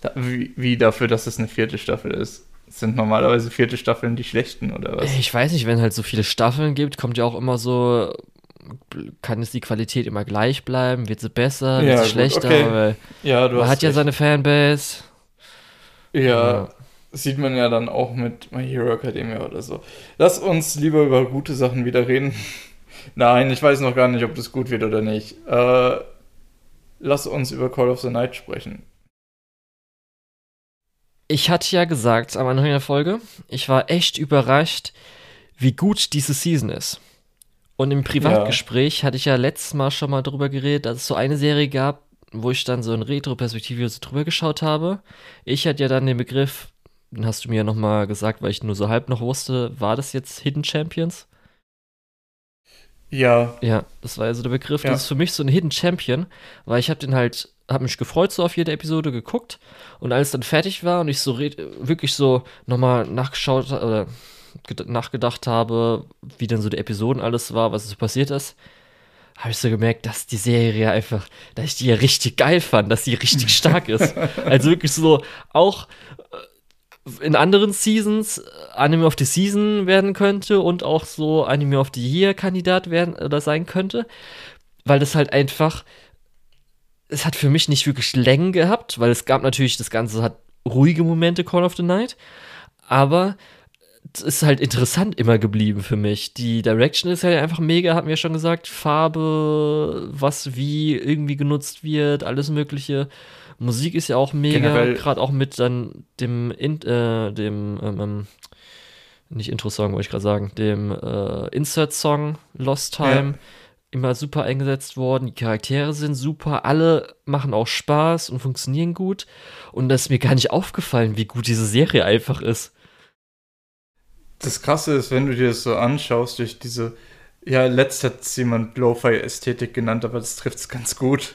Da, wie, wie dafür, dass es eine vierte Staffel ist. Sind normalerweise vierte Staffeln die schlechten oder was? Ich weiß nicht, wenn halt so viele Staffeln gibt, kommt ja auch immer so, kann es die Qualität immer gleich bleiben? Wird sie besser? Wird Ja, sie schlechter? okay. Weil Ja, du man hat ja recht. seine Fanbase. Ja, Ja. sieht man ja dann auch mit My Hero Academia oder so. Lass uns lieber über gute Sachen wieder reden. Nein, ich weiß noch gar nicht, ob das gut wird oder nicht. Äh, lass uns über Call of the Night sprechen. Ich hatte ja gesagt am Anfang der Folge, ich war echt überrascht, wie gut diese Season ist. Und im Privatgespräch ja. hatte ich ja letztes Mal schon mal drüber geredet, dass es so eine Serie gab, wo ich dann so in Retro-Perspektive so drüber geschaut habe. Ich hatte ja dann den Begriff, den hast du mir ja nochmal gesagt, weil ich nur so halb noch wusste, war das jetzt Hidden Champions? Ja. Ja, das war also der Begriff. Ja. Das ist für mich so ein Hidden Champion, weil ich habe den halt, habe mich gefreut so auf jede Episode geguckt und als dann fertig war und ich so wirklich so nochmal nachgeschaut oder nachgedacht habe, wie denn so die Episoden alles war, was so passiert ist, habe ich so gemerkt, dass die Serie einfach, dass ich die ja richtig geil fand, dass sie richtig stark ist. Also wirklich so auch äh, in anderen Seasons Anime of the Season werden könnte und auch so Anime of the Year Kandidat werden oder sein könnte, weil das halt einfach es hat für mich nicht wirklich Längen gehabt, weil es gab natürlich das ganze hat ruhige Momente Call of the Night, aber ist halt interessant immer geblieben für mich. Die Direction ist ja einfach mega, hatten wir ja schon gesagt. Farbe, was wie irgendwie genutzt wird, alles Mögliche. Musik ist ja auch mega, gerade auch mit dann dem, in, äh, dem, ähm, ähm, nicht Intro-Song, wollte ich gerade sagen, dem äh, Insert-Song Lost Time. Ja. Immer super eingesetzt worden. Die Charaktere sind super. Alle machen auch Spaß und funktionieren gut. Und das ist mir gar nicht aufgefallen, wie gut diese Serie einfach ist das Krasse ist, wenn du dir das so anschaust, durch diese, ja, letzt hat es jemand Lo-Fi-Ästhetik genannt, aber das trifft es ganz gut.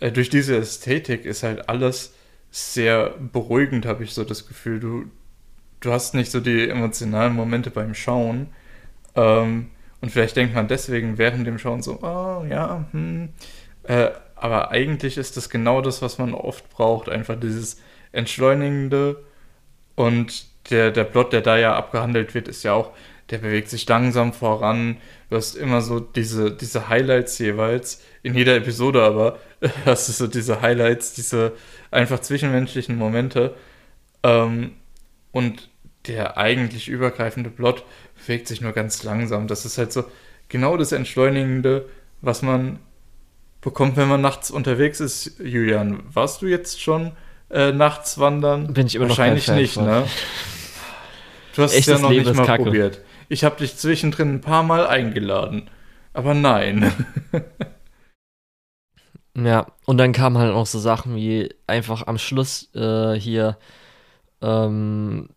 Äh, durch diese Ästhetik ist halt alles sehr beruhigend, habe ich so das Gefühl. Du, du hast nicht so die emotionalen Momente beim Schauen. Ähm, und vielleicht denkt man deswegen während dem Schauen so, oh ja, hm. Äh, aber eigentlich ist das genau das, was man oft braucht. Einfach dieses Entschleunigende und der, der Plot, der da ja abgehandelt wird, ist ja auch, der bewegt sich langsam voran. Du hast immer so diese, diese Highlights jeweils, in jeder Episode aber hast du so diese Highlights, diese einfach zwischenmenschlichen Momente. Ähm, und der eigentlich übergreifende Plot bewegt sich nur ganz langsam. Das ist halt so genau das Entschleunigende, was man bekommt, wenn man nachts unterwegs ist. Julian, warst du jetzt schon äh, nachts wandern? Bin ich immer Wahrscheinlich noch nicht, ne? Du hast es ja noch Leben nicht mal Kacke. probiert. Ich habe dich zwischendrin ein paar Mal eingeladen. Aber nein. ja, und dann kamen halt auch so Sachen wie einfach am Schluss äh, hier ähm,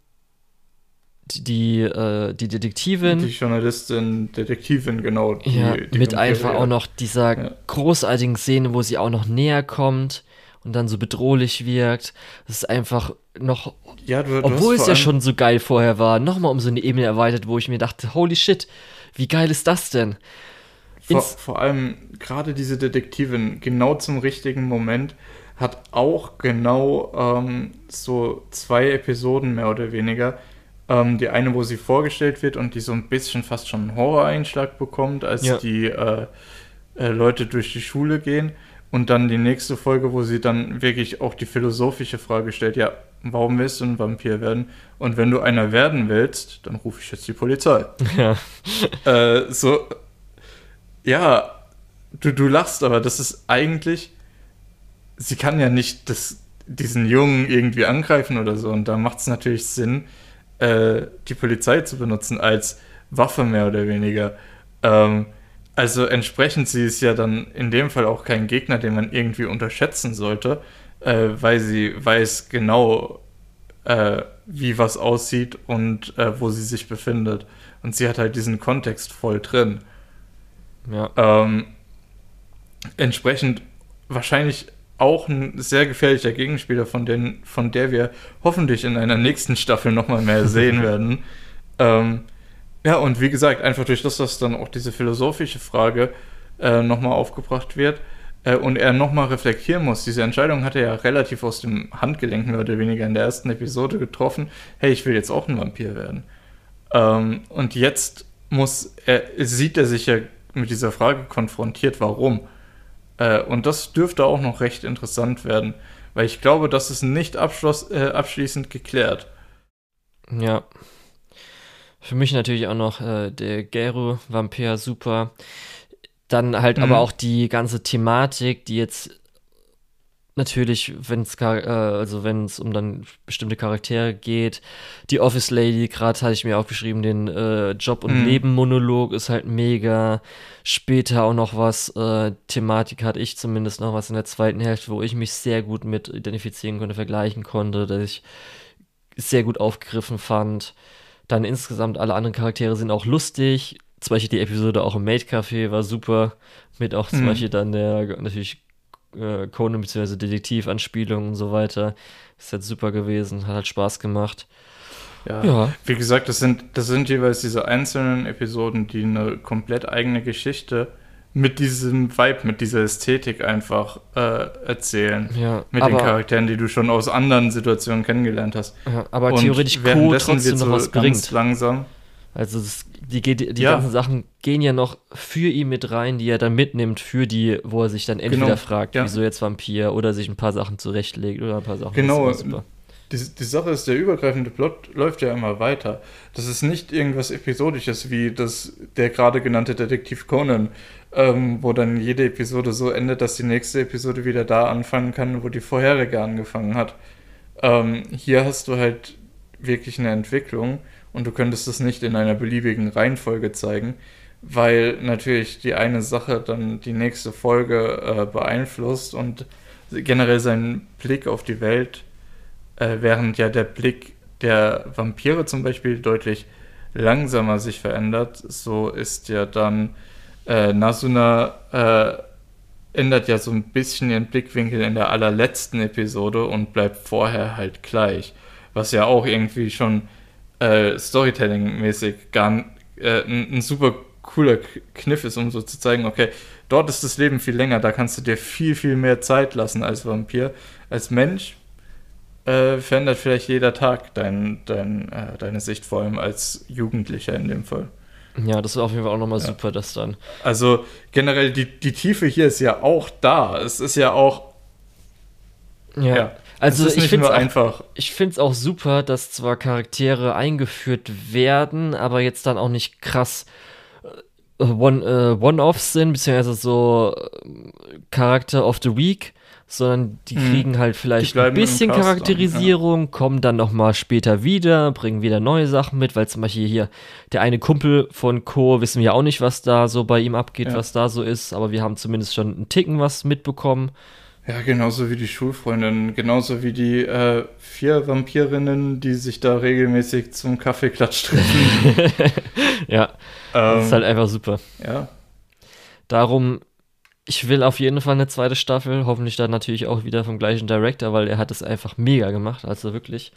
die, die, äh, die Detektivin. Die Journalistin, Detektivin, genau. Die, ja, die mit einfach auch noch dieser ja. großartigen Szene, wo sie auch noch näher kommt und dann so bedrohlich wirkt. Das ist einfach noch, ja, du, du obwohl es ja schon so geil vorher war, nochmal um so eine Ebene erweitert, wo ich mir dachte, holy shit, wie geil ist das denn? Vor, vor allem gerade diese Detektivin, genau zum richtigen Moment, hat auch genau ähm, so zwei Episoden mehr oder weniger. Ähm, die eine, wo sie vorgestellt wird und die so ein bisschen fast schon einen Horror-Einschlag bekommt, als ja. die äh, äh, Leute durch die Schule gehen. Und dann die nächste Folge, wo sie dann wirklich auch die philosophische Frage stellt, ja, warum willst du ein Vampir werden? Und wenn du einer werden willst, dann rufe ich jetzt die Polizei. Ja. Äh, so, ja, du, du lachst, aber das ist eigentlich, sie kann ja nicht das, diesen Jungen irgendwie angreifen oder so. Und da macht es natürlich Sinn, äh, die Polizei zu benutzen als Waffe mehr oder weniger. Ähm, also entsprechend, sie ist ja dann in dem Fall auch kein Gegner, den man irgendwie unterschätzen sollte, äh, weil sie weiß genau, äh, wie was aussieht und äh, wo sie sich befindet. Und sie hat halt diesen Kontext voll drin. Ja. Ähm, entsprechend wahrscheinlich auch ein sehr gefährlicher Gegenspieler, von, den, von der wir hoffentlich in einer nächsten Staffel nochmal mehr sehen werden. Ähm, ja, und wie gesagt, einfach durch das, dass dann auch diese philosophische Frage äh, nochmal aufgebracht wird äh, und er nochmal reflektieren muss. Diese Entscheidung hat er ja relativ aus dem Handgelenk mehr oder weniger in der ersten Episode getroffen. Hey, ich will jetzt auch ein Vampir werden. Ähm, und jetzt muss er, sieht er sich ja mit dieser Frage konfrontiert, warum. Äh, und das dürfte auch noch recht interessant werden, weil ich glaube, das ist nicht äh, abschließend geklärt. Ja, für mich natürlich auch noch äh, der Geru-Vampir super. Dann halt mhm. aber auch die ganze Thematik, die jetzt natürlich, wenn es äh, also wenn es um dann bestimmte Charaktere geht, die Office Lady, gerade hatte ich mir aufgeschrieben, den äh, Job und mhm. Leben Monolog ist halt mega. Später auch noch was äh, Thematik hatte ich zumindest noch was in der zweiten Hälfte, wo ich mich sehr gut mit identifizieren konnte, vergleichen konnte, dass ich sehr gut aufgegriffen fand. Dann insgesamt alle anderen Charaktere sind auch lustig. Zum Beispiel die Episode auch im Maid Café war super. Mit auch zum mhm. Beispiel dann der natürlich äh, Conan bzw. Detektiv-Anspielungen und so weiter. Ist halt super gewesen, hat halt Spaß gemacht. Ja, ja, wie gesagt, das sind, das sind jeweils diese einzelnen Episoden, die eine komplett eigene Geschichte mit diesem Vibe, mit dieser Ästhetik einfach äh, erzählen. Ja, mit den Charakteren, die du schon aus anderen Situationen kennengelernt hast. Ja, aber Und theoretisch trotzdem noch so was bringt. langsam. Also das, die, die, die ja. ganzen Sachen gehen ja noch für ihn mit rein, die er dann mitnimmt, für die, wo er sich dann entweder genau. fragt, wieso jetzt Vampir, oder sich ein paar Sachen zurechtlegt oder ein paar Sachen. Genau. Die, die Sache ist, der übergreifende Plot läuft ja immer weiter. Das ist nicht irgendwas Episodisches wie das, der gerade genannte Detektiv Conan, ähm, wo dann jede Episode so endet, dass die nächste Episode wieder da anfangen kann, wo die vorherige angefangen hat. Ähm, hier hast du halt wirklich eine Entwicklung und du könntest es nicht in einer beliebigen Reihenfolge zeigen, weil natürlich die eine Sache dann die nächste Folge äh, beeinflusst und generell seinen Blick auf die Welt, äh, während ja der Blick der Vampire zum Beispiel deutlich langsamer sich verändert, so ist ja dann äh, Nasuna äh, ändert ja so ein bisschen ihren Blickwinkel in der allerletzten Episode und bleibt vorher halt gleich. Was ja auch irgendwie schon äh, Storytelling-mäßig äh, ein, ein, super cooler Kniff ist, um so zu zeigen, okay, dort ist das Leben viel länger, da kannst du dir viel, viel mehr Zeit lassen als Vampir. Als Mensch äh, verändert vielleicht jeder Tag dein, dein, äh, deine Sicht, vor allem als Jugendlicher in dem Fall. Ja, das ist auf jeden Fall auch nochmal ja. super, das dann. Also generell, die, die Tiefe hier ist ja auch da. Es ist ja auch. Ja. ja. Also ich finde einfach. Ich finde es auch super, dass zwar Charaktere eingeführt werden, aber jetzt dann auch nicht krass äh, One, äh, One-Offs sind, beziehungsweise so äh, Charakter of the Week, sondern die hm. kriegen halt vielleicht ein bisschen Charakterisierung, ja. kommen dann noch mal später wieder, bringen wieder neue Sachen mit, weil zum Beispiel hier der eine Kumpel von Co. wissen wir auch nicht, was da so bei ihm abgeht, ja. was da so ist, aber wir haben zumindest schon einen Ticken was mitbekommen. Ja, genauso wie die Schulfreundin, genauso wie die äh, vier Vampirinnen, die sich da regelmäßig zum Kaffeeklatsch treffen. ja, ähm, das ist halt einfach super. Ja. Darum, ich will auf jeden Fall eine zweite Staffel, hoffentlich dann natürlich auch wieder vom gleichen Director, weil er hat es einfach mega gemacht, also wirklich.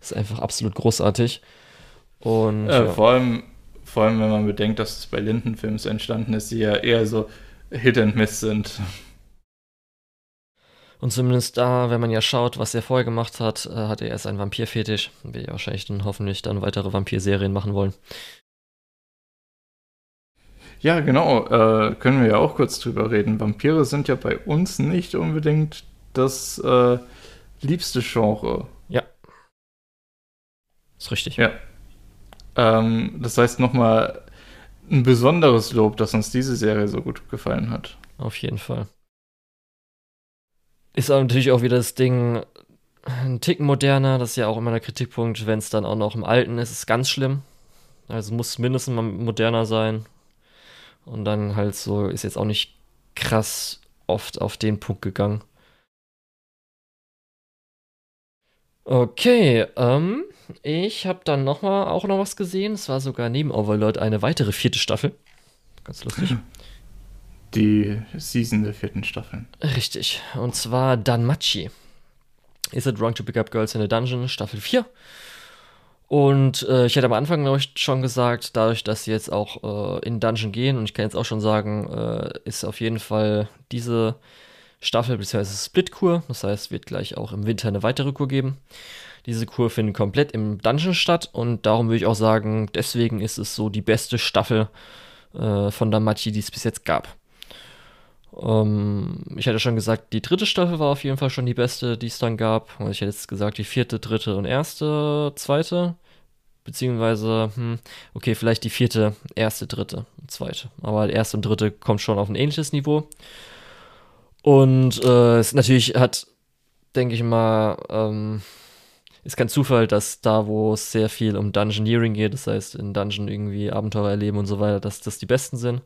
Ist einfach absolut großartig. Und äh, ja. vor allem, vor allem, wenn man bedenkt, dass es bei Lindenfilms entstanden ist, die ja eher so Hit and Miss sind. Und zumindest da, wenn man ja schaut, was er vorher gemacht hat, äh, hat er erst einen Vampir-Fetisch. Will ja wahrscheinlich dann hoffentlich dann weitere Vampir-Serien machen wollen. Ja, genau. Äh, können wir ja auch kurz drüber reden. Vampire sind ja bei uns nicht unbedingt das äh, liebste Genre. Ja. Ist richtig. Ja. Ähm, das heißt nochmal ein besonderes Lob, dass uns diese Serie so gut gefallen hat. Auf jeden Fall. Ist aber natürlich auch wieder das Ding, ein Ticken moderner, das ist ja auch immer der Kritikpunkt, wenn es dann auch noch im Alten ist, ist ganz schlimm. Also muss mindestens mal moderner sein. Und dann halt so, ist jetzt auch nicht krass oft auf den Punkt gegangen. Okay, ähm, ich habe dann noch mal auch noch was gesehen. Es war sogar neben Overlord eine weitere vierte Staffel. Ganz lustig. die Season der vierten Staffel. Richtig. Und zwar Danmachi. Is it wrong to pick up girls in a dungeon? Staffel 4. Und äh, ich hätte am Anfang, glaube ich, schon gesagt, dadurch, dass sie jetzt auch äh, in Dungeon gehen, und ich kann jetzt auch schon sagen, äh, ist auf jeden Fall diese Staffel bzw. Split-Kur. Das heißt, wird gleich auch im Winter eine weitere Kur geben. Diese Kur findet komplett im Dungeon statt und darum würde ich auch sagen, deswegen ist es so die beste Staffel äh, von Damachi, die es bis jetzt gab. Ähm, ich hatte schon gesagt, die dritte Staffel war auf jeden Fall schon die beste, die es dann gab. Und ich hätte jetzt gesagt, die vierte, dritte und erste, zweite. Beziehungsweise, hm, okay, vielleicht die vierte, erste, dritte zweite. Aber erste und dritte kommt schon auf ein ähnliches Niveau. Und äh, es natürlich hat denke ich mal, ähm, ist kein Zufall, dass da, wo es sehr viel um Dungeoneering geht, das heißt in Dungeon irgendwie Abenteuer erleben und so weiter, dass das die besten sind.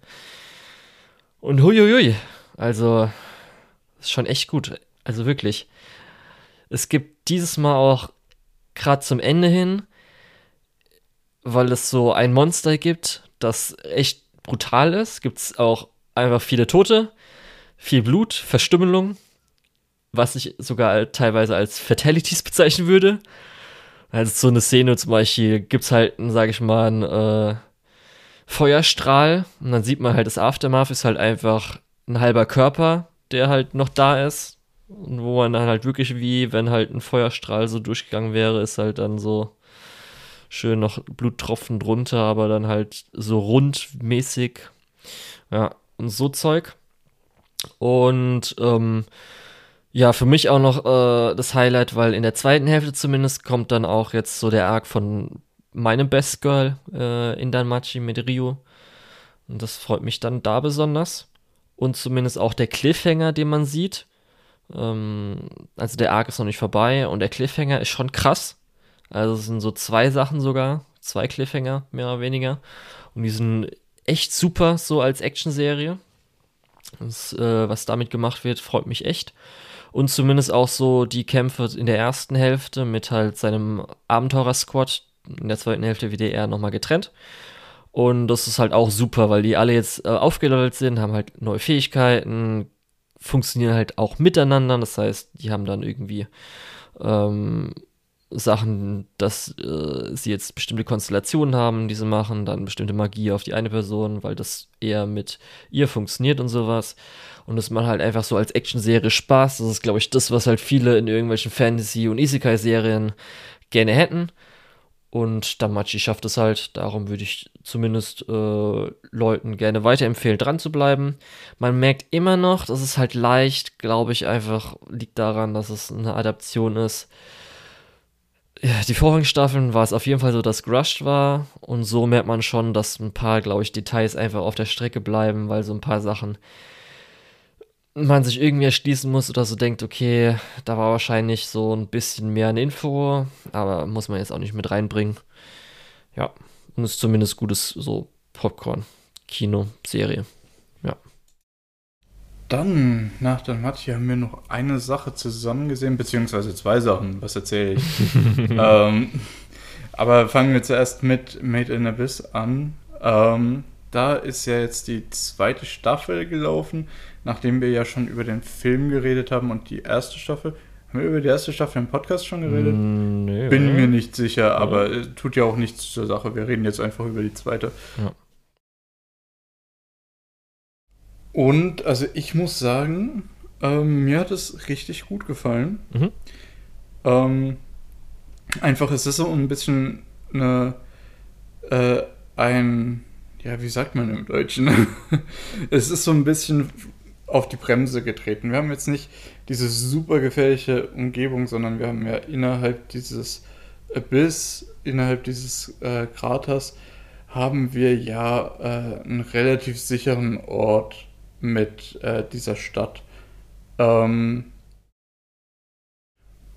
Und huiuiui, also ist schon echt gut. Also wirklich. Es gibt dieses Mal auch gerade zum Ende hin, weil es so ein Monster gibt, das echt brutal ist, gibt es auch einfach viele Tote, viel Blut, Verstümmelung, was ich sogar teilweise als Fatalities bezeichnen würde. Also so eine Szene zum Beispiel gibt es halt, sage ich mal, einen äh, Feuerstrahl. Und dann sieht man halt, das Aftermath ist halt einfach ein halber Körper, der halt noch da ist. Und wo man dann halt wirklich wie, wenn halt ein Feuerstrahl so durchgegangen wäre, ist halt dann so schön noch Bluttropfen drunter, aber dann halt so rundmäßig. Ja, und so Zeug. Und ähm, ja, für mich auch noch äh, das Highlight, weil in der zweiten Hälfte zumindest kommt dann auch jetzt so der Arc von meinem Best Girl äh, in Danmachi mit Rio. Und das freut mich dann da besonders. Und zumindest auch der Cliffhanger, den man sieht. Ähm, also der Arc ist noch nicht vorbei und der Cliffhanger ist schon krass. Also es sind so zwei Sachen sogar, zwei Cliffhanger, mehr oder weniger. Und die sind echt super, so als Actionserie. Äh, was damit gemacht wird, freut mich echt. Und zumindest auch so die Kämpfe in der ersten Hälfte mit halt seinem Abenteurer-Squad. In der zweiten Hälfte wird er nochmal getrennt. Und das ist halt auch super, weil die alle jetzt äh, aufgelevelt sind, haben halt neue Fähigkeiten, funktionieren halt auch miteinander. Das heißt, die haben dann irgendwie ähm, Sachen, dass äh, sie jetzt bestimmte Konstellationen haben, die sie machen, dann bestimmte Magie auf die eine Person, weil das eher mit ihr funktioniert und sowas und dass man halt einfach so als Action-Serie Spaß. Das ist, glaube ich, das, was halt viele in irgendwelchen Fantasy- und Isekai-Serien gerne hätten. Und Damachi schafft es halt. Darum würde ich zumindest äh, Leuten gerne weiterempfehlen, dran zu bleiben. Man merkt immer noch, dass es halt leicht, glaube ich, einfach liegt daran, dass es eine Adaption ist. Die vorigen Staffeln war es auf jeden Fall so, dass Grushed war. Und so merkt man schon, dass ein paar, glaube ich, Details einfach auf der Strecke bleiben, weil so ein paar Sachen man sich irgendwie erschließen muss oder so denkt, okay, da war wahrscheinlich so ein bisschen mehr eine Info, aber muss man jetzt auch nicht mit reinbringen. Ja, und ist zumindest gutes so Popcorn-Kino-Serie. Ja. Dann, nach der Mathe, haben wir noch eine Sache zusammen gesehen, beziehungsweise zwei Sachen. Was erzähle ich? ähm, aber fangen wir zuerst mit Made in Abyss an. Ähm, da ist ja jetzt die zweite Staffel gelaufen nachdem wir ja schon über den Film geredet haben und die erste Staffel. Haben wir über die erste Staffel im Podcast schon geredet? Mm, nee, Bin mir nicht sicher, ja. aber äh, tut ja auch nichts zur Sache. Wir reden jetzt einfach über die zweite. Ja. Und also ich muss sagen, ähm, mir hat es richtig gut gefallen. Mhm. Ähm, einfach, es ist so ein bisschen eine, äh, ein, ja, wie sagt man im Deutschen? es ist so ein bisschen auf die Bremse getreten. Wir haben jetzt nicht diese super gefährliche Umgebung, sondern wir haben ja innerhalb dieses Abyss, innerhalb dieses äh, Kraters, haben wir ja äh, einen relativ sicheren Ort mit äh, dieser Stadt. Ähm,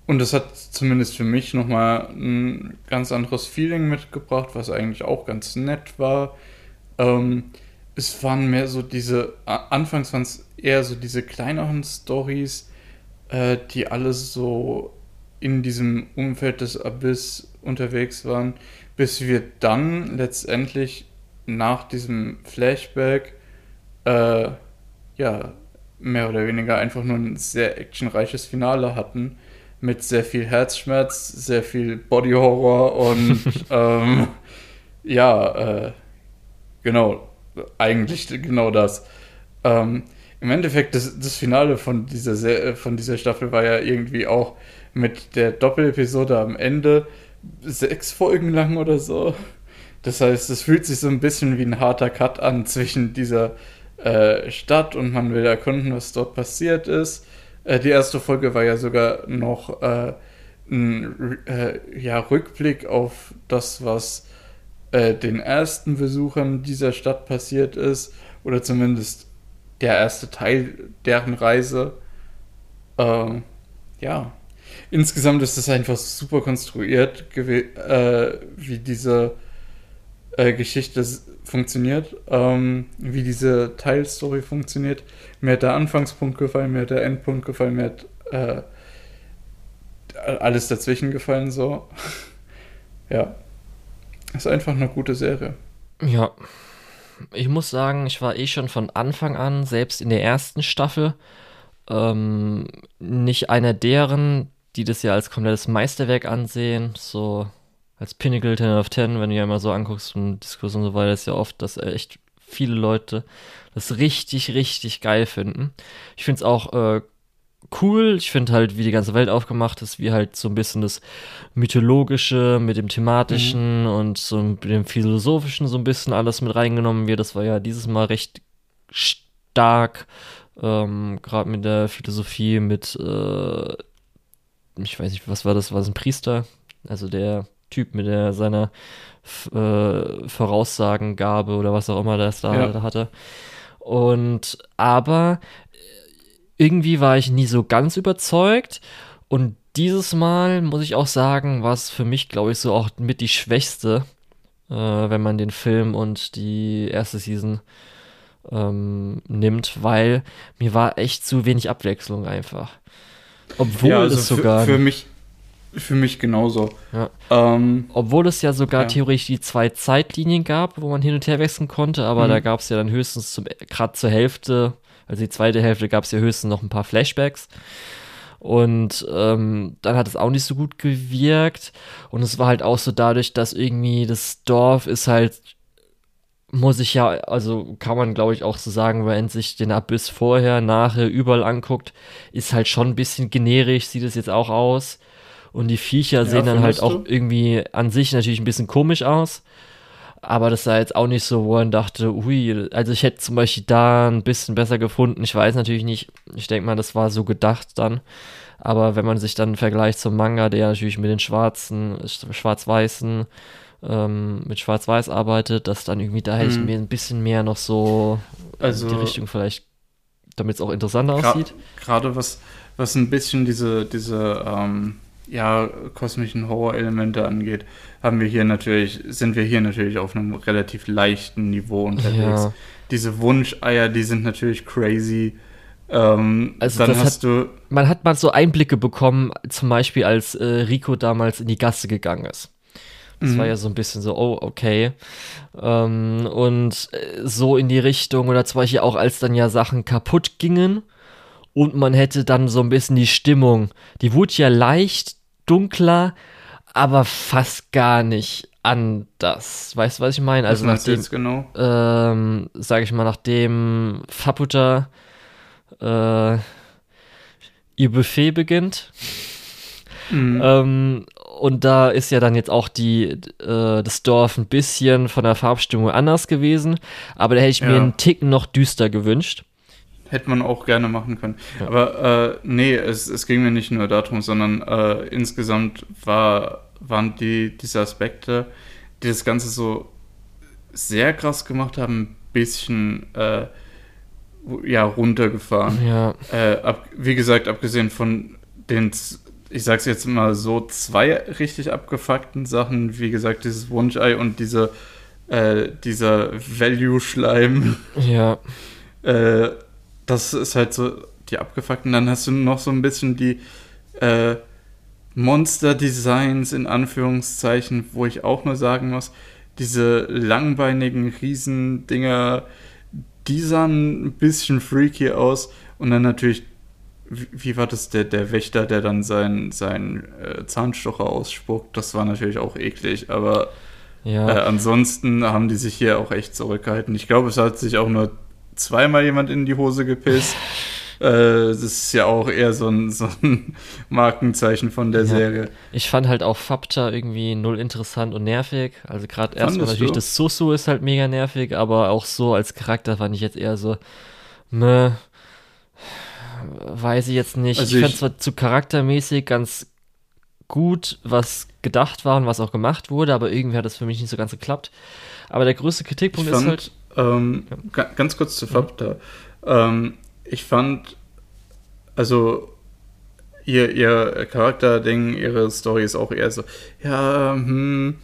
und das hat zumindest für mich nochmal ein ganz anderes Feeling mitgebracht, was eigentlich auch ganz nett war. Ähm, es waren mehr so diese, anfangs waren es eher so diese kleineren Stories, äh, die alles so in diesem Umfeld des Abyss unterwegs waren, bis wir dann letztendlich nach diesem Flashback äh, ja mehr oder weniger einfach nur ein sehr actionreiches Finale hatten mit sehr viel Herzschmerz, sehr viel Body Horror und ähm, ja, äh, genau, eigentlich genau das. Ähm, Im Endeffekt, das, das Finale von dieser, von dieser Staffel war ja irgendwie auch mit der Doppelepisode am Ende sechs Folgen lang oder so. Das heißt, es fühlt sich so ein bisschen wie ein harter Cut an zwischen dieser äh, Stadt und man will erkunden, was dort passiert ist. Äh, die erste Folge war ja sogar noch äh, ein äh, ja, Rückblick auf das, was äh, den ersten Besuchern dieser Stadt passiert ist, oder zumindest der erste Teil deren Reise. Ähm, ja, insgesamt ist es einfach super konstruiert, äh, wie diese Geschichte funktioniert, ähm, wie diese Teilstory funktioniert. Mir hat der Anfangspunkt gefallen, mir hat der Endpunkt gefallen, mir hat äh, alles dazwischen gefallen, so. ja. Ist einfach eine gute Serie. Ja. Ich muss sagen, ich war eh schon von Anfang an, selbst in der ersten Staffel, ähm, nicht einer deren, die das ja als komplettes Meisterwerk ansehen, so als Pinnacle 10 of 10, wenn du ja immer so anguckst und Diskurs und so weiter, ist ja oft, dass echt viele Leute das richtig, richtig geil finden. Ich finde es auch äh, cool. Ich finde halt, wie die ganze Welt aufgemacht ist, wie halt so ein bisschen das Mythologische mit dem Thematischen mhm. und so mit dem Philosophischen so ein bisschen alles mit reingenommen wird. Das war ja dieses Mal recht stark, ähm, gerade mit der Philosophie, mit, äh, ich weiß nicht, was war das? War das ein Priester? Also der Typ mit der seiner äh, Voraussagengabe oder was auch immer das da, ja. hatte. Und aber irgendwie war ich nie so ganz überzeugt. Und dieses Mal muss ich auch sagen, war es für mich, glaube ich, so auch mit die schwächste, äh, wenn man den Film und die erste Season ähm, nimmt, weil mir war echt zu wenig Abwechslung einfach. Obwohl ja, also es sogar. Für, für mich, für mich genauso. Ja. Ähm, Obwohl es ja sogar ja. theoretisch die zwei Zeitlinien gab, wo man hin und her wechseln konnte, aber mhm. da gab es ja dann höchstens gerade zur Hälfte also die zweite Hälfte gab es ja höchstens noch ein paar Flashbacks. Und ähm, dann hat es auch nicht so gut gewirkt. Und es war halt auch so dadurch, dass irgendwie das Dorf ist halt, muss ich ja, also kann man glaube ich auch so sagen, wenn sich den Abyss vorher, nachher, überall anguckt, ist halt schon ein bisschen generisch, sieht es jetzt auch aus. Und die Viecher ja, sehen dann halt du? auch irgendwie an sich natürlich ein bisschen komisch aus. Aber das sah jetzt auch nicht so, wo man dachte, ui, also ich hätte zum Beispiel da ein bisschen besser gefunden. Ich weiß natürlich nicht, ich denke mal, das war so gedacht dann. Aber wenn man sich dann vergleicht zum Manga, der natürlich mit den schwarzen, schwarz-weißen, ähm, mit schwarz-weiß arbeitet, dass dann irgendwie da hätte ich hm. mir ein bisschen mehr noch so also, in die Richtung vielleicht, damit es auch interessanter aussieht. Gerade was, was ein bisschen diese, diese, ähm, ja, kosmischen Horror-Elemente angeht, haben wir hier natürlich, sind wir hier natürlich auf einem relativ leichten Niveau unterwegs. Ja. Diese Wunscheier, die sind natürlich crazy. Ähm, also dann hast hat, du. Man hat mal so Einblicke bekommen, zum Beispiel als äh, Rico damals in die Gasse gegangen ist. Das mhm. war ja so ein bisschen so, oh, okay. Ähm, und äh, so in die Richtung, oder zum Beispiel auch als dann ja Sachen kaputt gingen und man hätte dann so ein bisschen die Stimmung, die wurde ja leicht dunkler, aber fast gar nicht anders. Weißt du, was ich meine? Also was nachdem, jetzt genau? ähm, sag ich mal, nachdem Faputa äh, ihr Buffet beginnt. Mhm. Ähm, und da ist ja dann jetzt auch die, äh, das Dorf ein bisschen von der Farbstimmung anders gewesen. Aber da hätte ich ja. mir einen Ticken noch düster gewünscht. Hätte man auch gerne machen können. Ja. Aber äh, nee, es, es ging mir nicht nur darum, sondern äh, insgesamt war, waren die, diese Aspekte, die das Ganze so sehr krass gemacht haben, ein bisschen äh, ja, runtergefahren. Ja. Äh, ab, wie gesagt, abgesehen von den, ich sag's jetzt mal so, zwei richtig abgefuckten Sachen, wie gesagt, dieses Wunschei und diese, äh, dieser Value-Schleim. Ja. Das ist halt so die abgefuckten. Dann hast du noch so ein bisschen die äh, Monster-Designs in Anführungszeichen, wo ich auch nur sagen muss, diese langbeinigen Riesendinger, die sahen ein bisschen freaky aus. Und dann natürlich, wie, wie war das, der, der Wächter, der dann seinen sein, äh, Zahnstocher ausspuckt, das war natürlich auch eklig, aber ja. äh, ansonsten haben die sich hier auch echt zurückgehalten. Ich glaube, es hat sich auch nur zweimal jemand in die Hose gepisst. äh, das ist ja auch eher so ein, so ein Markenzeichen von der ja. Serie. Ich fand halt auch Fapta irgendwie null interessant und nervig. Also gerade erstmal natürlich du? das Susu ist halt mega nervig, aber auch so als Charakter fand ich jetzt eher so, ne, weiß ich jetzt nicht. Also ich fand zwar zu charaktermäßig ganz gut, was gedacht war und was auch gemacht wurde, aber irgendwie hat das für mich nicht so ganz geklappt. Aber der größte Kritikpunkt ist halt, ähm, ja. Ganz kurz zu Fabda. Ähm, ich fand, also ihr, ihr Charakterding, ihre Story ist auch eher so, ja, hm,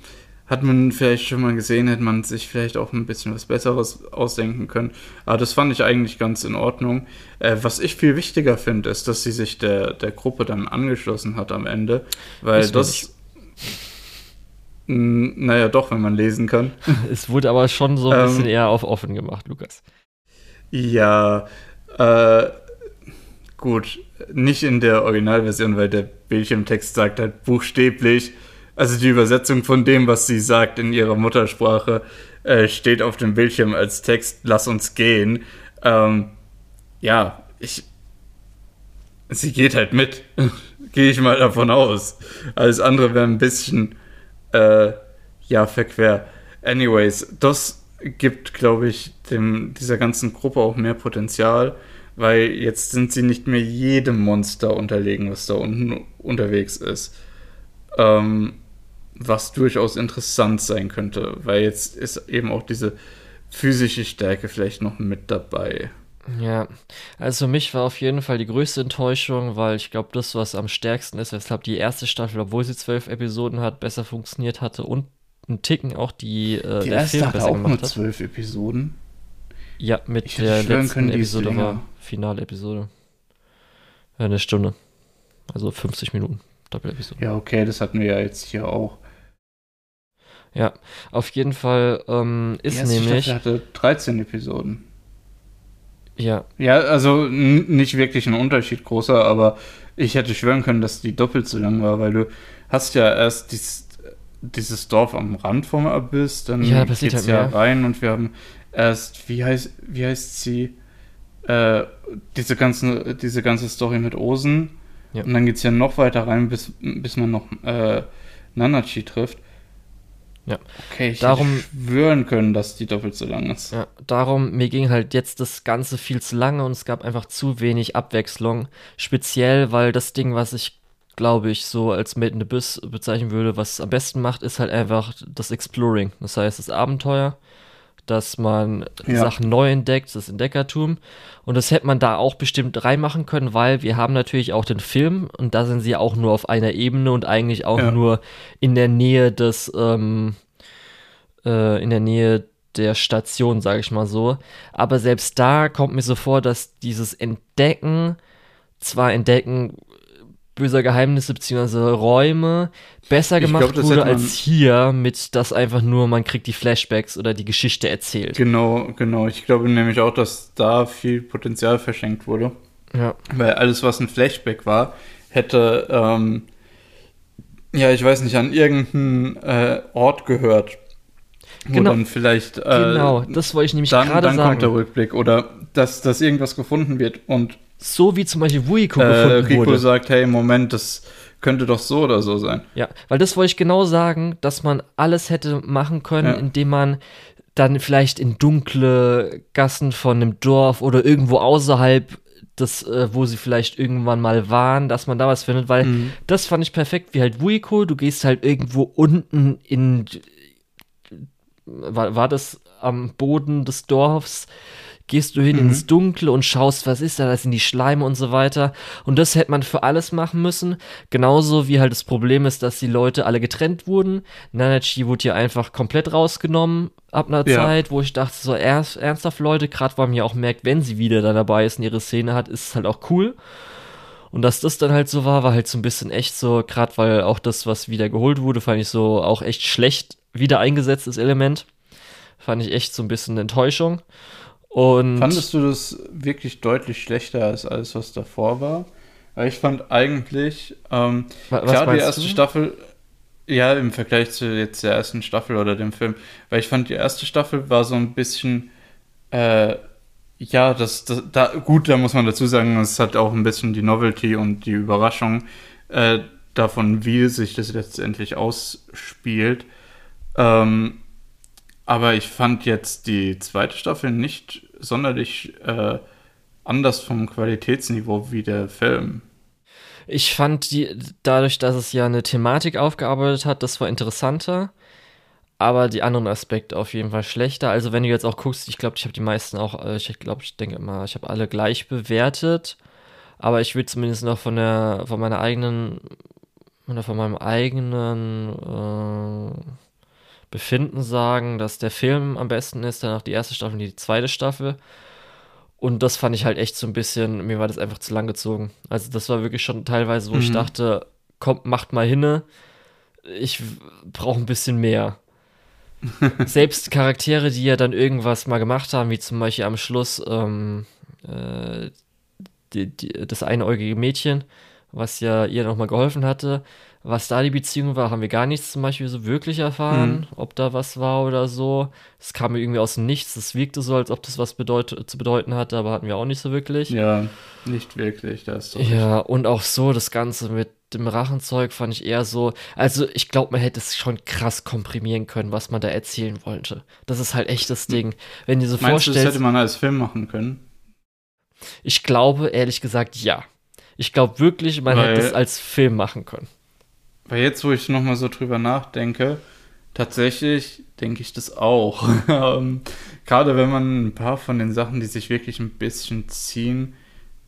hat man vielleicht schon mal gesehen, hätte man sich vielleicht auch ein bisschen was Besseres ausdenken können. Aber das fand ich eigentlich ganz in Ordnung. Äh, was ich viel wichtiger finde, ist, dass sie sich der, der Gruppe dann angeschlossen hat am Ende, weil ist das. Naja, doch, wenn man lesen kann. Es wurde aber schon so ein bisschen ähm, eher auf offen gemacht, Lukas. Ja, äh, gut, nicht in der Originalversion, weil der Bildschirmtext sagt halt buchstäblich, also die Übersetzung von dem, was sie sagt in ihrer Muttersprache, äh, steht auf dem Bildschirm als Text, lass uns gehen. Ähm, ja, ich. Sie geht halt mit. Gehe ich mal davon aus. Alles andere wäre ein bisschen, äh, ja, verquer. Anyways, das gibt, glaube ich, dem, dieser ganzen Gruppe auch mehr Potenzial, weil jetzt sind sie nicht mehr jedem Monster unterlegen, was da unten unterwegs ist. Ähm, was durchaus interessant sein könnte, weil jetzt ist eben auch diese physische Stärke vielleicht noch mit dabei. Ja, also für mich war auf jeden Fall die größte Enttäuschung, weil ich glaube, das, was am stärksten ist, weshalb die erste Staffel, obwohl sie zwölf Episoden hat, besser funktioniert hatte und ein Ticken auch die, äh, die erste Film besser auch gemacht nur hat. zwölf Episoden. Ja, mit ich der letzten können, Episode war finale Episode. Ja, eine Stunde. Also 50 Minuten Doppelepisode. Ja, okay, das hatten wir ja jetzt hier auch. Ja, auf jeden Fall ähm, ist die nämlich. Staffel hatte 13 Episoden. Ja. Ja, also nicht wirklich ein Unterschied großer, aber ich hätte schwören können, dass die doppelt so lang war, weil du hast ja erst dieses, dieses Dorf am Rand vom Abyss, dann ja, geht's halt ja rein und wir haben erst, wie heißt, wie heißt sie, äh, diese, ganzen, diese ganze Story mit Osen. Ja. Und dann geht es ja noch weiter rein, bis, bis man noch äh, Nanachi trifft. Ja. Okay, ich darum, hätte schwören können, dass die doppelt so lang ist. Ja, darum, mir ging halt jetzt das Ganze viel zu lange und es gab einfach zu wenig Abwechslung. Speziell, weil das Ding, was ich glaube ich, so als Made in the Abyss bezeichnen würde, was es am besten macht, ist halt einfach das Exploring. Das heißt, das Abenteuer dass man ja. Sachen neu entdeckt, das Entdeckertum. Und das hätte man da auch bestimmt reinmachen können, weil wir haben natürlich auch den Film und da sind sie auch nur auf einer Ebene und eigentlich auch ja. nur in der Nähe des, ähm, äh, in der Nähe der Station, sage ich mal so. Aber selbst da kommt mir so vor, dass dieses Entdecken zwar entdecken böser Geheimnisse bzw. Räume besser gemacht glaub, wurde als hier mit das einfach nur, man kriegt die Flashbacks oder die Geschichte erzählt. Genau, genau. Ich glaube nämlich auch, dass da viel Potenzial verschenkt wurde. Ja. Weil alles, was ein Flashback war, hätte, ähm, ja, ich weiß nicht, an irgendeinen äh, Ort gehört. Genau. dann vielleicht. Äh, genau, das wollte ich nämlich gerade sagen. Dann kommt der Rückblick oder dass, dass irgendwas gefunden wird und so wie zum Beispiel Wuiko äh, gefunden Rico wurde. sagt, hey, Moment, das könnte doch so oder so sein. Ja, weil das wollte ich genau sagen, dass man alles hätte machen können, ja. indem man dann vielleicht in dunkle Gassen von einem Dorf oder irgendwo außerhalb des, äh, wo sie vielleicht irgendwann mal waren, dass man da was findet, weil mhm. das fand ich perfekt, wie halt Wuiko, du gehst halt irgendwo unten in war, war das am Boden des Dorfs, gehst du hin mhm. ins Dunkle und schaust, was ist da, das sind die Schleime und so weiter. Und das hätte man für alles machen müssen. Genauso wie halt das Problem ist, dass die Leute alle getrennt wurden. Nanachi wurde hier einfach komplett rausgenommen ab einer ja. Zeit, wo ich dachte, so ernst, ernsthaft Leute, gerade weil man ja auch merkt, wenn sie wieder da dabei ist und ihre Szene hat, ist es halt auch cool. Und dass das dann halt so war, war halt so ein bisschen echt so, gerade weil auch das, was wieder geholt wurde, fand ich so auch echt schlecht wieder eingesetztes Element. Fand ich echt so ein bisschen eine Enttäuschung. Und Fandest du das wirklich deutlich schlechter als alles, was davor war? Weil ich fand eigentlich, ähm, was klar, die erste du? Staffel, ja, im Vergleich zu jetzt der ersten Staffel oder dem Film, weil ich fand, die erste Staffel war so ein bisschen, äh, ja, das, das, da, gut, da muss man dazu sagen, es hat auch ein bisschen die Novelty und die Überraschung äh, davon, wie sich das letztendlich ausspielt. Ähm, aber ich fand jetzt die zweite Staffel nicht sonderlich äh, anders vom Qualitätsniveau wie der Film. Ich fand die, dadurch, dass es ja eine Thematik aufgearbeitet hat, das war interessanter, aber die anderen Aspekte auf jeden Fall schlechter. Also wenn du jetzt auch guckst, ich glaube, ich habe die meisten auch, äh, ich glaube, ich denke mal, ich habe alle gleich bewertet. Aber ich will zumindest noch von der, von meiner eigenen, oder von meinem eigenen äh, Befinden sagen, dass der Film am besten ist, danach die erste Staffel und die zweite Staffel. Und das fand ich halt echt so ein bisschen, mir war das einfach zu lang gezogen. Also das war wirklich schon teilweise, wo mhm. ich dachte, kommt, macht mal hinne. Ich brauche ein bisschen mehr. Selbst Charaktere, die ja dann irgendwas mal gemacht haben, wie zum Beispiel am Schluss ähm, äh, die, die, das einäugige Mädchen, was ja ihr nochmal geholfen hatte, was da die Beziehung war, haben wir gar nichts zum Beispiel so wirklich erfahren, mhm. ob da was war oder so. Es kam irgendwie aus dem Nichts, es wirkte so, als ob das was bedeut zu bedeuten hatte, aber hatten wir auch nicht so wirklich. Ja, nicht wirklich, das ist Ja, und auch so das Ganze mit dem Rachenzeug fand ich eher so, also ich glaube, man hätte es schon krass komprimieren können, was man da erzählen wollte. Das ist halt echt das hm. Ding. Wenn du so Meinst vorstellst. Du, das hätte man als Film machen können? Ich glaube, ehrlich gesagt, ja. Ich glaube wirklich, man Weil hätte es als Film machen können. Weil jetzt, wo ich nochmal so drüber nachdenke, tatsächlich denke ich das auch. Ähm, gerade wenn man ein paar von den Sachen, die sich wirklich ein bisschen ziehen,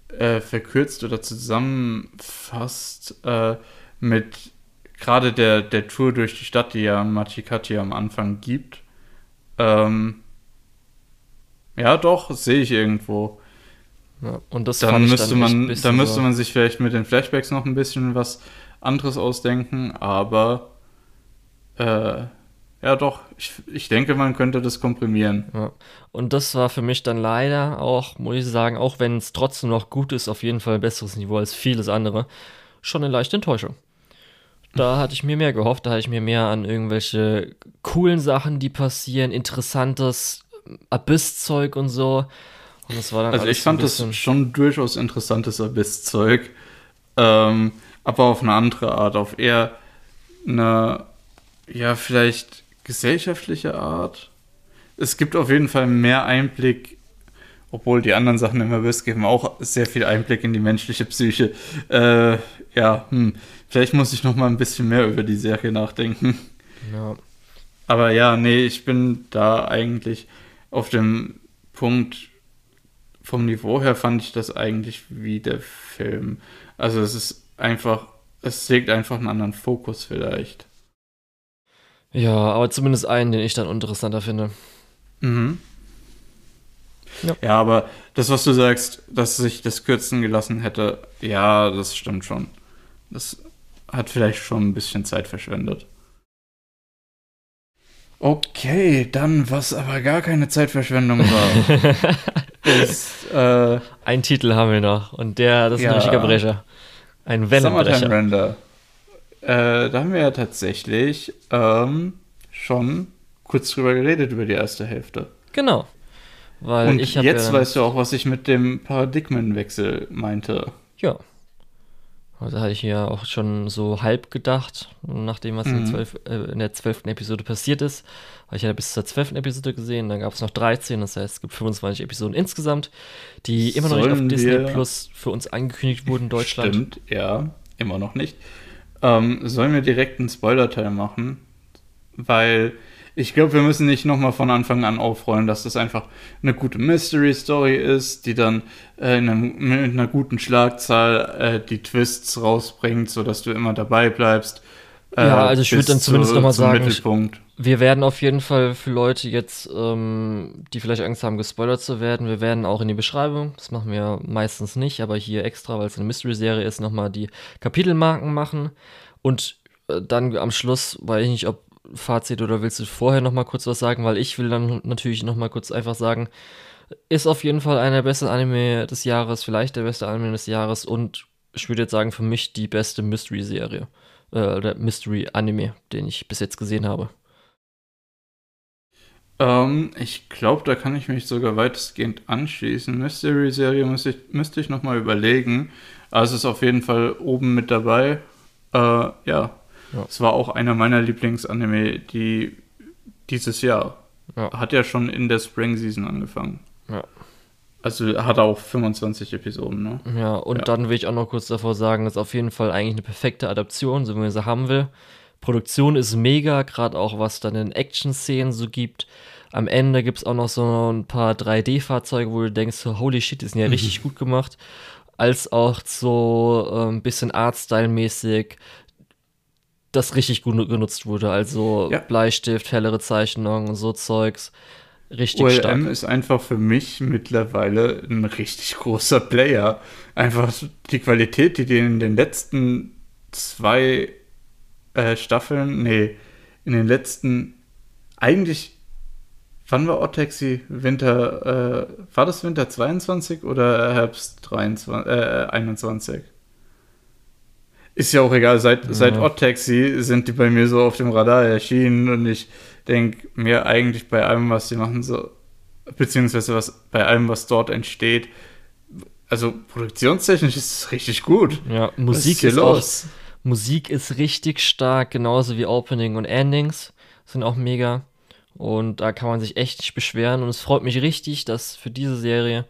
äh, verkürzt oder zusammenfasst äh, mit gerade der, der Tour durch die Stadt, die ja Machikati am Anfang gibt. Ähm, ja, doch, sehe ich irgendwo. Ja, und das dann müsste dann man, dann müsste man sich vielleicht mit den Flashbacks noch ein bisschen was anderes ausdenken, aber äh, ja doch, ich, ich denke, man könnte das komprimieren. Ja. Und das war für mich dann leider auch, muss ich sagen, auch wenn es trotzdem noch gut ist, auf jeden Fall ein besseres Niveau als vieles andere, schon eine leichte Enttäuschung. Da hatte ich mir mehr gehofft, da hatte ich mir mehr an irgendwelche coolen Sachen, die passieren, interessantes Abysszeug und so. Also ich fand das schon durchaus interessantes Abysszeug. Ähm, aber auf eine andere Art, auf eher eine, ja, vielleicht gesellschaftliche Art. Es gibt auf jeden Fall mehr Einblick, obwohl die anderen Sachen im Abyss geben auch sehr viel Einblick in die menschliche Psyche. Äh, ja, hm, vielleicht muss ich noch mal ein bisschen mehr über die Serie nachdenken. Ja. Aber ja, nee, ich bin da eigentlich auf dem Punkt, vom Niveau her fand ich das eigentlich wie der Film. Also es ist einfach, es legt einfach einen anderen Fokus vielleicht. Ja, aber zumindest einen, den ich dann interessanter finde. Mhm. Ja. ja, aber das, was du sagst, dass sich das kürzen gelassen hätte, ja, das stimmt schon. Das hat vielleicht schon ein bisschen Zeit verschwendet. Okay, dann, was aber gar keine Zeitverschwendung war, ist. Äh, Ein Titel haben wir noch und der, das ist ja, ein richtiger Brecher. Ein Wellenbrecher. Render. Äh, da haben wir ja tatsächlich ähm, schon kurz drüber geredet, über die erste Hälfte. Genau. Weil Und jetzt ja weißt du auch, was ich mit dem Paradigmenwechsel meinte. Ja. Also hatte ich ja auch schon so halb gedacht, nachdem was mhm. in, zwölf, äh, in der zwölften Episode passiert ist. Weil ich ja bis zur zwölften Episode gesehen, dann gab es noch 13, das heißt, es gibt 25 Episoden insgesamt, die immer Sollen noch nicht auf Disney Plus für uns angekündigt wurden in Deutschland. Stimmt, ja, immer noch nicht. Ähm, sollen wir direkt einen Spoiler-Teil machen? Weil ich glaube, wir müssen nicht nochmal von Anfang an aufrollen, dass das einfach eine gute Mystery-Story ist, die dann äh, in einem, mit einer guten Schlagzahl äh, die Twists rausbringt, sodass du immer dabei bleibst. Äh, ja, also ich würde dann zumindest nochmal sagen, wir werden auf jeden Fall für Leute jetzt, ähm, die vielleicht Angst haben, gespoilert zu werden, wir werden auch in die Beschreibung, das machen wir meistens nicht, aber hier extra, weil es eine Mystery-Serie ist, nochmal die Kapitelmarken machen und äh, dann am Schluss, weiß ich nicht, ob Fazit oder willst du vorher noch mal kurz was sagen? Weil ich will dann natürlich noch mal kurz einfach sagen, ist auf jeden Fall einer der besten Anime des Jahres, vielleicht der beste Anime des Jahres und ich würde jetzt sagen, für mich die beste Mystery-Serie äh, oder Mystery-Anime, den ich bis jetzt gesehen habe. Ähm, ich glaube, da kann ich mich sogar weitestgehend anschließen. Mystery-Serie müsste ich, müsste ich noch mal überlegen. Also ist auf jeden Fall oben mit dabei. Äh, ja, es ja. war auch einer meiner Lieblingsanime, die dieses Jahr. Ja. Hat ja schon in der Spring Season angefangen. Ja. Also hat auch 25 Episoden, ne? Ja, und ja. dann will ich auch noch kurz davor sagen, das ist auf jeden Fall eigentlich eine perfekte Adaption, so wie man sie haben will. Produktion ist mega, gerade auch was dann in Action-Szenen so gibt. Am Ende gibt es auch noch so ein paar 3D-Fahrzeuge, wo du denkst, holy shit, die sind ja richtig gut gemacht. als auch so ein ähm, bisschen Artstyle-mäßig das richtig gut genutzt wurde. Also ja. Bleistift, hellere Zeichnungen, so Zeugs. Richtig OLM stark. ist einfach für mich mittlerweile ein richtig großer Player. Einfach die Qualität, die die in den letzten zwei äh, Staffeln, nee, in den letzten, eigentlich, wann war Odd Taxi? Winter, äh, war das Winter 22 oder Herbst 23, äh, 21? Ist ja auch egal, seit, ja. seit Odd Taxi sind die bei mir so auf dem Radar erschienen und ich denke mir eigentlich bei allem, was sie machen, so, beziehungsweise was bei allem, was dort entsteht, also produktionstechnisch ist es richtig gut. Ja, Musik ist, los? Auch, Musik ist richtig stark, genauso wie Opening und Endings sind auch mega. Und da kann man sich echt nicht beschweren. Und es freut mich richtig, dass für diese Serie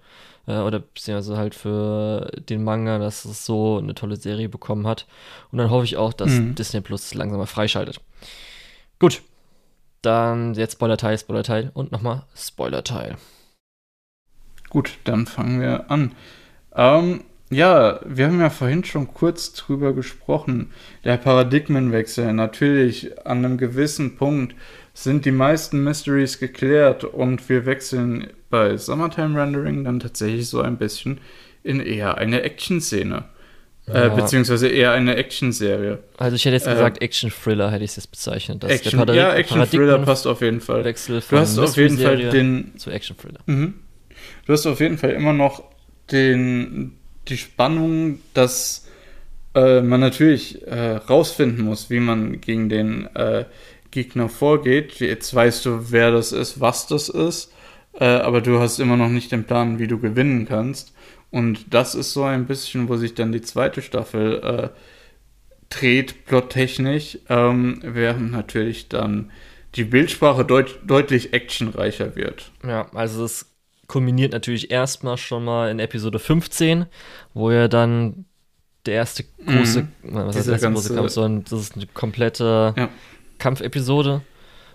äh, oder beziehungsweise halt für den Manga, dass es so eine tolle Serie bekommen hat. Und dann hoffe ich auch, dass mhm. Disney Plus langsam mal freischaltet. Gut, dann jetzt Spoiler-Teil, Spoiler-Teil und nochmal Spoiler-Teil. Gut, dann fangen wir an. Ähm, ja, wir haben ja vorhin schon kurz drüber gesprochen. Der Paradigmenwechsel. Natürlich, an einem gewissen Punkt sind die meisten Mysteries geklärt und wir wechseln bei Summertime Rendering dann tatsächlich so ein bisschen in eher eine Action-Szene. Äh, ja. Äh, beziehungsweise eher eine Action-Serie. Also ich hätte jetzt äh, gesagt Action-Thriller hätte ich es jetzt bezeichnet. Das Action, ja, Action-Thriller passt auf jeden Fall. Wechsel du hast auf jeden Fall den zu Action-Thriller. Mhm. Du hast auf jeden Fall immer noch den, die Spannung, dass äh, man natürlich äh, rausfinden muss, wie man gegen den äh, Gegner vorgeht. Jetzt weißt du, wer das ist, was das ist, äh, aber du hast immer noch nicht den Plan, wie du gewinnen kannst. Und das ist so ein bisschen, wo sich dann die zweite Staffel äh, dreht, plottechnisch, ähm, während natürlich dann die Bildsprache deut deutlich actionreicher wird. Ja, also es kulminiert natürlich erstmal schon mal in Episode 15, wo ja dann der erste große, mhm. was heißt erste große Kampf, sondern das ist eine komplette ja. Kampfepisode.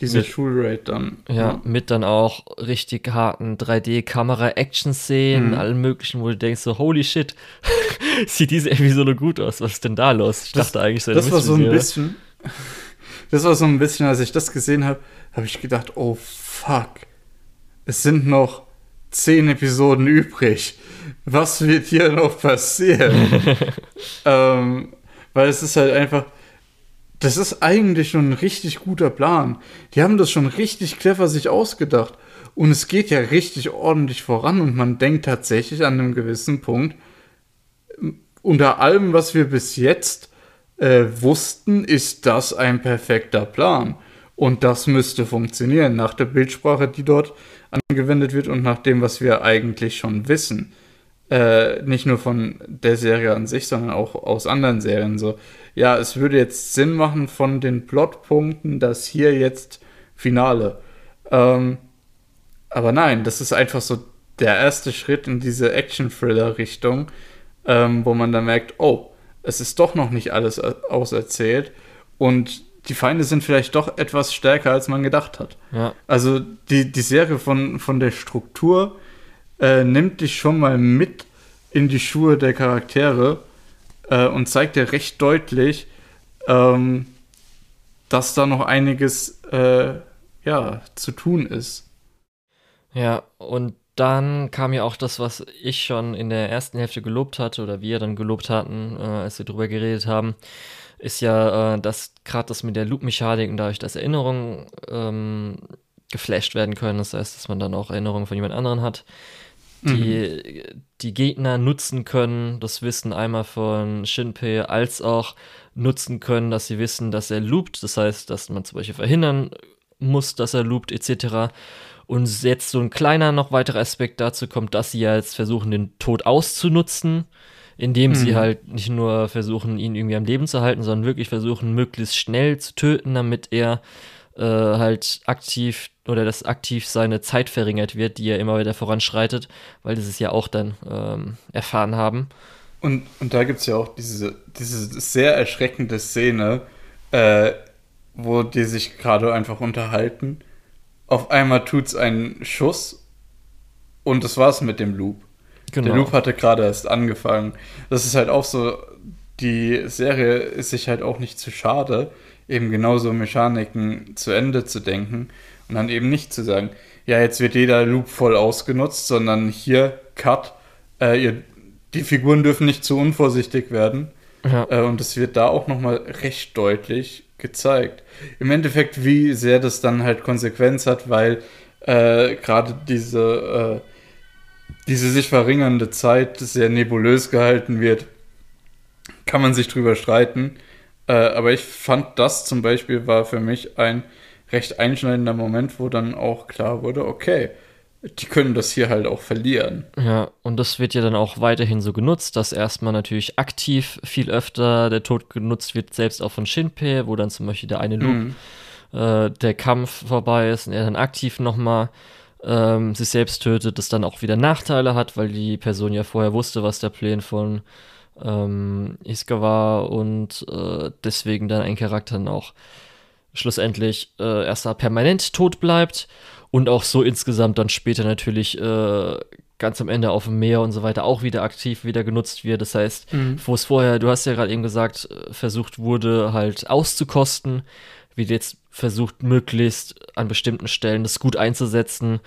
Diese mit, Schulraid dann. Ja, ja, mit dann auch richtig harten 3D-Kamera-Action-Szenen, mhm. allen möglichen, wo du denkst so, holy shit, sieht diese Episode gut aus, was ist denn da los? Ich das, dachte eigentlich so, das war so ein bisschen, das war so ein bisschen, als ich das gesehen habe, habe ich gedacht, oh fuck, es sind noch zehn Episoden übrig. Was wird hier noch passieren? ähm, weil es ist halt einfach, das ist eigentlich schon ein richtig guter Plan. Die haben das schon richtig clever sich ausgedacht. Und es geht ja richtig ordentlich voran und man denkt tatsächlich an einem gewissen Punkt, unter allem, was wir bis jetzt äh, wussten, ist das ein perfekter Plan. Und das müsste funktionieren nach der Bildsprache, die dort angewendet wird und nach dem, was wir eigentlich schon wissen. Äh, nicht nur von der Serie an sich, sondern auch aus anderen Serien. So, ja, es würde jetzt Sinn machen von den Plotpunkten, dass hier jetzt Finale. Ähm, aber nein, das ist einfach so der erste Schritt in diese Action-Thriller-Richtung, ähm, wo man dann merkt, oh, es ist doch noch nicht alles auserzählt und die Feinde sind vielleicht doch etwas stärker, als man gedacht hat. Ja. Also die, die Serie von, von der Struktur äh, nimmt dich schon mal mit in die Schuhe der Charaktere äh, und zeigt dir recht deutlich, ähm, dass da noch einiges äh, ja, zu tun ist. Ja, und dann kam ja auch das, was ich schon in der ersten Hälfte gelobt hatte oder wir dann gelobt hatten, äh, als wir drüber geredet haben, ist ja, äh, dass gerade das mit der Loop-Mechanik und dadurch, dass Erinnerungen ähm, geflasht werden können, das heißt, dass man dann auch Erinnerungen von jemand anderen hat, die mhm. die Gegner nutzen können, das Wissen einmal von Shinpei, als auch nutzen können, dass sie wissen, dass er loopt, das heißt, dass man zum Beispiel verhindern muss, dass er loopt, etc. Und jetzt so ein kleiner noch weiterer Aspekt dazu kommt, dass sie ja jetzt versuchen, den Tod auszunutzen, indem mhm. sie halt nicht nur versuchen, ihn irgendwie am Leben zu halten, sondern wirklich versuchen, möglichst schnell zu töten, damit er äh, halt aktiv oder dass aktiv seine Zeit verringert wird, die er immer wieder voranschreitet, weil das es ja auch dann ähm, erfahren haben. Und, und da gibt es ja auch diese, diese sehr erschreckende Szene, äh, wo die sich gerade einfach unterhalten. Auf einmal tut es einen Schuss und das war's mit dem Loop. Genau. Der Loop hatte gerade erst angefangen. Das ist halt auch so, die Serie ist sich halt auch nicht zu schade, eben genauso Mechaniken zu Ende zu denken und dann eben nicht zu sagen, ja, jetzt wird jeder Loop voll ausgenutzt, sondern hier, Cut, äh, ihr, die Figuren dürfen nicht zu unvorsichtig werden. Ja. Äh, und es wird da auch nochmal recht deutlich gezeigt. Im Endeffekt, wie sehr das dann halt Konsequenz hat, weil äh, gerade diese, äh, diese sich verringernde Zeit sehr nebulös gehalten wird, kann man sich drüber streiten. Äh, aber ich fand das zum Beispiel war für mich ein recht einschneidender Moment, wo dann auch klar wurde, okay, die können das hier halt auch verlieren. Ja, und das wird ja dann auch weiterhin so genutzt, dass erstmal natürlich aktiv viel öfter der Tod genutzt wird, selbst auch von Shinpei, wo dann zum Beispiel der eine Loop, mhm. äh, der Kampf vorbei ist und er dann aktiv nochmal ähm, sich selbst tötet, das dann auch wieder Nachteile hat, weil die Person ja vorher wusste, was der Plan von ähm, Iska war und äh, deswegen dann ein Charakter dann auch schlussendlich äh, erstmal permanent tot bleibt und auch so insgesamt dann später natürlich äh, ganz am Ende auf dem Meer und so weiter auch wieder aktiv wieder genutzt wird. Das heißt, mhm. wo es vorher, du hast ja gerade eben gesagt, äh, versucht wurde halt auszukosten, wird jetzt versucht möglichst an bestimmten Stellen das gut einzusetzen,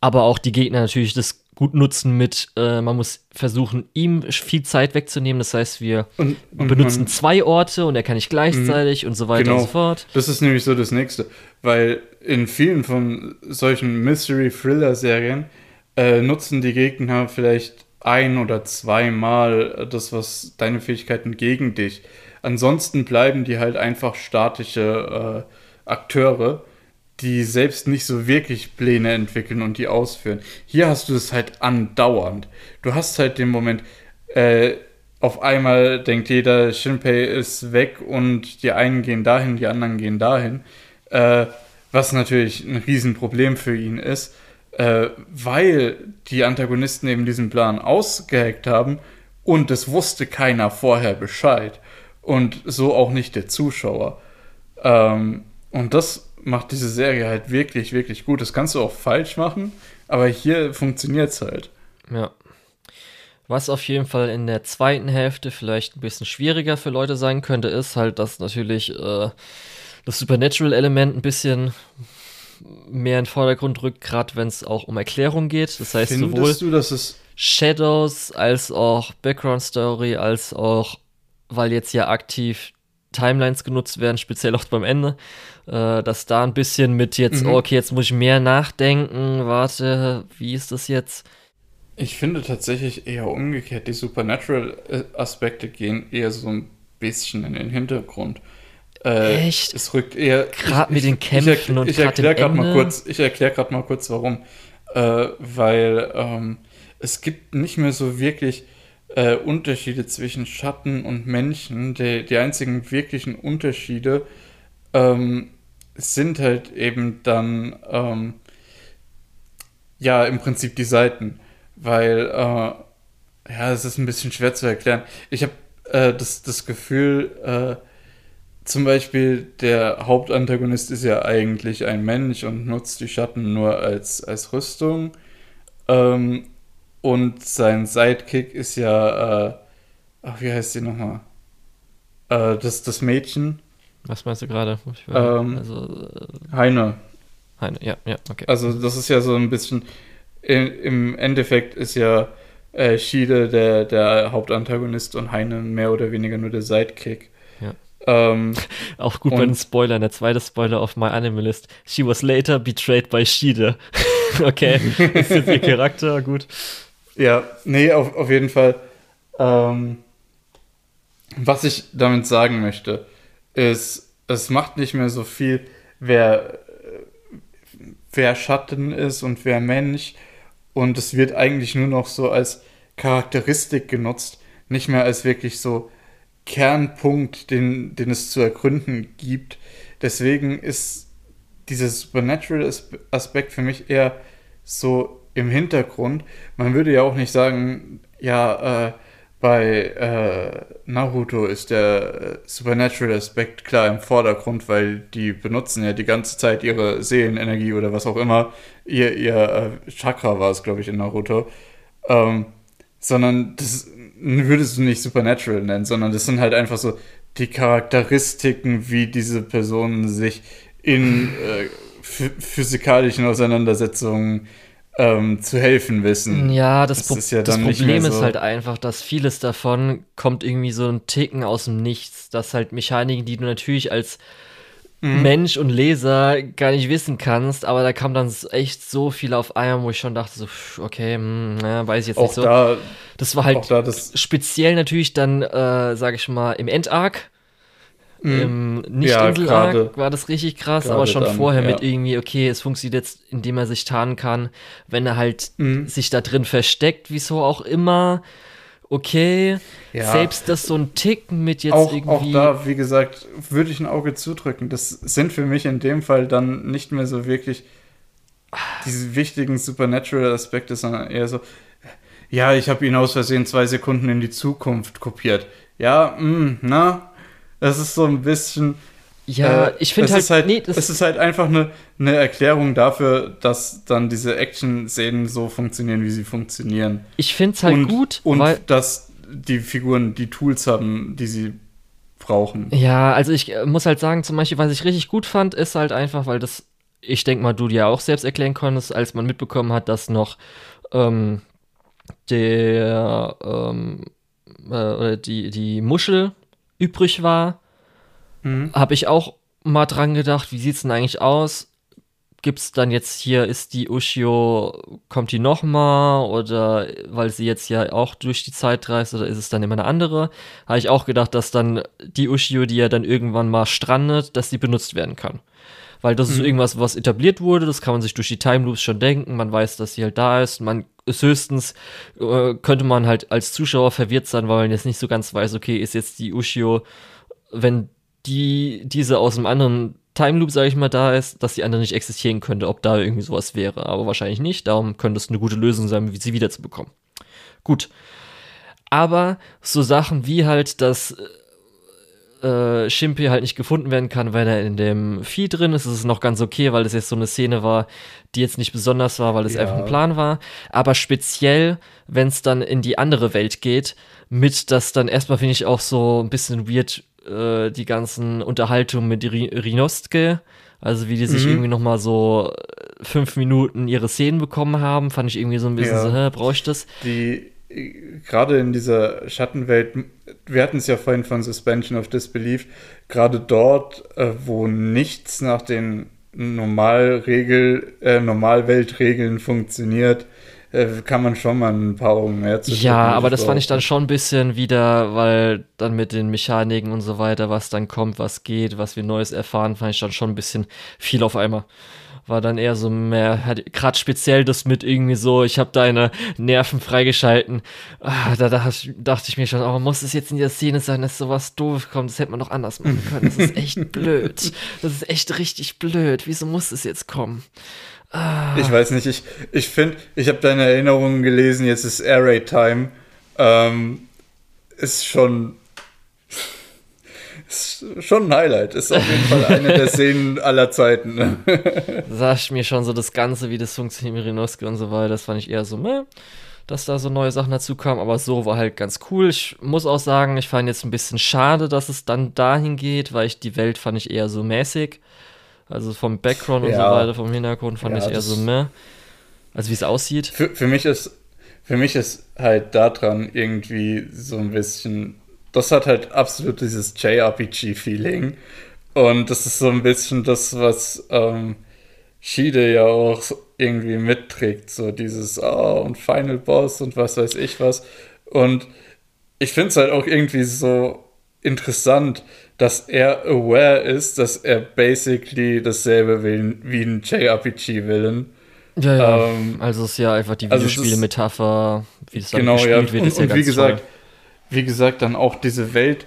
aber auch die Gegner natürlich das gut nutzen mit, äh, man muss versuchen, ihm viel Zeit wegzunehmen. Das heißt, wir und, und benutzen man, zwei Orte und er kann nicht gleichzeitig mhm. und so weiter genau. und so fort. Das ist nämlich so das Nächste, weil in vielen von solchen Mystery-Thriller-Serien äh, nutzen die Gegner vielleicht ein oder zweimal das, was deine Fähigkeiten gegen dich. Ansonsten bleiben die halt einfach statische äh, Akteure die selbst nicht so wirklich Pläne entwickeln und die ausführen. Hier hast du es halt andauernd. Du hast halt den Moment, äh, auf einmal denkt jeder, Shinpei ist weg und die einen gehen dahin, die anderen gehen dahin. Äh, was natürlich ein Riesenproblem für ihn ist, äh, weil die Antagonisten eben diesen Plan ausgeheckt haben und es wusste keiner vorher Bescheid. Und so auch nicht der Zuschauer. Ähm, und das macht diese Serie halt wirklich, wirklich gut. Das kannst du auch falsch machen, aber hier funktioniert es halt. Ja. Was auf jeden Fall in der zweiten Hälfte vielleicht ein bisschen schwieriger für Leute sein könnte, ist halt, dass natürlich äh, das Supernatural-Element ein bisschen mehr in den Vordergrund rückt, gerade wenn es auch um Erklärung geht. Das heißt, Findest sowohl du, dass es Shadows als auch Background Story, als auch, weil jetzt ja aktiv Timelines genutzt werden, speziell auch beim Ende, äh, dass da ein bisschen mit jetzt, mhm. okay, jetzt muss ich mehr nachdenken, warte, wie ist das jetzt? Ich finde tatsächlich eher umgekehrt, die Supernatural-Aspekte gehen eher so ein bisschen in den Hintergrund. Äh, Echt? Es rückt eher. Gerade mit den Kämpfen ich, ich, und ich erkläre gerade mal kurz. Ich erkläre gerade mal kurz, warum. Äh, weil ähm, es gibt nicht mehr so wirklich äh, Unterschiede zwischen Schatten und Menschen. Die, die einzigen wirklichen Unterschiede ähm, sind halt eben dann ähm, ja im Prinzip die Seiten, weil äh, ja, es ist ein bisschen schwer zu erklären. Ich habe äh, das, das Gefühl, äh, zum Beispiel der Hauptantagonist ist ja eigentlich ein Mensch und nutzt die Schatten nur als, als Rüstung. Ähm, und sein Sidekick ist ja, äh, ach, wie heißt sie nochmal? Äh, das, das Mädchen. Was meinst du gerade? Ähm, also, äh, Heine. Heine, ja, ja, okay. Also das ist ja so ein bisschen, in, im Endeffekt ist ja äh, Schiede der, der Hauptantagonist und Heine mehr oder weniger nur der Sidekick. Ja. Ähm, Auch gut bei den Spoilern. Der zweite Spoiler auf My Animalist. She was later betrayed by Schiede. okay, ist jetzt ihr Charakter, gut. Ja, nee, auf, auf jeden Fall. Ähm, was ich damit sagen möchte, ist, es macht nicht mehr so viel, wer, wer Schatten ist und wer Mensch. Und es wird eigentlich nur noch so als Charakteristik genutzt, nicht mehr als wirklich so Kernpunkt, den, den es zu ergründen gibt. Deswegen ist dieser Supernatural-Aspekt für mich eher so im Hintergrund. Man würde ja auch nicht sagen, ja, äh, bei äh, Naruto ist der äh, Supernatural-Aspekt klar im Vordergrund, weil die benutzen ja die ganze Zeit ihre Seelenenergie oder was auch immer. Ihr, ihr äh, Chakra war es, glaube ich, in Naruto. Ähm, sondern das würdest du nicht Supernatural nennen, sondern das sind halt einfach so die Charakteristiken, wie diese Personen sich in äh, physikalischen Auseinandersetzungen ähm, zu helfen wissen. Ja, das, das, ja das Problem so ist halt einfach, dass vieles davon kommt irgendwie so ein Ticken aus dem Nichts, dass halt Mechaniken, die du natürlich als mhm. Mensch und Leser gar nicht wissen kannst, aber da kam dann echt so viel auf einmal, wo ich schon dachte, so, okay, mh, hm, ja, weiß ich jetzt auch nicht so. Da, das war halt da speziell natürlich dann, äh, sag ich mal, im Endark. Mhm. Im Nicht-Insel-Arc ja, war das richtig krass, aber schon dann, vorher ja. mit irgendwie, okay, es funktioniert jetzt, indem er sich tarnen kann, wenn er halt mhm. sich da drin versteckt, wieso auch immer okay. Ja. Selbst das so ein Tick mit jetzt auch, irgendwie. Auch da, wie gesagt, würde ich ein Auge zudrücken. Das sind für mich in dem Fall dann nicht mehr so wirklich diese wichtigen Supernatural-Aspekte, sondern eher so, ja, ich habe ihn aus Versehen zwei Sekunden in die Zukunft kopiert. Ja, mh, mm, na, das ist so ein bisschen. Ja, äh, ich finde halt, halt nee, es ist halt einfach eine, eine Erklärung dafür, dass dann diese Action-Szenen so funktionieren, wie sie funktionieren. Ich finde es halt und, gut, und weil dass die Figuren die Tools haben, die sie brauchen. Ja, also ich äh, muss halt sagen, zum Beispiel, was ich richtig gut fand, ist halt einfach, weil das, ich denke mal, du dir auch selbst erklären konntest, als man mitbekommen hat, dass noch ähm, der ähm, äh, die, die Muschel übrig war, mhm. habe ich auch mal dran gedacht, wie sieht es denn eigentlich aus? Gibt es dann jetzt hier, ist die Ushio, kommt die nochmal oder weil sie jetzt ja auch durch die Zeit reist oder ist es dann immer eine andere? Habe ich auch gedacht, dass dann die Ushio, die ja dann irgendwann mal strandet, dass die benutzt werden kann. Weil das mhm. ist irgendwas, was etabliert wurde, das kann man sich durch die Time Loops schon denken, man weiß, dass sie halt da ist, man ist höchstens, äh, könnte man halt als Zuschauer verwirrt sein, weil man jetzt nicht so ganz weiß, okay, ist jetzt die Ushio, wenn die diese aus einem anderen Time Loop, sage ich mal, da ist, dass die andere nicht existieren könnte, ob da irgendwie sowas wäre. Aber wahrscheinlich nicht. Darum könnte es eine gute Lösung sein, wie sie wiederzubekommen. Gut. Aber so Sachen wie halt, dass äh, Shimpi halt nicht gefunden werden kann, weil er in dem Vieh drin ist, ist es noch ganz okay, weil das jetzt so eine Szene war, die jetzt nicht besonders war, weil es ja. einfach ein Plan war. Aber speziell, wenn es dann in die andere Welt geht, mit das dann erstmal finde ich auch so ein bisschen weird äh, die ganzen Unterhaltungen mit Rinostke, also wie die sich mhm. irgendwie noch mal so äh, fünf Minuten ihre Szenen bekommen haben, fand ich irgendwie so ein bisschen ja. so, hä, brauche ich das? Die, gerade in dieser Schattenwelt, wir hatten es ja vorhin von Suspension of Disbelief, gerade dort, äh, wo nichts nach den Normalregel, äh, Normalweltregeln funktioniert, äh, kann man schon mal ein paar Augen mehr zu Ja, aber das fand ich dann schon ein bisschen wieder, weil dann mit den Mechaniken und so weiter, was dann kommt, was geht, was wir Neues erfahren, fand ich dann schon ein bisschen viel auf einmal war dann eher so mehr, gerade speziell das mit irgendwie so, ich habe deine Nerven freigeschalten. Ah, da, da dachte ich mir schon, oh, muss es jetzt in der Szene sein, dass sowas doof kommt? Das hätte man noch anders machen können. Das ist echt blöd. Das ist echt richtig blöd. Wieso muss es jetzt kommen? Ah. Ich weiß nicht, ich, ich finde, ich habe deine Erinnerungen gelesen, jetzt ist Air Raid Time. Ähm, ist schon ist schon ein Highlight. Ist auf jeden Fall eine der Szenen aller Zeiten. Sag ich mir schon so das Ganze, wie das funktioniert mit Renoske und so weiter, das fand ich eher so, meh, dass da so neue Sachen dazu kamen, aber so war halt ganz cool. Ich muss auch sagen, ich fand jetzt ein bisschen schade, dass es dann dahin geht, weil ich die Welt fand ich eher so mäßig. Also vom Background ja. und so weiter, vom Hintergrund fand ja, ich eher so mehr. Also wie es aussieht. Für, für mich ist für mich ist halt daran irgendwie so ein bisschen, das hat halt absolut dieses JRPG-Feeling. Und das ist so ein bisschen das, was ähm, Shide ja auch irgendwie mitträgt. So dieses, oh, und Final Boss und was weiß ich was. Und ich finde es halt auch irgendwie so interessant, dass er aware ist, dass er basically dasselbe will wie ein JRPG-Willen. Ja, ja. Ähm, also es ist ja einfach die also Videospiele-Metapher, wie es dann genau, gespielt ja. wird, ist und, ja und wie gesagt, toll. Wie gesagt, dann auch diese Welt.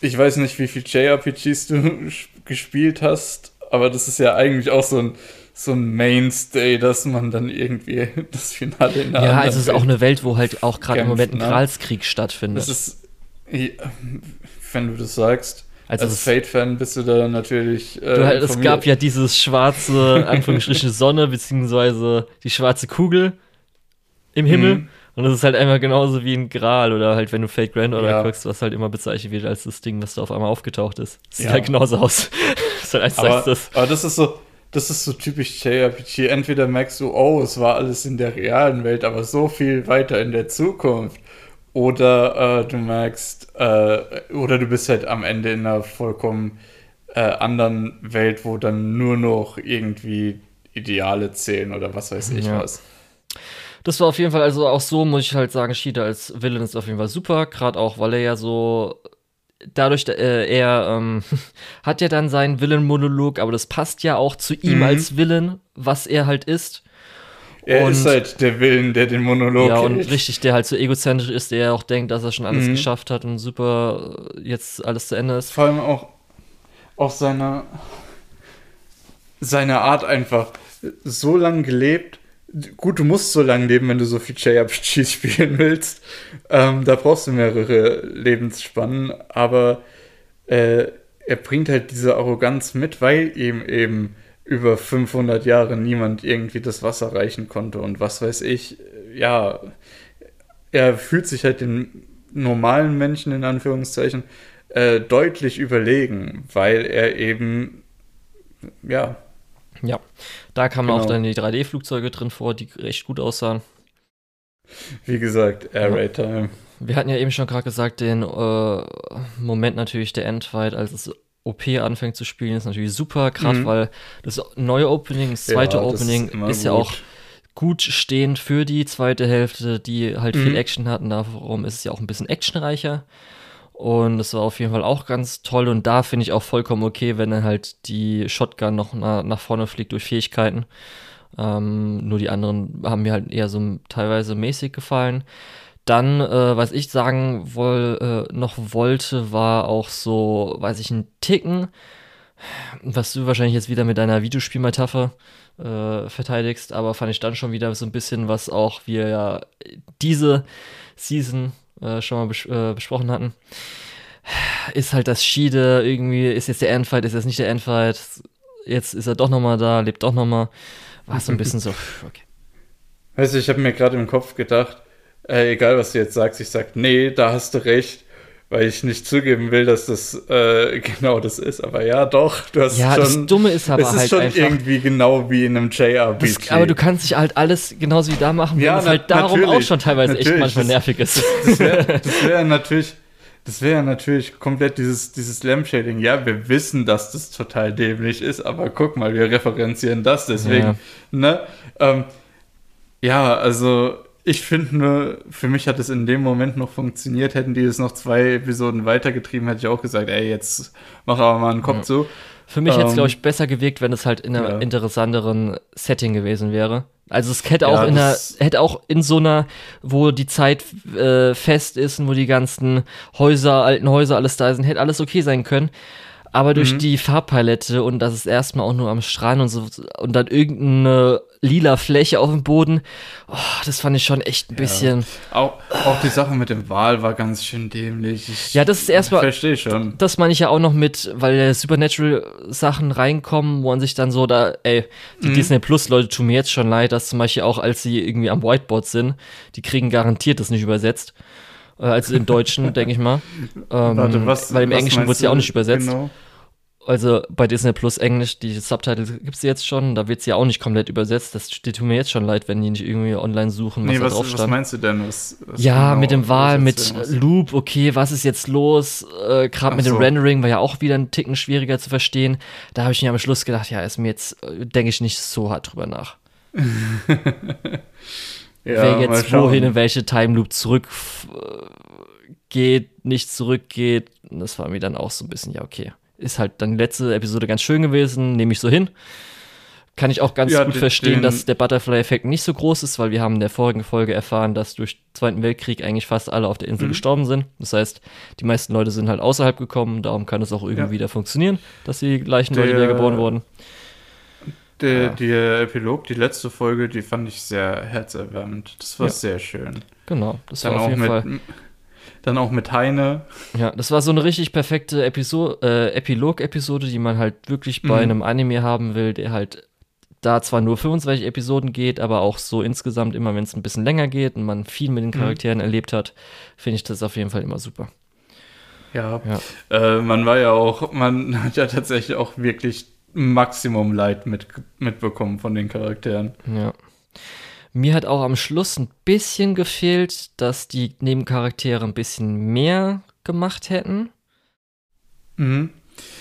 Ich weiß nicht, wie viel JRPGs du gespielt hast, aber das ist ja eigentlich auch so ein so ein Mainstay, dass man dann irgendwie das Finale in der Ja, also es ist auch eine Welt, wo halt auch gerade im Moment ein Gralskrieg ne? stattfindet. Das ist, wenn du das sagst. Also Als Fate-Fan bist du da natürlich. Äh, du, es gab ja dieses schwarze, Anführungsstriche Sonne, beziehungsweise die schwarze Kugel im Himmel, mhm. Und das ist halt einfach genauso wie ein Gral oder halt, wenn du Fate Grand oder Ja. guckst, was halt immer bezeichnet wird als das Ding, was da auf einmal aufgetaucht ist. Sieht Ja. halt genauso aus. das ist halt eins Aber, das. aber das ist so, das ist so typisch JRPG. Entweder merkst du, oh, es war alles in der realen Welt, aber so viel weiter in der Zukunft. Oder äh, du merkst, äh, oder du bist halt am Ende in einer vollkommen äh, anderen Welt, wo dann nur noch irgendwie Ideale zählen oder was weiß ich Ja. was. Das war auf jeden Fall, also auch so muss ich halt sagen, Shida als Villain ist auf jeden Fall super, gerade auch, weil er ja so dadurch, äh, er ähm, hat ja dann seinen Villain-Monolog, aber das passt ja auch zu ihm Mhm. als Villain, was er halt ist. Er Und- ist halt der Willen, der den Monolog ja, und hält. richtig, der halt so egozentrisch ist, der auch denkt, dass er schon alles Mhm. geschafft hat und super äh, jetzt alles zu Ende ist. Vor allem auch, auch seine, seine Art einfach so lange gelebt. Gut, du musst so lange leben, wenn du so viel JRPGs spielen willst. Ähm, da brauchst du mehrere Lebensspannen, aber äh, er bringt halt diese Arroganz mit, weil ihm eben über 500 Jahre niemand irgendwie das Wasser reichen konnte und was weiß ich. Ja, er fühlt sich halt den normalen Menschen in Anführungszeichen äh, deutlich überlegen, weil er eben, ja, Ja, da kamen auch Genau. dann die 3D-Flugzeuge drin vor, die recht gut aussahen. wie gesagt, Air Raid Time. Wir hatten ja eben schon gerade gesagt, den äh, Moment natürlich der Endfight, als es OP anfängt zu spielen, ist natürlich super, gerade Mhm. weil das neue Opening, das zweite Ja, das Opening ist ist ja auch gut stehend für die zweite Hälfte, die halt viel Mhm. Action hatten. Darum ist es ja auch ein bisschen actionreicher. Und das war auf jeden Fall auch ganz toll. Und da finde ich auch vollkommen okay, wenn dann halt die Shotgun noch na, nach vorne fliegt durch Fähigkeiten. Ähm, nur die anderen haben mir halt eher so teilweise mäßig gefallen. Dann, äh, was ich sagen woll, äh, noch wollte, war auch so, weiß ich, ein Ticken, was du wahrscheinlich jetzt wieder mit deiner Videospielmetapher äh, verteidigst, aber fand ich dann schon wieder so ein bisschen, was auch wir ja diese Season äh, schon mal bes äh, besprochen hatten. Ist halt das Schiede irgendwie, ist jetzt der Endfight, ist jetzt nicht der Endfight, jetzt ist er doch nochmal da, lebt doch nochmal. War so ein bisschen so, okay. Weißt du, ich habe mir gerade im Kopf gedacht, äh, egal was du jetzt sagst, ich sag, nee, da hast du recht, weil ich nicht zugeben will, dass das äh, genau das ist. Aber ja, doch, du hast Ja, das schon. Dumme ist aber es ist halt schon einfach. irgendwie genau wie in einem JRPG. Das, aber du kannst dich halt alles genauso wie da machen, Ja, es halt darum auch schon teilweise echt manchmal das- nervig ist. Das wäre das wär natürlich, das wäre natürlich komplett dieses, dieses Lamp-Shading. Ja, wir wissen, dass das total dämlich ist, aber guck mal, wir referenzieren das deswegen. Ja. Ne? Ähm, ja, also ich finde nur, für mich hat es in dem Moment noch funktioniert. Hätten die es noch zwei Episoden weitergetrieben, hätte ich auch gesagt, ey, jetzt mach aber mal einen Kopf Ja. zu. Für mich hätte es, Ähm, glaube ich, besser gewirkt, wenn es halt in einem ja. interessanteren Setting gewesen wäre. Also es hätte Ja, auch in einer, hätte auch in so einer, wo die Zeit äh, fest ist und wo die ganzen Häuser, alten Häuser, alles da sind, hätte alles okay sein können. Aber durch Mhm. die Farbpalette und das ist erstmal auch nur am Strand und so und dann irgendeine lila Fläche auf dem Boden, oh, das fand ich schon echt ein bisschen. Auch, auch die Sache mit dem Wal war ganz schön dämlich. Ich Ja, das ist erstmal- Verstehe schon. Das meine ich ja auch noch mit, weil Supernatural-Sachen reinkommen, wo man sich dann so da, ey, die Mhm. Disney Plus-Leute tun mir jetzt schon leid, dass zum Beispiel auch, als sie irgendwie am Whiteboard sind, die kriegen garantiert das nicht übersetzt. Äh, als im Deutschen, denke ich mal. Ähm, Warte, was, weil im was Englischen wird es ja auch nicht übersetzt. Genau. Also bei Disney Plus Englisch, die Subtitles gibt es jetzt schon, da wird es ja auch nicht komplett übersetzt. Das die tut mir jetzt schon leid, wenn die nicht irgendwie online suchen, was Nee, da was, drauf was stand. meinst du denn? Was, was Ja, genau mit dem Wahl, mit Loop, okay, was ist jetzt los? Äh, Gerade mit dem so. Rendering war ja auch wieder ein Ticken schwieriger zu verstehen. Da habe ich mir am Schluss gedacht, ja, ist mir jetzt, äh, denke ich nicht so hart drüber nach. Wer Ja, mal jetzt wohin in welche Time Loop zurück äh, geht, nicht zurückgeht, das war mir dann auch so ein bisschen, ja, okay. Ist halt dann die letzte Episode ganz schön gewesen, nehme ich so hin. Kann ich auch ganz Ja, gut den- verstehen, dass der Butterfly-Effekt nicht so groß ist, weil wir haben in der vorigen Folge erfahren, dass durch den Zweiten Weltkrieg eigentlich fast alle auf der Insel Mhm. gestorben sind. Das heißt, die meisten Leute sind halt außerhalb gekommen, darum kann es auch irgendwie Ja. wieder funktionieren, dass die gleichen Leute Der- wieder geboren wurden. Der, Ja. Der Epilog, die letzte Folge, die fand ich sehr herzerwärmend. Das war sehr schön. Genau, das Dann war auf jeden mit, Fall. Dann auch mit Heine. Ja, das war so eine richtig perfekte Episo äh, Epilog-Episode, die man halt wirklich bei Mhm. einem Anime haben will, der halt da zwar nur 25 Episoden geht, aber auch so insgesamt immer, wenn es ein bisschen länger geht und man viel mit den Charakteren mhm. erlebt hat, finde ich das auf jeden Fall immer super. Ja, ja. Äh, man war ja auch, man hat ja tatsächlich auch wirklich Maximum Leid mit, mitbekommen von den Charakteren. Ja. Mir hat auch am Schluss ein bisschen gefehlt, dass die Nebencharaktere ein bisschen mehr gemacht hätten. Mhm.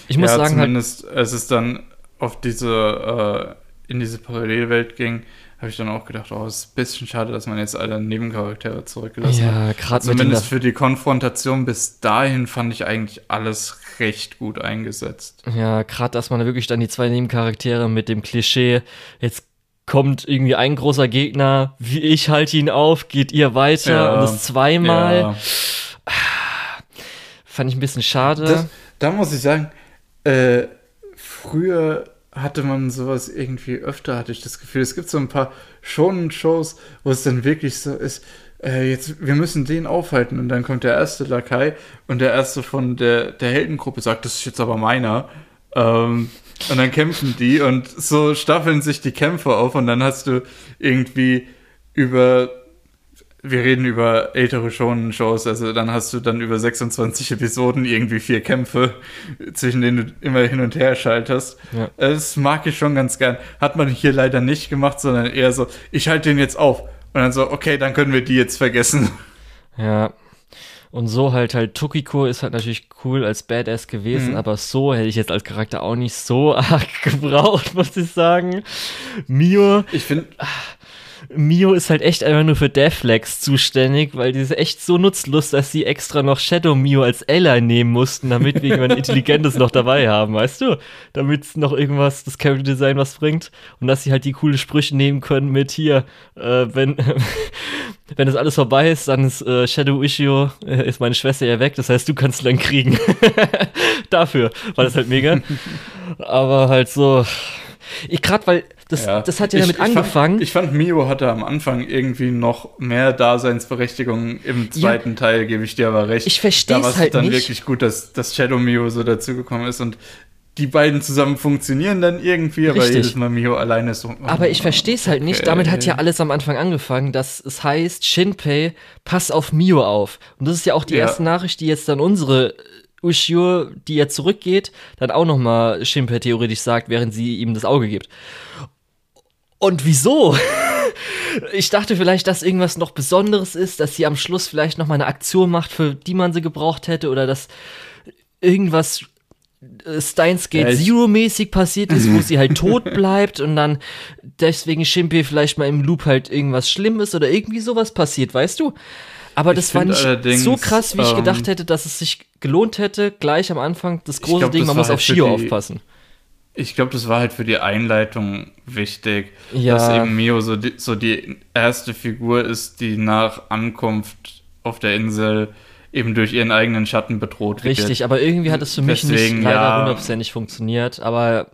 Ich muss ja, sagen, halt zumindest halt, es ist dann auf diese, äh, in diese Parallelwelt ging, habe ich dann auch gedacht, oh, es ist ein bisschen schade, dass man jetzt alle Nebencharaktere zurückgelassen ja, hat. Gerade Zumindest für die Konfrontation bis dahin fand ich eigentlich alles recht gut eingesetzt. Ja, gerade, dass man wirklich dann die zwei Nebencharaktere mit dem Klischee, jetzt kommt irgendwie ein großer Gegner, wie ich halte ihn auf, geht ihr weiter ja, und das zweimal. Ja. Fand ich ein bisschen schade. Das, da muss ich sagen, äh, früher hatte man sowas irgendwie öfter, hatte ich das Gefühl. Es gibt so ein paar Shonen-Shows, wo es dann wirklich so ist, äh, jetzt, wir müssen den aufhalten und dann kommt der erste Lakai und der erste von der, der Heldengruppe sagt, das ist jetzt aber meiner. Ähm, und dann kämpfen die und so staffeln sich die Kämpfe auf und dann hast du irgendwie über wir reden über ältere Shonen-Shows, also dann hast du dann über 26 Episoden irgendwie vier Kämpfe, zwischen denen du immer hin und her schaltest. Ja. Das mag ich schon ganz gern. Hat man hier leider nicht gemacht, sondern eher so, ich halte den jetzt auf. Und dann so, okay, dann können wir die jetzt vergessen. Ja. Und so halt halt Tokiko ist halt natürlich cool als Badass gewesen, mhm. aber so hätte ich jetzt als Charakter auch nicht so arg gebraucht, muss ich sagen. Mio. Ich finde. Mio ist halt echt einfach nur für Deathlex zuständig, weil die ist echt so nutzlos, dass sie extra noch Shadow Mio als Ally nehmen mussten, damit wir jemand Intelligentes noch dabei haben, weißt du? Damit noch irgendwas, das Character Design was bringt und dass sie halt die coole Sprüche nehmen können mit hier, äh, wenn, wenn das alles vorbei ist, dann ist äh, Shadow Ishio, äh, ist meine Schwester ja weg, das heißt, du kannst dann kriegen. Dafür war das halt mega. Aber halt so, ich gerade, weil das, ja. das hat ja ich, damit ich angefangen. Fand, ich fand, Mio hatte am Anfang irgendwie noch mehr Daseinsberechtigung. Im zweiten ja. Teil gebe ich dir aber recht. Ich verstehe es halt dann nicht. wirklich gut, dass, dass Shadow Mio so dazugekommen ist und die beiden zusammen funktionieren dann irgendwie, aber Richtig. jedes Mal Mio alleine ist so. Oh, aber ich verstehe es halt okay. nicht. Damit hat ja alles am Anfang angefangen, dass es heißt, Shinpei, pass auf Mio auf. Und das ist ja auch die ja. erste Nachricht, die jetzt dann unsere Ushio, die jetzt zurückgeht, dann auch nochmal Shinpei theoretisch sagt, während sie ihm das Auge gibt. Und wieso? ich dachte vielleicht, dass irgendwas noch Besonderes ist, dass sie am Schluss vielleicht noch mal eine Aktion macht, für die man sie gebraucht hätte, oder dass irgendwas äh, Steins Gate ja, Zero-mäßig passiert ist, wo sie halt tot bleibt und dann deswegen Shimpe vielleicht mal im Loop halt irgendwas Schlimmes oder irgendwie sowas passiert, weißt du? Aber das war nicht so krass, wie ich gedacht ähm, hätte, dass es sich gelohnt hätte, gleich am Anfang das große glaub, Ding, man muss halt auf Shio aufpassen. Ich glaube, das war halt für die Einleitung wichtig, ja. dass eben Mio so die, so die erste Figur ist, die nach Ankunft auf der Insel eben durch ihren eigenen Schatten bedroht wird. Richtig, aber irgendwie hat es für mich Deswegen, nicht leider hundertprozentig ja, funktioniert, aber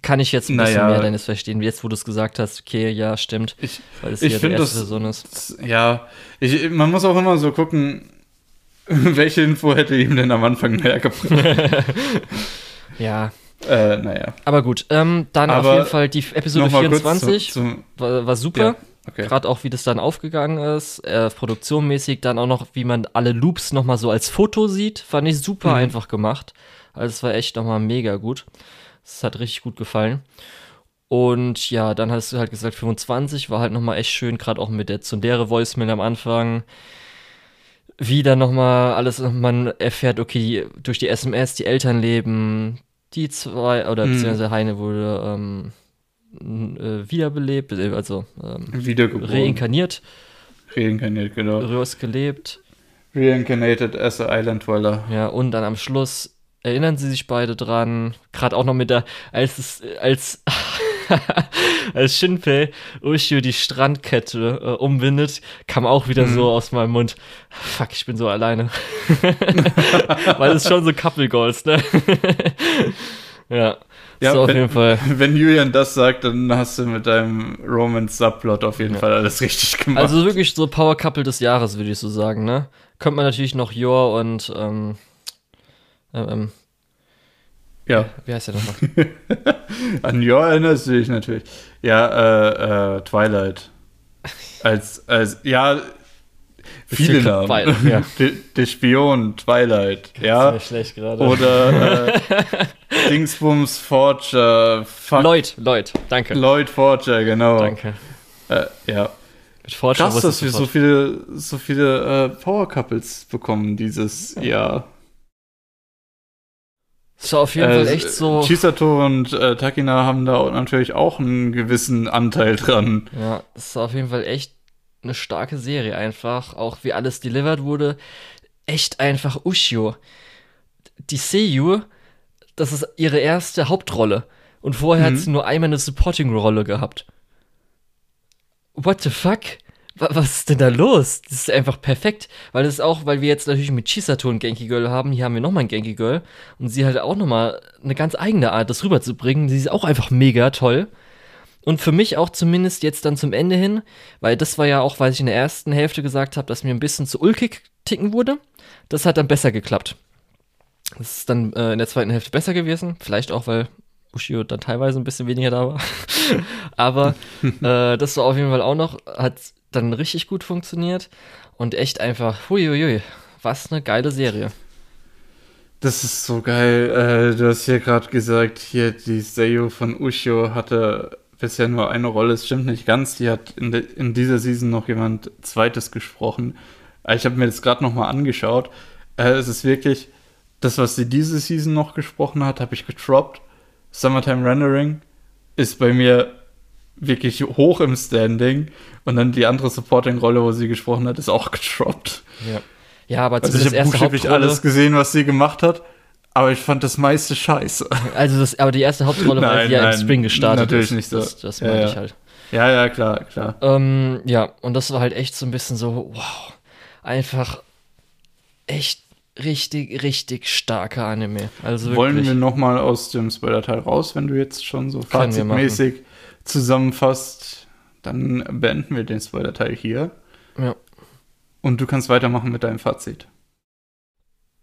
kann ich jetzt ein bisschen naja, mehr deines verstehen, jetzt wo du es gesagt hast, okay, ja, stimmt, ich, weil es ich finde das, Person ist. Ja, ich, man muss auch immer so gucken, welche Info hätte ihm denn am Anfang mehr gebracht. ja, äh, naja. Aber gut, ähm, dann Aber auf jeden Fall die Episode 24 zu, zu, war, war, super. Ja, okay. Gerade auch, wie das dann aufgegangen ist, äh, produktionmäßig, dann auch noch, wie man alle Loops nochmal so als Foto sieht, fand ich super mhm. einfach gemacht. Also es war echt nochmal mega gut. Es hat richtig gut gefallen. Und ja, dann hast du halt gesagt, 25 war halt nochmal echt schön, gerade auch mit der Zundere Voicemail am Anfang. Wie dann nochmal alles, man erfährt, okay, durch die SMS, die Eltern leben, die zwei, oder hm. beziehungsweise Heine wurde ähm, äh, wiederbelebt, also ähm, reinkarniert. Reinkarniert, genau. Rausgelebt. Reincarnated as a Island Dweller. Ja, und dann am Schluss erinnern sie sich beide dran. Gerade auch noch mit der, als es, als als Shinpei Ushio die Strandkette äh, umwindet, kam auch wieder mhm. so aus meinem Mund, fuck, ich bin so alleine. Weil es schon so Couple Goals, ne? ja. Ja, so, auf wenn, jeden Fall. Wenn Julian das sagt, dann hast du mit deinem Romance-Subplot auf jeden ja. Fall alles richtig gemacht. Also wirklich so Power Couple des Jahres, würde ich so sagen, ne? Könnte man natürlich noch Yor und ähm, ähm, Ja. Wie heißt der nochmal? An Yor erinnerst du dich natürlich. Ja, äh, äh, Twilight. Als, als, ja, viele Viel Namen. Twilight, ja. Der, Spion, Twilight, ja. Ziemlich schlecht gerade. Oder äh, Dingsbums Forger, fuck, Lloyd, Lloyd, danke. Lloyd Forger, genau. Danke. Äh, ja. Mit Fortune Krass, dass wir so sofort. viele, so viele äh, Power Couples bekommen dieses Jahr. Es war auf jeden Fall echt so. Chisato und äh, Takina haben da natürlich auch einen gewissen Anteil dran. Ja, es war auf jeden Fall echt eine starke Serie einfach. Auch wie alles delivered wurde. Echt einfach Ushio. Die Seiyu, das ist ihre erste Hauptrolle. Und vorher Mhm. hat sie nur einmal eine Supporting-Rolle gehabt. What the fuck? Wa- Was ist denn da los? Das ist einfach perfekt. Weil das ist auch, weil wir jetzt natürlich mit Chisato ein Genki Girl haben, hier haben wir nochmal ein Genki Girl. Und sie halt auch nochmal eine ganz eigene Art, das rüberzubringen. Sie ist auch einfach mega toll. Und für mich auch zumindest jetzt dann zum Ende hin, weil das war ja auch, weil ich in der ersten Hälfte gesagt habe, dass mir ein bisschen zu ulkig ticken wurde. Das hat dann besser geklappt. Das ist dann äh, in der zweiten Hälfte besser gewesen. Vielleicht auch, weil Ushio dann teilweise ein bisschen weniger da war. Aber äh, das war auf jeden Fall auch noch, hat dann richtig gut funktioniert. Und echt einfach, huiuiui, was eine geile Serie. Das ist so geil. Äh, du hast hier gerade gesagt, hier die Seiyu von Ushio hatte bisher nur eine Rolle. Es stimmt nicht ganz. Die hat in, de, in dieser Season noch jemand Zweites gesprochen. Äh, Ich habe mir das gerade noch mal angeschaut. Äh, es ist wirklich das, was sie diese Season noch gesprochen hat, habe ich getroppt. Summertime Rendering ist bei mir wirklich hoch im Standing. Und dann die andere Supporting-Rolle, wo sie gesprochen hat, ist auch getroppt. Ja, ja aber Also ich habe buchstäblich alles gesehen, was sie gemacht hat. Aber ich fand das meiste scheiße. Also das, aber die erste Hauptrolle, sie ja im Spring gestartet natürlich ist. nicht so. Das, das meine ja. ich halt. Ja, ja, klar, klar. Ähm, ja, und das war halt echt so ein bisschen so, wow, einfach echt richtig, richtig starker Anime. Also wirklich. Wollen wir nochmal aus dem Spoiler-Teil raus, wenn du jetzt schon so Können wir fazitmäßig zusammenfasst? Dann beenden wir den Spoiler-Teil hier. Ja. Und du kannst weitermachen mit deinem Fazit.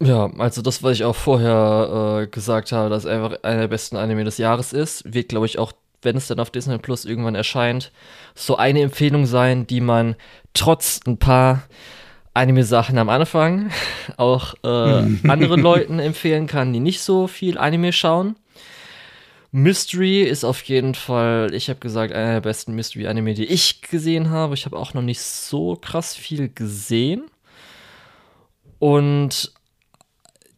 Ja, also das, was ich auch vorher äh, gesagt habe, dass einfach einer der besten Anime des Jahres ist, wird, glaube ich, auch, wenn es dann auf Disney Plus irgendwann erscheint, so eine Empfehlung sein, die man trotz ein paar Anime-Sachen am Anfang auch äh, anderen Leuten empfehlen kann, die nicht so viel Anime schauen. Mystery ist auf jeden Fall, ich habe gesagt, einer der besten Mystery-Anime, die ich gesehen habe. Ich habe auch noch nicht so krass viel gesehen. Und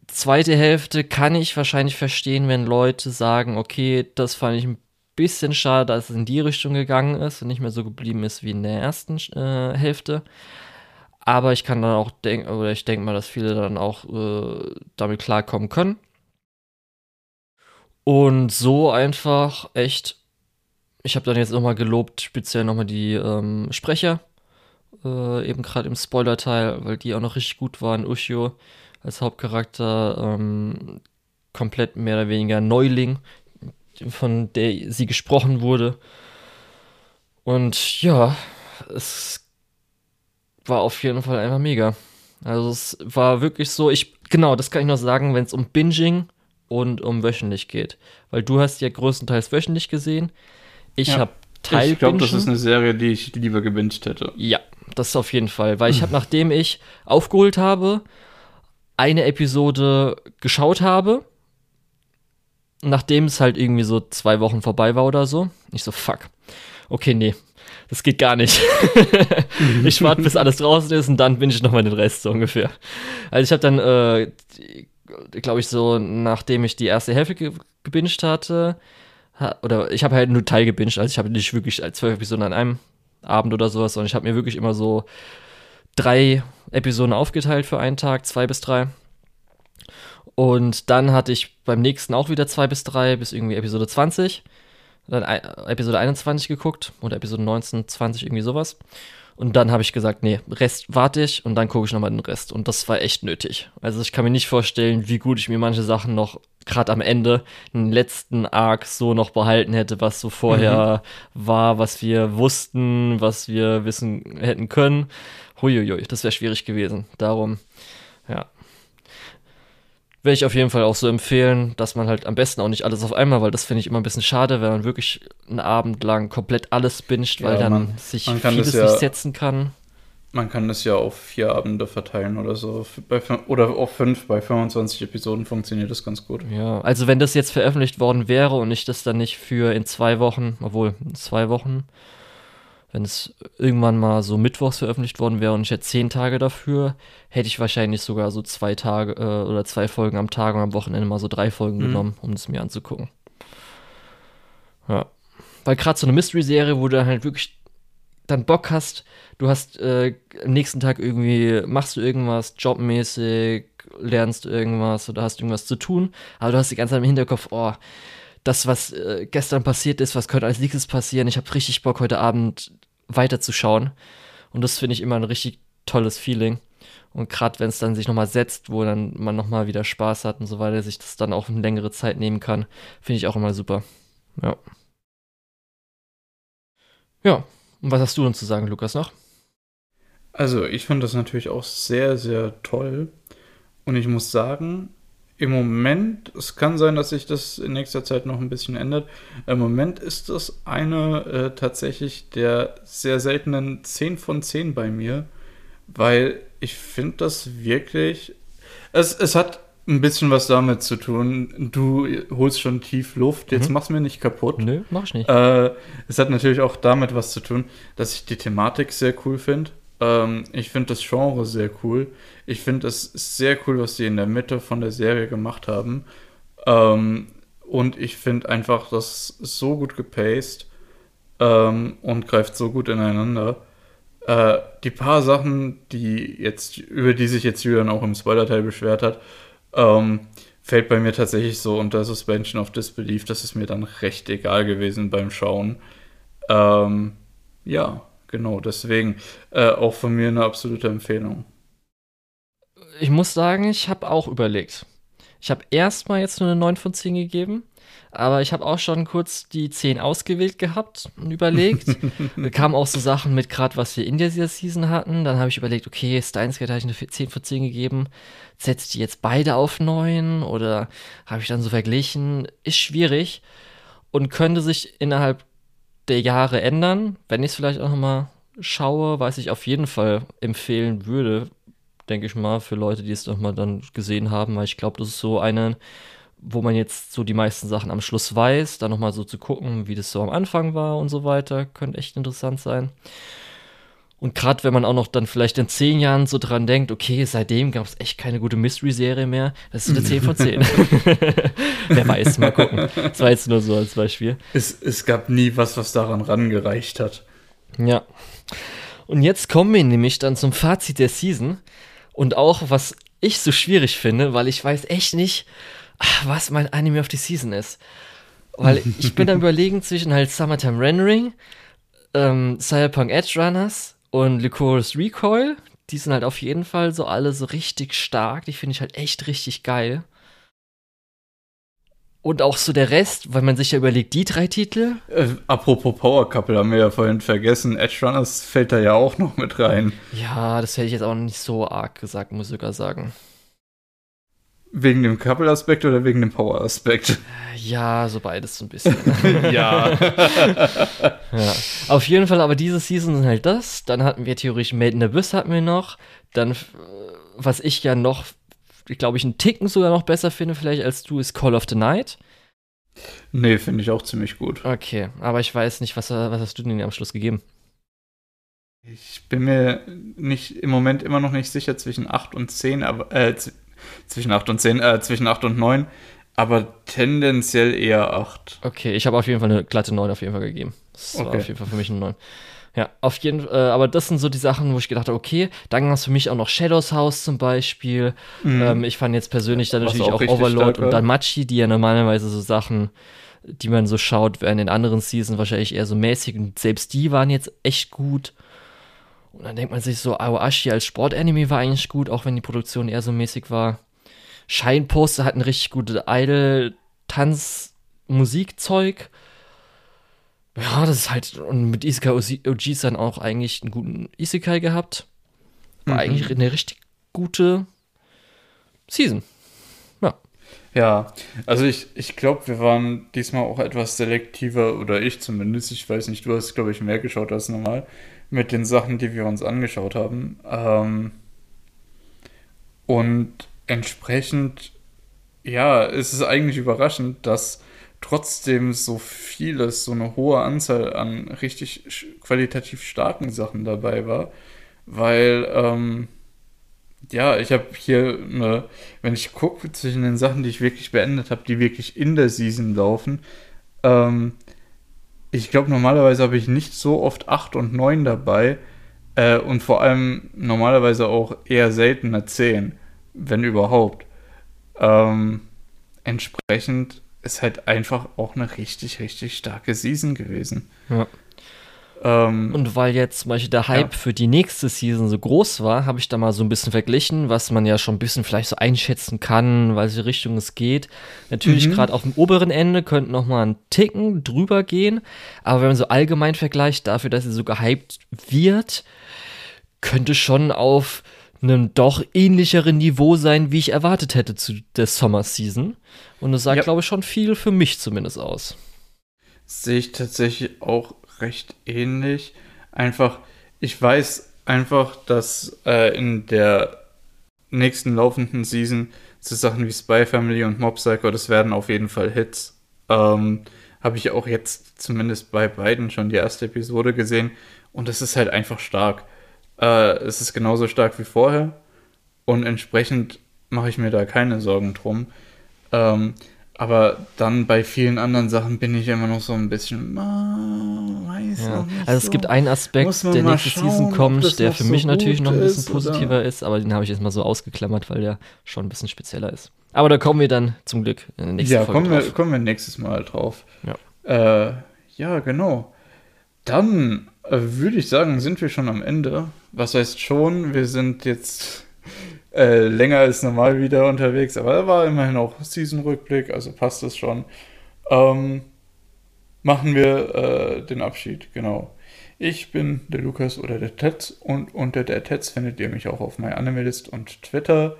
zweite Hälfte kann ich wahrscheinlich verstehen, wenn Leute sagen, okay, das fand ich ein bisschen schade, dass es in die Richtung gegangen ist und nicht mehr so geblieben ist wie in der ersten äh, Hälfte. Aber ich kann dann auch denken, oder ich denke mal, dass viele dann auch äh, damit klarkommen können. Und so einfach echt, ich habe dann jetzt nochmal gelobt, speziell nochmal die ähm, Sprecher, äh, eben gerade im Spoiler-Teil, weil die auch noch richtig gut waren. Ushio als Hauptcharakter, ähm, komplett mehr oder weniger Neuling, von der sie gesprochen wurde. Und ja, es war auf jeden Fall einfach mega. Also es war wirklich so, ich, genau, das kann ich noch sagen, wenn es um Binging und um wöchentlich geht. Weil du hast ja größtenteils wöchentlich gesehen. Ich Ja. habe Teil ich glaube, das ist eine Serie, die ich lieber gebinged hätte. ja, das auf jeden Fall. Weil ich habe, nachdem ich aufgeholt habe, eine Episode geschaut habe, nachdem es halt irgendwie so zwei Wochen vorbei war oder so, ich so, fuck. Okay, nee, das geht gar nicht. ich warte, bis alles draußen ist und dann bin ich nochmal den Rest so ungefähr. Also ich habe dann, äh, glaube ich, so, nachdem ich die erste Hälfte ge gebinged hatte, ha oder ich habe halt nur Teil gebinged, also ich habe nicht wirklich zwölf Episoden an einem Abend oder sowas, sondern ich habe mir wirklich immer so drei Episoden aufgeteilt für einen Tag, zwei bis drei. Und dann hatte ich beim nächsten auch wieder zwei bis drei, bis irgendwie Episode 20. Dann Episode 21 geguckt oder Episode 19, 20, irgendwie sowas. Und dann habe ich gesagt, nee, Rest warte ich und dann gucke ich nochmal den Rest. Und das war echt nötig. Also ich kann mir nicht vorstellen, wie gut ich mir manche Sachen noch gerade am Ende, den letzten Arc so noch behalten hätte, was so vorher war, was wir wussten, was wir wissen hätten können. Huiuiui, das wäre schwierig gewesen. Darum, ja. Werde ich auf jeden Fall auch so empfehlen, dass man halt am besten auch nicht alles auf einmal, weil das finde ich immer ein bisschen schade, wenn man wirklich einen Abend lang komplett alles binscht, Ja, weil dann man- sich man vieles ja- nicht setzen kann. Man kann das ja auf vier Abende verteilen oder so. Bei, oder auf fünf. Bei 25 Episoden funktioniert das ganz gut. Ja, also wenn das jetzt veröffentlicht worden wäre und ich das dann nicht für in zwei Wochen, obwohl in zwei Wochen, wenn es irgendwann mal so mittwochs veröffentlicht worden wäre und ich hätte zehn Tage dafür, hätte ich wahrscheinlich sogar so zwei Tage äh, oder zwei Folgen am Tag und am Wochenende mal so drei Folgen Mhm. genommen, um es mir anzugucken. Ja. Weil gerade so eine Mystery-Serie, wo du dann halt wirklich dann Bock hast, du hast äh, am nächsten Tag irgendwie, machst du irgendwas jobmäßig, lernst irgendwas oder hast irgendwas zu tun, aber du hast die ganze Zeit im Hinterkopf, oh, das, was äh, gestern passiert ist, was könnte als nächstes passieren, ich habe richtig Bock, heute Abend weiterzuschauen. Und das finde ich immer ein richtig tolles Feeling. Und gerade wenn es dann sich nochmal setzt, wo dann man nochmal wieder Spaß hat und so weiter, sich das dann auch eine längere Zeit nehmen kann, finde ich auch immer super. Ja. Ja. Und was hast du denn zu sagen, Lukas, noch? Also, ich finde das natürlich auch sehr, sehr toll. Und ich muss sagen, im Moment, es kann sein, dass sich das in nächster Zeit noch ein bisschen ändert. Im Moment ist das eine äh, tatsächlich der sehr seltenen 10 von 10 bei mir, weil ich finde das wirklich. Es, es hat ein bisschen was damit zu tun. Du holst schon tief Luft, jetzt Mhm. mach's mir nicht kaputt. Nö, mach ich nicht. Äh, es hat natürlich auch damit was zu tun, dass ich die Thematik sehr cool finde. Ähm, ich finde das Genre sehr cool. Ich finde es sehr cool, was die in der Mitte von der Serie gemacht haben. Ähm, und ich finde einfach das so gut gepaced ähm, und greift so gut ineinander. Äh, die paar Sachen, die jetzt, über die sich jetzt Julian auch im Spoiler-Teil beschwert hat, ähm, fällt bei mir tatsächlich so unter Suspension of Disbelief. Das ist mir dann recht egal gewesen beim Schauen. Ähm, ja, genau, deswegen äh, auch von mir eine absolute Empfehlung. Ich muss sagen, ich habe auch überlegt. Ich habe erstmal jetzt nur eine 9 von 10 gegeben, aber ich habe auch schon kurz die 10 ausgewählt gehabt und überlegt. da kamen auch so Sachen mit, gerade was wir in dieser Season hatten. Dann habe ich überlegt, okay, Steins Gate habe ich eine 10 von 10 gegeben. Setzt die jetzt beide auf 9 oder habe ich dann so verglichen? Ist schwierig und könnte sich innerhalb der Jahre ändern. Wenn ich es vielleicht auch nochmal schaue, was ich auf jeden Fall empfehlen würde, denke ich mal, für Leute, die es nochmal dann gesehen haben, weil ich glaube, das ist so eine, wo man jetzt so die meisten Sachen am Schluss weiß, dann nochmal so zu gucken, wie das so am Anfang war und so weiter, könnte echt interessant sein. Und gerade wenn man auch noch dann vielleicht in zehn Jahren so dran denkt, okay, seitdem gab es echt keine gute Mystery-Serie mehr, das ist eine 10 von 10. Wer weiß, mal gucken. Das war jetzt nur so als Beispiel. Es, es gab nie was, was daran rangereicht hat. Ja. Und jetzt kommen wir nämlich dann zum Fazit der Season. Und auch, was ich so schwierig finde, weil ich weiß echt nicht, ach, was mein Anime of the Season ist. Weil ich bin am überlegen zwischen halt Summertime Rendering, ähm, Cyberpunk Edge Runners und Lycoris Recoil. Die sind halt auf jeden Fall so alle so richtig stark. Die finde ich halt echt richtig geil. Und auch so der Rest, weil man sich ja überlegt, die drei Titel, Äh, apropos Power Couple, haben wir ja vorhin vergessen. Edge Runners fällt da ja auch noch mit rein. ja, das hätte ich jetzt auch nicht so arg gesagt, muss ich sogar sagen. Wegen dem Couple-Aspekt oder wegen dem Power-Aspekt? Ja, so beides so ein bisschen. ja. ja. Auf jeden Fall, aber diese Season sind halt das. Dann hatten wir theoretisch Made in Abyss hatten wir noch. Dann, äh, was ich ja noch, glaube ich, einen Ticken sogar noch besser finde, vielleicht als du, ist Call of the Night. nee, finde ich auch ziemlich gut. Okay, aber ich weiß nicht, was, was hast du denn am Schluss gegeben? Ich bin mir nicht im Moment immer noch nicht sicher zwischen 8 und 10, aber äh, zwischen 8 und 10, äh, zwischen 8 und 9, aber tendenziell eher 8. Okay, ich habe auf jeden Fall eine glatte 9 auf jeden Fall gegeben. Das war Okay. auf jeden Fall für mich eine 9. Ja, auf jeden Fall, äh, aber das sind so die Sachen, wo ich gedacht habe, okay, dann gab es für mich auch noch Shadows House zum Beispiel. Ähm, ich fand jetzt persönlich dann Mhm. Was natürlich auch auch, Overlord und war. dann Machi, die ja normalerweise so Sachen, die man so schaut, während in anderen Seasons wahrscheinlich eher so mäßig und selbst die waren jetzt echt gut. Und dann denkt man sich so, Aoashi als Sportanime war eigentlich gut, auch wenn die Produktion eher so mäßig war. Scheinposter hatten richtig gute Idol, Tanz, Musikzeug. Ja, das ist halt, und mit Isekai OGs dann auch eigentlich einen guten Isekai gehabt. War Mhm. eigentlich eine richtig gute Season. Ja. Ja, also ich, ich glaube, wir waren diesmal auch etwas selektiver, oder ich zumindest, ich weiß nicht, du hast, glaube ich, mehr geschaut als normal, mit den Sachen, die wir uns angeschaut haben. Ähm, und entsprechend, ja, ist es eigentlich überraschend, dass trotzdem so vieles, so eine hohe Anzahl an richtig qualitativ starken Sachen dabei war, weil, ähm, ja, ich habe hier eine, wenn ich gucke zwischen den Sachen, die ich wirklich beendet habe, die wirklich in der Season laufen, ähm, ich glaube, normalerweise habe ich nicht so oft 8 und 9 dabei äh, und vor allem normalerweise auch eher seltener 10, wenn überhaupt. Ähm, entsprechend ist halt einfach auch eine richtig, richtig starke Season gewesen. Ja. Ähm, und weil jetzt zum Beispiel der Hype ja. für die nächste Season so groß war, habe ich da mal so ein bisschen verglichen, was man ja schon ein bisschen vielleicht so einschätzen kann, welche Richtung es geht. Natürlich mhm. gerade auf dem oberen Ende könnte noch mal ein Ticken drüber gehen, aber wenn man so allgemein vergleicht dafür, dass sie so gehypt wird, könnte schon auf einem doch ähnlicheren Niveau sein, wie ich erwartet hätte zu der Summer Season. Und das sagt, ja. glaube ich, schon viel für mich zumindest aus. Sehe ich tatsächlich auch recht ähnlich. Einfach, ich weiß einfach, dass äh, in der nächsten laufenden Season so Sachen wie Spy Family und Mob Psycho, das werden auf jeden Fall Hits. Ähm, Habe ich auch jetzt zumindest bei beiden schon die erste Episode gesehen und es ist halt einfach stark. Äh, es ist genauso stark wie vorher und entsprechend mache ich mir da keine Sorgen drum. Ähm, aber dann bei vielen anderen Sachen bin ich immer noch so ein bisschen, oh, weiß ja. Also es so. gibt einen Aspekt, der nächste schauen, Season kommt, der für mich so natürlich noch ein bisschen ist, positiver oder? ist, aber den habe ich jetzt mal so ausgeklammert, weil der schon ein bisschen spezieller ist. Aber da kommen wir dann zum Glück in der nächsten ja, Folge. Ja, kommen, kommen wir nächstes Mal drauf. Ja, äh, ja genau. Dann äh, würde ich sagen, sind wir schon am Ende. Was heißt schon, wir sind jetzt äh, länger als normal wieder unterwegs, aber da war immerhin auch Season-Rückblick, also passt das schon. Ähm, machen wir äh, den Abschied, genau. Ich bin der Lukas oder der Tetz und unter der Tetz findet ihr mich auch auf MyAnimalist und Twitter.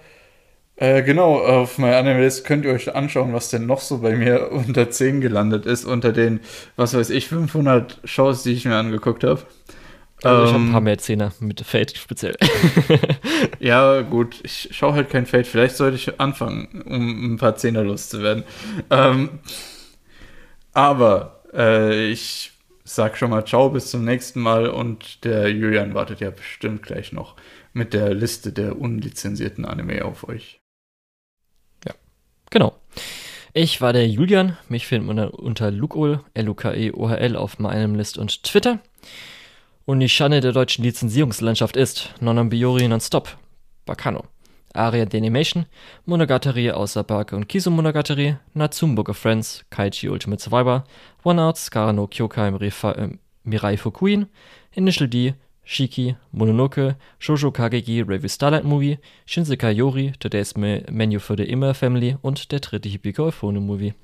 Äh, genau, auf MyAnimalist könnt ihr euch anschauen, was denn noch so bei mir unter 10 gelandet ist, unter den, was weiß ich, 500 Shows, die ich mir angeguckt habe. Also ich habe ein paar ähm, mehr Zehner mit Fate speziell. ja, gut, ich schaue halt kein Fate. Vielleicht sollte ich anfangen, um ein paar Zehner loszuwerden. Ähm, aber äh, ich sag schon mal Ciao, bis zum nächsten Mal und der Julian wartet ja bestimmt gleich noch mit der Liste der unlizenzierten Anime auf euch. Ja, genau. Ich war der Julian. Mich findet man unter Lukol, L-U-K-E-O-H-L auf meinem List und Twitter. Und die Schande der deutschen Lizenzierungslandschaft ist Nonambiori Nonstop, Bacano, Aria Denimation, Monogatari außer Barke und Kiso Monogatari, Natsumbook Friends, Kaiji Ultimate Survivor, One Out, Skara no Kyokai äh, Mirai Fukuin, Initial D, Shiki, Mononoke, Shoujo Kageki Review Starlight Movie, Shinsekai Yori, Today's Menu for the Immer Family und der dritte Hibiko Euphone Movie.